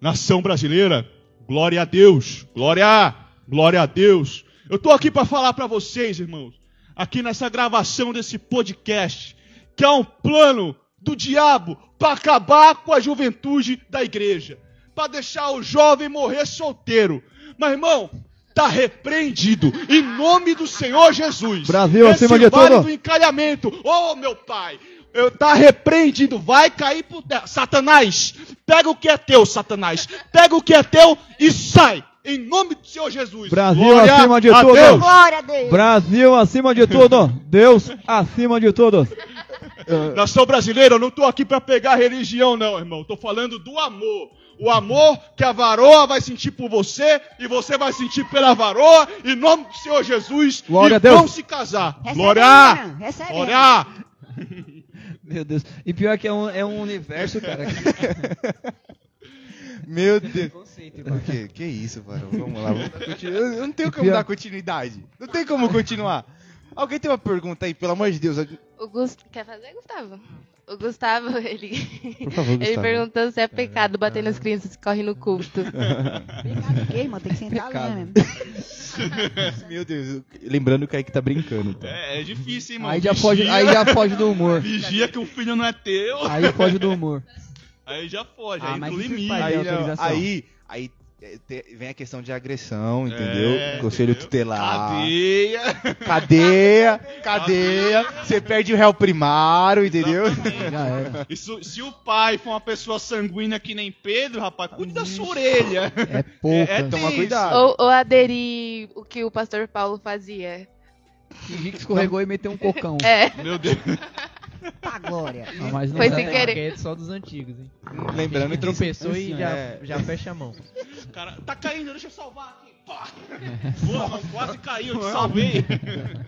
Nação brasileira, glória a Deus. Glória, glória a Deus. Eu tô aqui para falar para vocês, irmãos, aqui nessa gravação desse podcast, que é um plano do diabo para acabar com a juventude da igreja, para deixar o jovem morrer solteiro. Mas irmão, tá repreendido em nome do Senhor Jesus. Brasil Esse acima de vale tudo. do encalhamento. Ô, meu pai, eu tá repreendido, vai cair por terra. Satanás, pega o que é teu, Satanás. Pega o que é teu e sai. Em nome do Senhor Jesus. Brasil Glória acima de a tudo. Deus. Glória a Deus. Brasil acima de tudo. Deus acima de tudo. Nação brasileira, eu não tô aqui pra pegar religião, não, irmão. Tô falando do amor. O amor que a varoa vai sentir por você e você vai sentir pela varoa, em nome do Senhor Jesus. Glória e a Deus. vão se casar. Recebe Glória! Recebe. Glória! Meu Deus. E pior que é um, é um universo, cara. Meu Deus. Conceito, O que, que isso, mano? Vamos lá, vamos Eu eu não tenho como pior- dar continuidade. Não tem como continuar. Alguém tem uma pergunta aí, pelo amor de Deus? O Gus... Quer fazer, Gustavo? O Gustavo, ele, favor, ele Gustavo. perguntou se é pecado bater nas crianças que correm no culto. Obrigado, que, irmão? Tem que sentar Pecado. ali, né? Meu Deus, eu- lembrando que o Kaique tá brincando. Tá? É, é difícil, hein, mano? Aí já Vigia- foge, aí já foge do humor. Vigia que o filho não é teu. Aí foge do humor. Aí já foge, Ah, aí mas entra o se os limite. Aí, aí, aí é, vem a questão de agressão, entendeu? É, Conselho entendeu? tutelar. Cadeia. Cadeia, cadeia. Você perde o réu primário, entendeu? Já era. E se, o pai for uma pessoa sanguínea que nem Pedro, rapaz, cuide da sua orelha. É pouca. É, Toma tenso. cuidado. ou, ou aderir o que o pastor Paulo fazia. Fingi que escorregou e meteu um cocão. É, Meu Deus. Tá, Glória. Ah, mas não Foi dá. sem querer. Que é só dos antigos, hein? Lembrando que que tropeçou e já, é. já fecha a mão. Cara, tá caindo, deixa eu salvar aqui. Pô, mano, quase caiu, eu te salvei.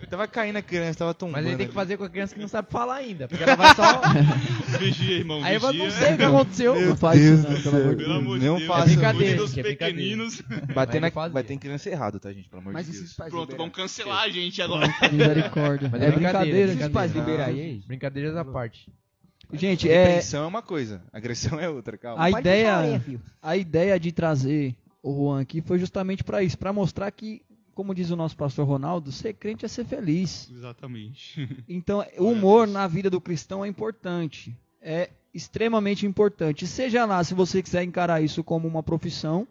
Tava caindo a criança, tava tombando. Mas ele tem que fazer com a criança que não sabe falar ainda. Porque ela vai só. Vigia, irmão, Aí eu vigia. não sei o que aconteceu. Não faz isso, não, pelo amor de Deus. amor de Não Deus. faça, É brincadeira, dos é pequeninos. Bater Vai na... fazer. Vai ter criança errado, tá, gente? Pelo amor Mas de Deus. Pronto, liberar? vamos cancelar a gente agora. Misericórdia. Mas é, é brincadeira. brincadeira, Se os pais brincadeira. liberar aí, Brincadeiras à parte. Gente, é, Repreensão é uma coisa, agressão é outra, calma. a Pode ideia, a ideia de trazer o Juan aqui foi justamente para isso, para mostrar que, como diz o nosso pastor Ronaldo, ser crente é ser feliz. Exatamente. Então, o humor na vida do cristão é importante. É extremamente importante. Seja lá se você quiser encarar isso como uma profissão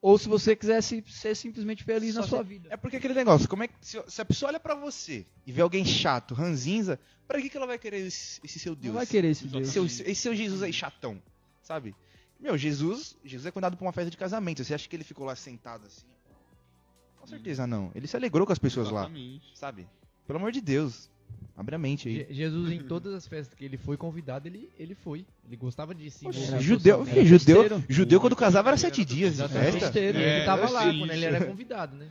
ou se você quiser se- ser simplesmente feliz Só na sua se- vida. É porque aquele negócio, como é que se, se a pessoa olha pra você e vê alguém chato, ranzinza, pra que, que ela vai querer esse, esse seu Deus? Não vai querer esse esse Deus. seu, esse seu Jesus aí chatão, sabe? Meu, Jesus, Jesus é convidado pra uma festa de casamento. Você acha que ele ficou lá sentado assim? Com certeza não. Ele se alegrou com as pessoas lá, Exatamente. sabe? Pelo amor de Deus. Abre a mente aí. Je- Jesus, em todas as festas que ele foi convidado, ele, ele foi. Ele gostava de se Poxa, judeu, filho, judeu, festeiro. judeu quando casava era sete dias de festa. É, ele tava lá quando ele era convidado, né?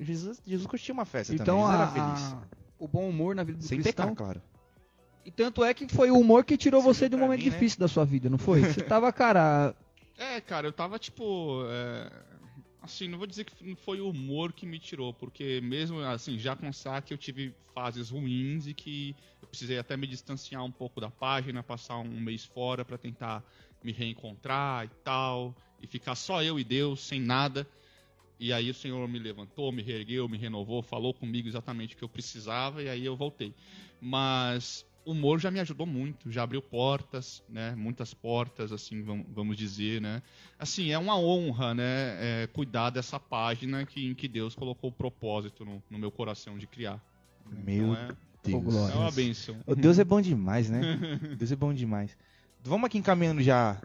Jesus, Jesus curtia uma festa Então, também, ele a- era feliz. a- o bom humor na vida do Sem cristão. pecar, claro. E tanto é que foi o humor que tirou você de um momento mim, né? difícil da sua vida, não foi? Você tava, cara. É, cara, eu tava tipo. é, Assim, não vou dizer que foi o humor que me tirou, porque mesmo assim, já com saque eu tive fases ruins e que eu precisei até me distanciar um pouco da página, passar um mês fora pra tentar me reencontrar e tal, e ficar só eu e Deus, sem nada. E aí o Senhor me levantou, me reergueu, me renovou, falou comigo exatamente o que eu precisava e aí eu voltei. Mas o humor já me ajudou muito, já abriu portas, né? Muitas portas, assim, vam- vamos dizer, né? Assim, é uma honra, né? é, cuidar dessa página que, em que Deus colocou o propósito no, no meu coração de criar. Meu Então é, Deus. é uma benção. O Deus é bom demais, né? Deus é bom demais. Vamos aqui encaminhando já.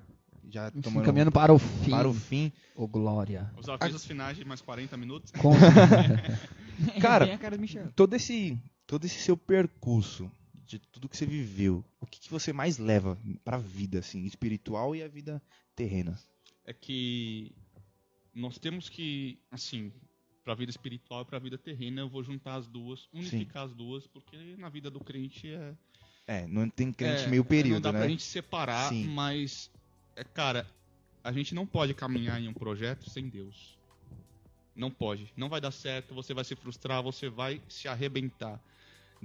Já Enfim, tomando caminhando para o fim. para o fim. Ô, glória. Os avisos finais de mais 40 minutos. Com- Cara, a cara todo esse, todo esse seu percurso, de tudo que você viveu, o que, que você mais leva pra vida, assim, espiritual e a vida terrena? é que nós temos que, assim, para a vida espiritual e para a vida terrena, eu vou juntar as duas, unificar as duas, porque na vida do crente é. É, não tem crente é, meio Não período, dá né? pra gente separar, Sim. mas, é, cara, a gente não pode caminhar em um projeto sem Deus. Não pode. Não vai dar certo, você vai se frustrar, você vai se arrebentar.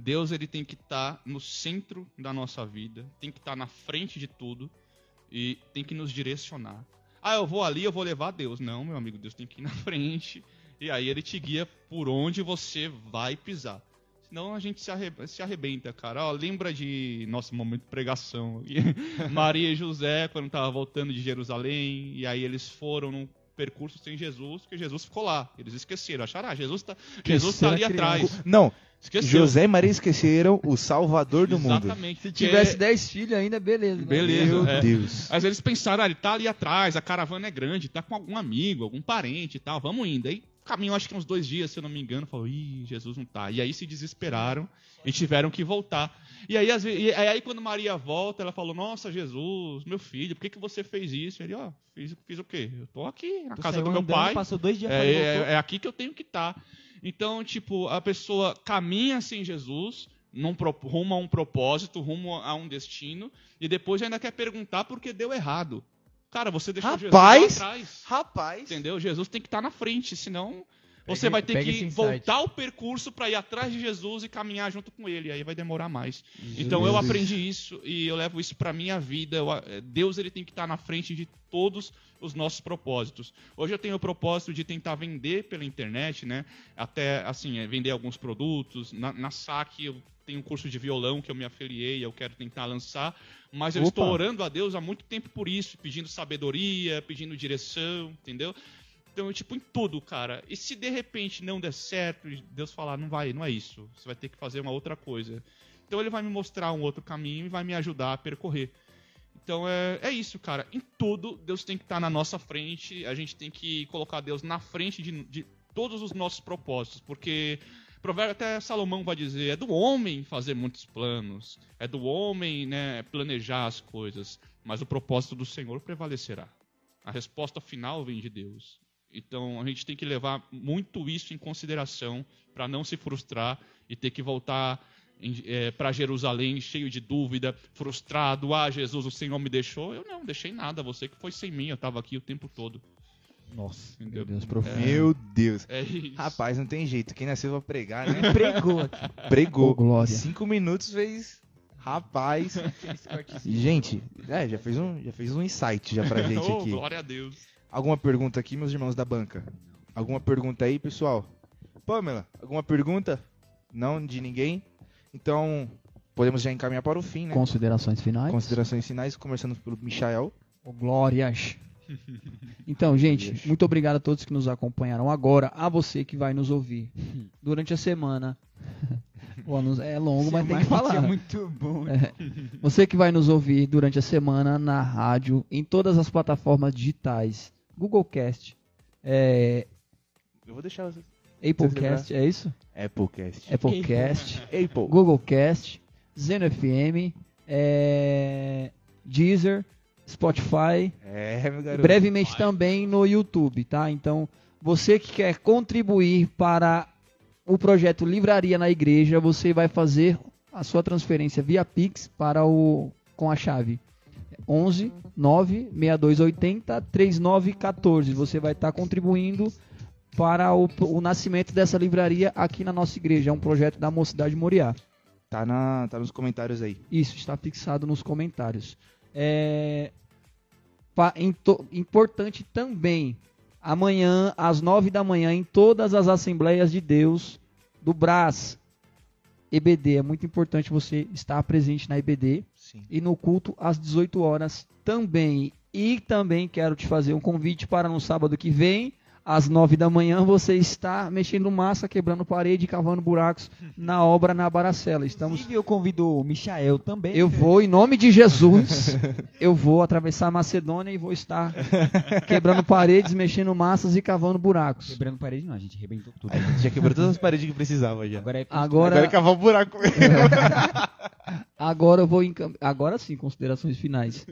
Deus ele tem que estar no centro da nossa vida, tem que estar na frente de tudo e tem que nos direcionar. Ah, eu vou ali, eu vou levar Deus. Não, meu amigo, Deus tem que ir na frente e aí ele te guia por onde você vai pisar. Senão a gente se, arre- se arrebenta, cara. Ó, lembra de nosso momento de pregação. Maria e José, quando estavam voltando de Jerusalém, e aí eles foram num percurso sem Jesus, porque Jesus ficou lá. Eles esqueceram, acharam, ah, Jesus tá, Jesus tá ali atrás. Não, Esqueceu. José e Maria esqueceram o Salvador do mundo. Exatamente. Se tivesse 10 filhos ainda, beleza. né? Beleza. Meu é. Deus. Mas eles pensaram, ah, ele tá ali atrás, a caravana é grande, tá com algum amigo, algum parente e tal, vamos indo. Aí caminhou acho que uns dois dias, se eu não me engano, falou, ih, Jesus não tá. E aí se desesperaram e tiveram que voltar. E aí, às vezes, e aí quando Maria volta, ela falou, nossa, Jesus, meu filho, por que, que você fez isso? Ele, ó, fiz, fiz o quê? Eu tô aqui na Tu casa do meu andando, pai. Passou dois dias É, é, é aqui que eu tenho que estar. Então, tipo, a pessoa caminha sem Jesus, num, rumo a um propósito, rumo a um destino, e depois ainda quer perguntar por que deu errado. Cara, você deixou Jesus Rapaz! lá atrás. Rapaz. Entendeu? Jesus tem que estar na frente, senão você vai ter que voltar o percurso para ir atrás de Jesus e caminhar junto com ele, aí vai demorar mais. Então eu aprendi isso e eu levo isso para minha vida. Eh, Deus ele tem que estar na frente de todos os nossos propósitos. Hoje eu tenho o propósito de tentar vender pela internet, né? Até assim, eh, vender alguns produtos. Na, na SAC eu tenho um curso de violão que eu me afiliei, eu quero tentar lançar, mas eu Opa. estou orando a Deus há muito tempo por isso, pedindo sabedoria, pedindo direção, entendeu? Então, tipo, em tudo, cara. E se de repente não der certo, Deus falar, não vai, não é isso. Você vai ter que fazer uma outra coisa. Então ele vai me mostrar um outro caminho e vai me ajudar a percorrer. Então é, é isso, cara. Em tudo, Deus tem que estar na nossa frente. A gente tem que colocar Deus na frente de, de todos os nossos propósitos. Porque, provérbio até Salomão vai dizer, é do homem fazer muitos planos. É do homem né, planejar as coisas. Mas o propósito do Senhor prevalecerá. A resposta final vem de Deus. Então a gente tem que levar muito isso em consideração para não se frustrar e ter que voltar para Jerusalém cheio de dúvida, frustrado. Ah, Jesus, o Senhor me deixou. Eu não, deixei nada. Você que foi sem mim, eu estava aqui o tempo todo. Nossa. Entendeu? Deus profundo. Meu Deus. É isso. Rapaz, não tem jeito. Quem nasceu pra pregar, né? Pregou aqui. Pregou. Glória. Cinco minutos fez. Rapaz. gente, é, já fez um, já fez um insight já pra gente Oh, aqui. glória a Deus. Alguma pergunta aqui, meus irmãos da banca? Alguma pergunta aí, pessoal? Pamela, alguma pergunta? Não de ninguém? Então, podemos já encaminhar para o fim, né? Considerações finais? Considerações finais, começando pelo Michael. Ô, glórias. Então, gente, muito obrigado a todos que nos acompanharam agora, a você que vai nos ouvir durante a semana. O anúncio é longo, mas tem que falar. É muito bom. É. Você que vai nos ouvir durante a semana na rádio, em todas as plataformas digitais, Google Cast, é, Eu vou deixar você. Applecast, é isso? Applecast. Applecast, Apple. Google Cast, Zeno FM, é, Deezer, Spotify, É, meu garoto. brevemente também no YouTube, tá? Então, você que quer contribuir para o projeto Livraria na Igreja, você vai fazer a sua transferência via Pix para o com a chave 11 9 6280 3914. Você vai estar contribuindo para o, o nascimento dessa livraria aqui na nossa igreja. É um projeto da Mocidade Moriá. Tá, na, tá nos comentários aí. Isso está fixado nos comentários. É, pa- into- importante também, amanhã, às nove da manhã, em todas as Assembleias de Deus do Brás, EBD. É muito importante você estar presente na EBD Sim. e no culto às 18 horas também. E também quero te fazer um convite para no sábado que vem, às 9 da manhã, você está mexendo massa, quebrando parede, cavando buracos na obra na Baracela. Estamos Inclusive, eu convido o Michael também. eu vou, em nome de Jesus, eu vou atravessar a Macedônia e vou estar quebrando paredes, mexendo massas e cavando buracos. Quebrando parede não, a gente arrebentou tudo. A gente já quebrou todas as paredes que precisava já. Agora é Agora, Agora é cavar um buraco. agora eu vou encam- agora sim, considerações finais.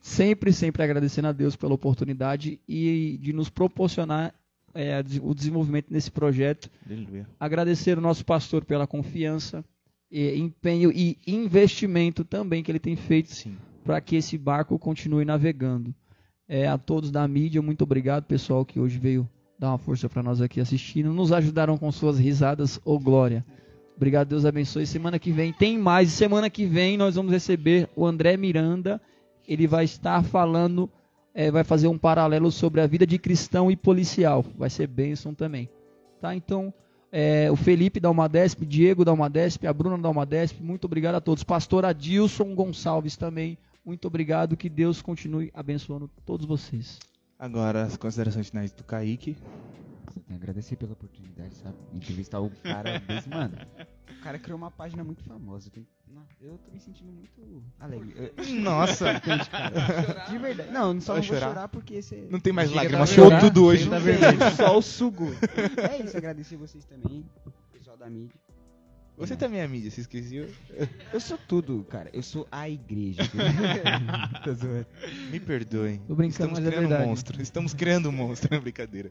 Sempre, sempre agradecendo a Deus pela oportunidade e de nos proporcionar é, o desenvolvimento nesse projeto. Aleluia. Agradecer o nosso pastor pela confiança, e empenho e investimento também que ele tem feito Sim. para que esse barco continue navegando. É, a todos da mídia, muito obrigado, pessoal, que hoje veio dar uma força para nós aqui assistindo. Nos ajudaram com suas risadas, ô glória. Obrigado, Deus abençoe. Semana que vem tem mais. Semana que vem nós vamos receber o André Miranda. Ele vai estar falando, é, vai fazer um paralelo sobre a vida de cristão e policial. Vai ser bênção também. Tá? Então, é, o Felipe da Almadesp, Diego da Almadesp, a Bruna da Almadesp, muito obrigado a todos. Pastor Adilson Gonçalves também, muito obrigado. Que Deus continue abençoando todos vocês. Agora as considerações finais do Kaique. Agradecer pela oportunidade, sabe? Entrevistar o cara desse, mano. O cara criou uma página muito famosa. Não, eu tô me sentindo muito alegre. Eu- Nossa, cara. De verdade. Não, só não vou chorar? chorar porque esse não tem mais lágrimas, chorou tudo hoje. Tem, só o sugo. É isso, agradecer vocês também, pessoal da mídia. Você também é mídia, você esqueceu? Eu sou tudo, cara. Eu sou a igreja. Tá. Me perdoem. Tô brincando, Estamos mas é criando um verdade. monstro. Estamos criando um monstro, não é brincadeira.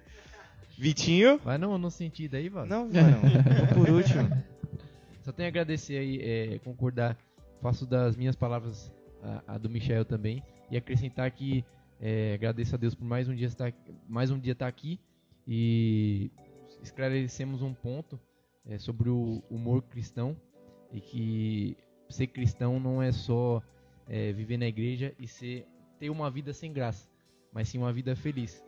Vitinho? Vai não, no sentido aí, Val. Não, vai não. Por último. Só tenho a agradecer aí, é, concordar, faço das minhas palavras a, a do Michel também e acrescentar que é, agradeço a Deus por mais um dia estar, mais um dia estar aqui e esclarecemos um ponto é, sobre o humor cristão e que ser cristão não é só é, viver na igreja e ser ter uma vida sem graça, mas sim uma vida feliz,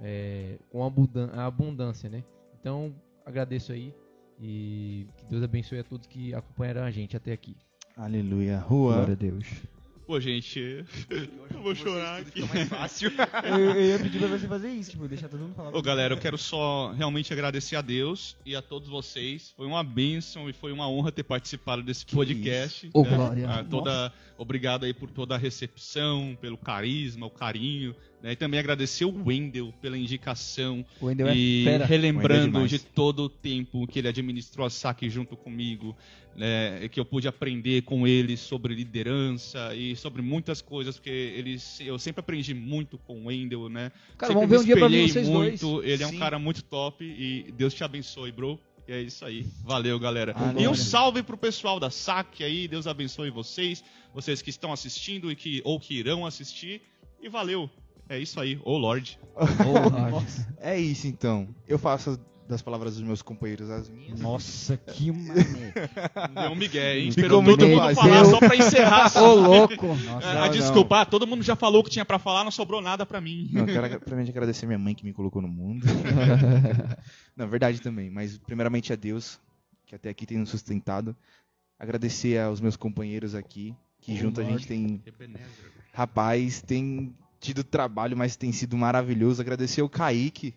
é, com a abundância, né? Então agradeço aí e que Deus abençoe a todos que acompanharam a gente até aqui. Aleluia. Glória a Rua. Deus. Pô, gente, eu vou chorar aqui. mais fácil. Eu, eu ia pedir pra você fazer isso, tipo, deixar todo mundo falar. Ô, galera, eu quero só realmente agradecer a Deus e a todos vocês. Foi uma bênção e foi uma honra ter participado desse podcast. Ô, né? glória. Ah, toda, obrigado aí por toda a recepção, pelo carisma, o carinho, Né? E também agradecer o Wendel pela indicação O Wendel é e fera. Wendel relembrando demais. de todo o tempo que ele administrou a SAC junto comigo, né, que eu pude aprender com ele sobre liderança e sobre muitas coisas, porque eles, eu sempre aprendi muito com o Wendel, né? Cara, Sempre vamos ver um dia pra espelhei vocês dois. muito. Ele é um Sim. cara muito top e Deus te abençoe, bro. E é isso aí. Valeu, galera. E um salve pro pessoal da SAC aí. Deus abençoe vocês, vocês que estão assistindo e que ou que irão assistir. E valeu. É isso aí. Ô Lorde. É isso então. Eu faço das palavras dos meus companheiros as minhas. Nossa, que mané. Deu um migué, hein? Ficou Esperou muito todo mundo fácil. falar só pra encerrar. Ô, louco. Nossa, Ah, Não, não. desculpa, ah, todo mundo já falou o que tinha pra falar, não sobrou nada pra mim. Não, eu quero primeiramente agradecer minha mãe que me colocou no mundo. Na verdade também, mas primeiramente a Deus, que até aqui tem nos sustentado. Agradecer aos meus companheiros aqui, que junto a gente tem. Rapaz, tem tido trabalho, mas tem sido maravilhoso. Agradecer o Kaique.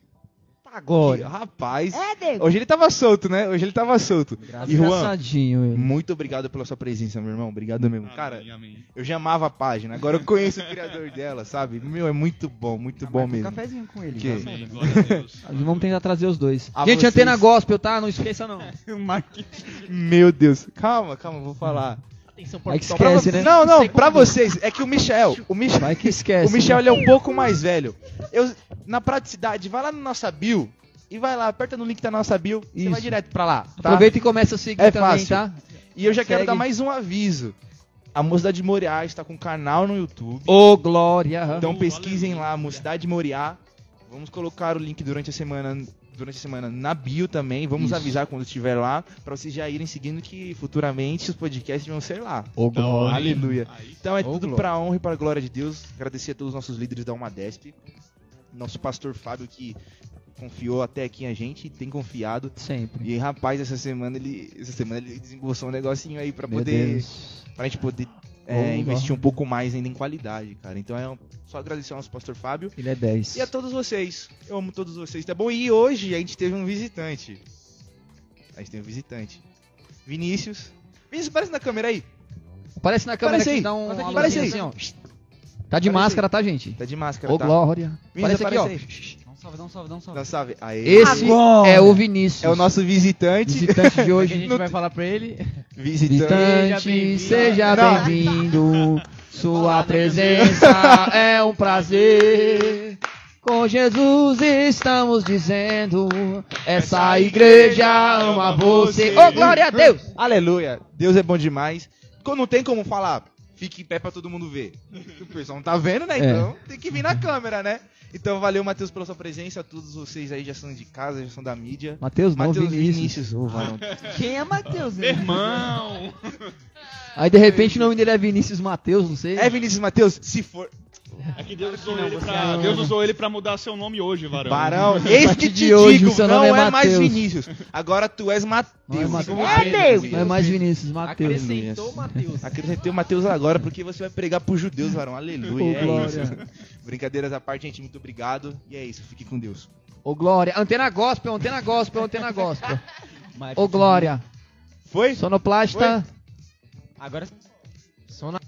Agora. que, rapaz, É, hoje ele tava solto, né? Hoje ele tava solto. E Juan, Engraçadinho ele. muito obrigado pela sua presença, meu irmão. Obrigado mesmo. Cara, Amém, amém. eu já amava a página, agora eu conheço o criador dela, sabe? Meu, é muito bom, muito bom um mesmo. cafezinho com ele. Que? Amém. Vamos tentar trazer os dois. A Gente, vocês- antena gospel, tá? Não esqueça não. Meu Deus. Calma, calma, vou falar. Atenção, só Pra esquece, vo- né? Não, não, pra vocês, é que o Michel, o Michel, esquece. o Michel ele é um pouco mais velho. Eu, na praticidade, vai lá no nossa bio e vai lá, aperta no link da nossa bio, você Isso. vai direto pra lá, tá? Aproveita e começa a seguir É também, fácil. tá? E eu já quero Segue. dar mais um aviso. A Mocidade de Moriá está com um canal no YouTube. Ô, Glória. Então pesquisem lá, Mocidade de Moriá. Vamos colocar o link durante a semana, durante a semana na bio também. Vamos Isso. avisar quando estiver lá, pra vocês já irem seguindo que futuramente os podcasts vão ser lá. Hein? Aleluia. Então é tudo pra honra e pra glória de Deus. Agradecer a todos os nossos líderes da Umadesp. Nosso pastor Fábio que confiou até aqui a gente, tem confiado. Sempre. E rapaz, essa semana ele, essa semana ele desembolsou um negocinho aí pra Meu poder, Deus. pra gente poder é, investir um pouco mais ainda em qualidade, cara. Então é só agradecer ao nosso pastor Fábio Ele é 10. e a todos vocês. Eu amo todos vocês, tá bom? E hoje a gente teve um visitante. A gente tem um visitante. Vinícius. Vinícius, aparece na câmera aí. Aparece na câmera Aparece aí. dá um Aparece aí. assim, ó. Tá de Aparece máscara, tá, gente? Tá de máscara, Ô, tá? Glória. Vinícius, Aparece aqui, ó. Dá um salve, dá um salve, dá um salve. Dá salve. Aê. Esse Agora. é o Vinícius. é o nosso visitante. visitante de Hoje a gente vai falar pra ele. Visitante. Visitante, Seja bem-vindo. Sua presença é um prazer. Com Jesus estamos dizendo, essa igreja ama você. Ô, glória a Deus! Aleluia. Deus é bom demais. Não tem como falar, fique em pé pra todo mundo ver. O pessoal não tá vendo, né? É. Então tem que vir na câmera, né? Então valeu, Matheus, pela sua presença. Todos vocês aí já são de casa, já são da mídia. Mateus não, Matheus Vinícius. Vinícius. ô, varão. Quem é Matheus? Meu irmão! Aí de repente o nome dele é Vinícius Mateus, não sei. É Vinícius Matheus? Se for. É que Deus usou, ele pra, Deus usou ele pra mudar seu nome hoje, varão. Barão, eis que de te hoje, digo, seu não nome é, é mais. Vinícius. Agora tu és Não é Mateus. Mateus. É, Deus. Não é mais Vinícius, Mateus. Acrescentou Matheus. Acrescentei o Mateus agora porque você vai pregar pros judeus, varão. Aleluia. Ô, é glória. isso. Brincadeiras à parte, gente. Muito obrigado. E é isso. Fique com Deus. Ô, Glória. Antena gospel, antena gospel, antena gospel. Ô, Glória. Foi? Sonoplasta. Agora Som na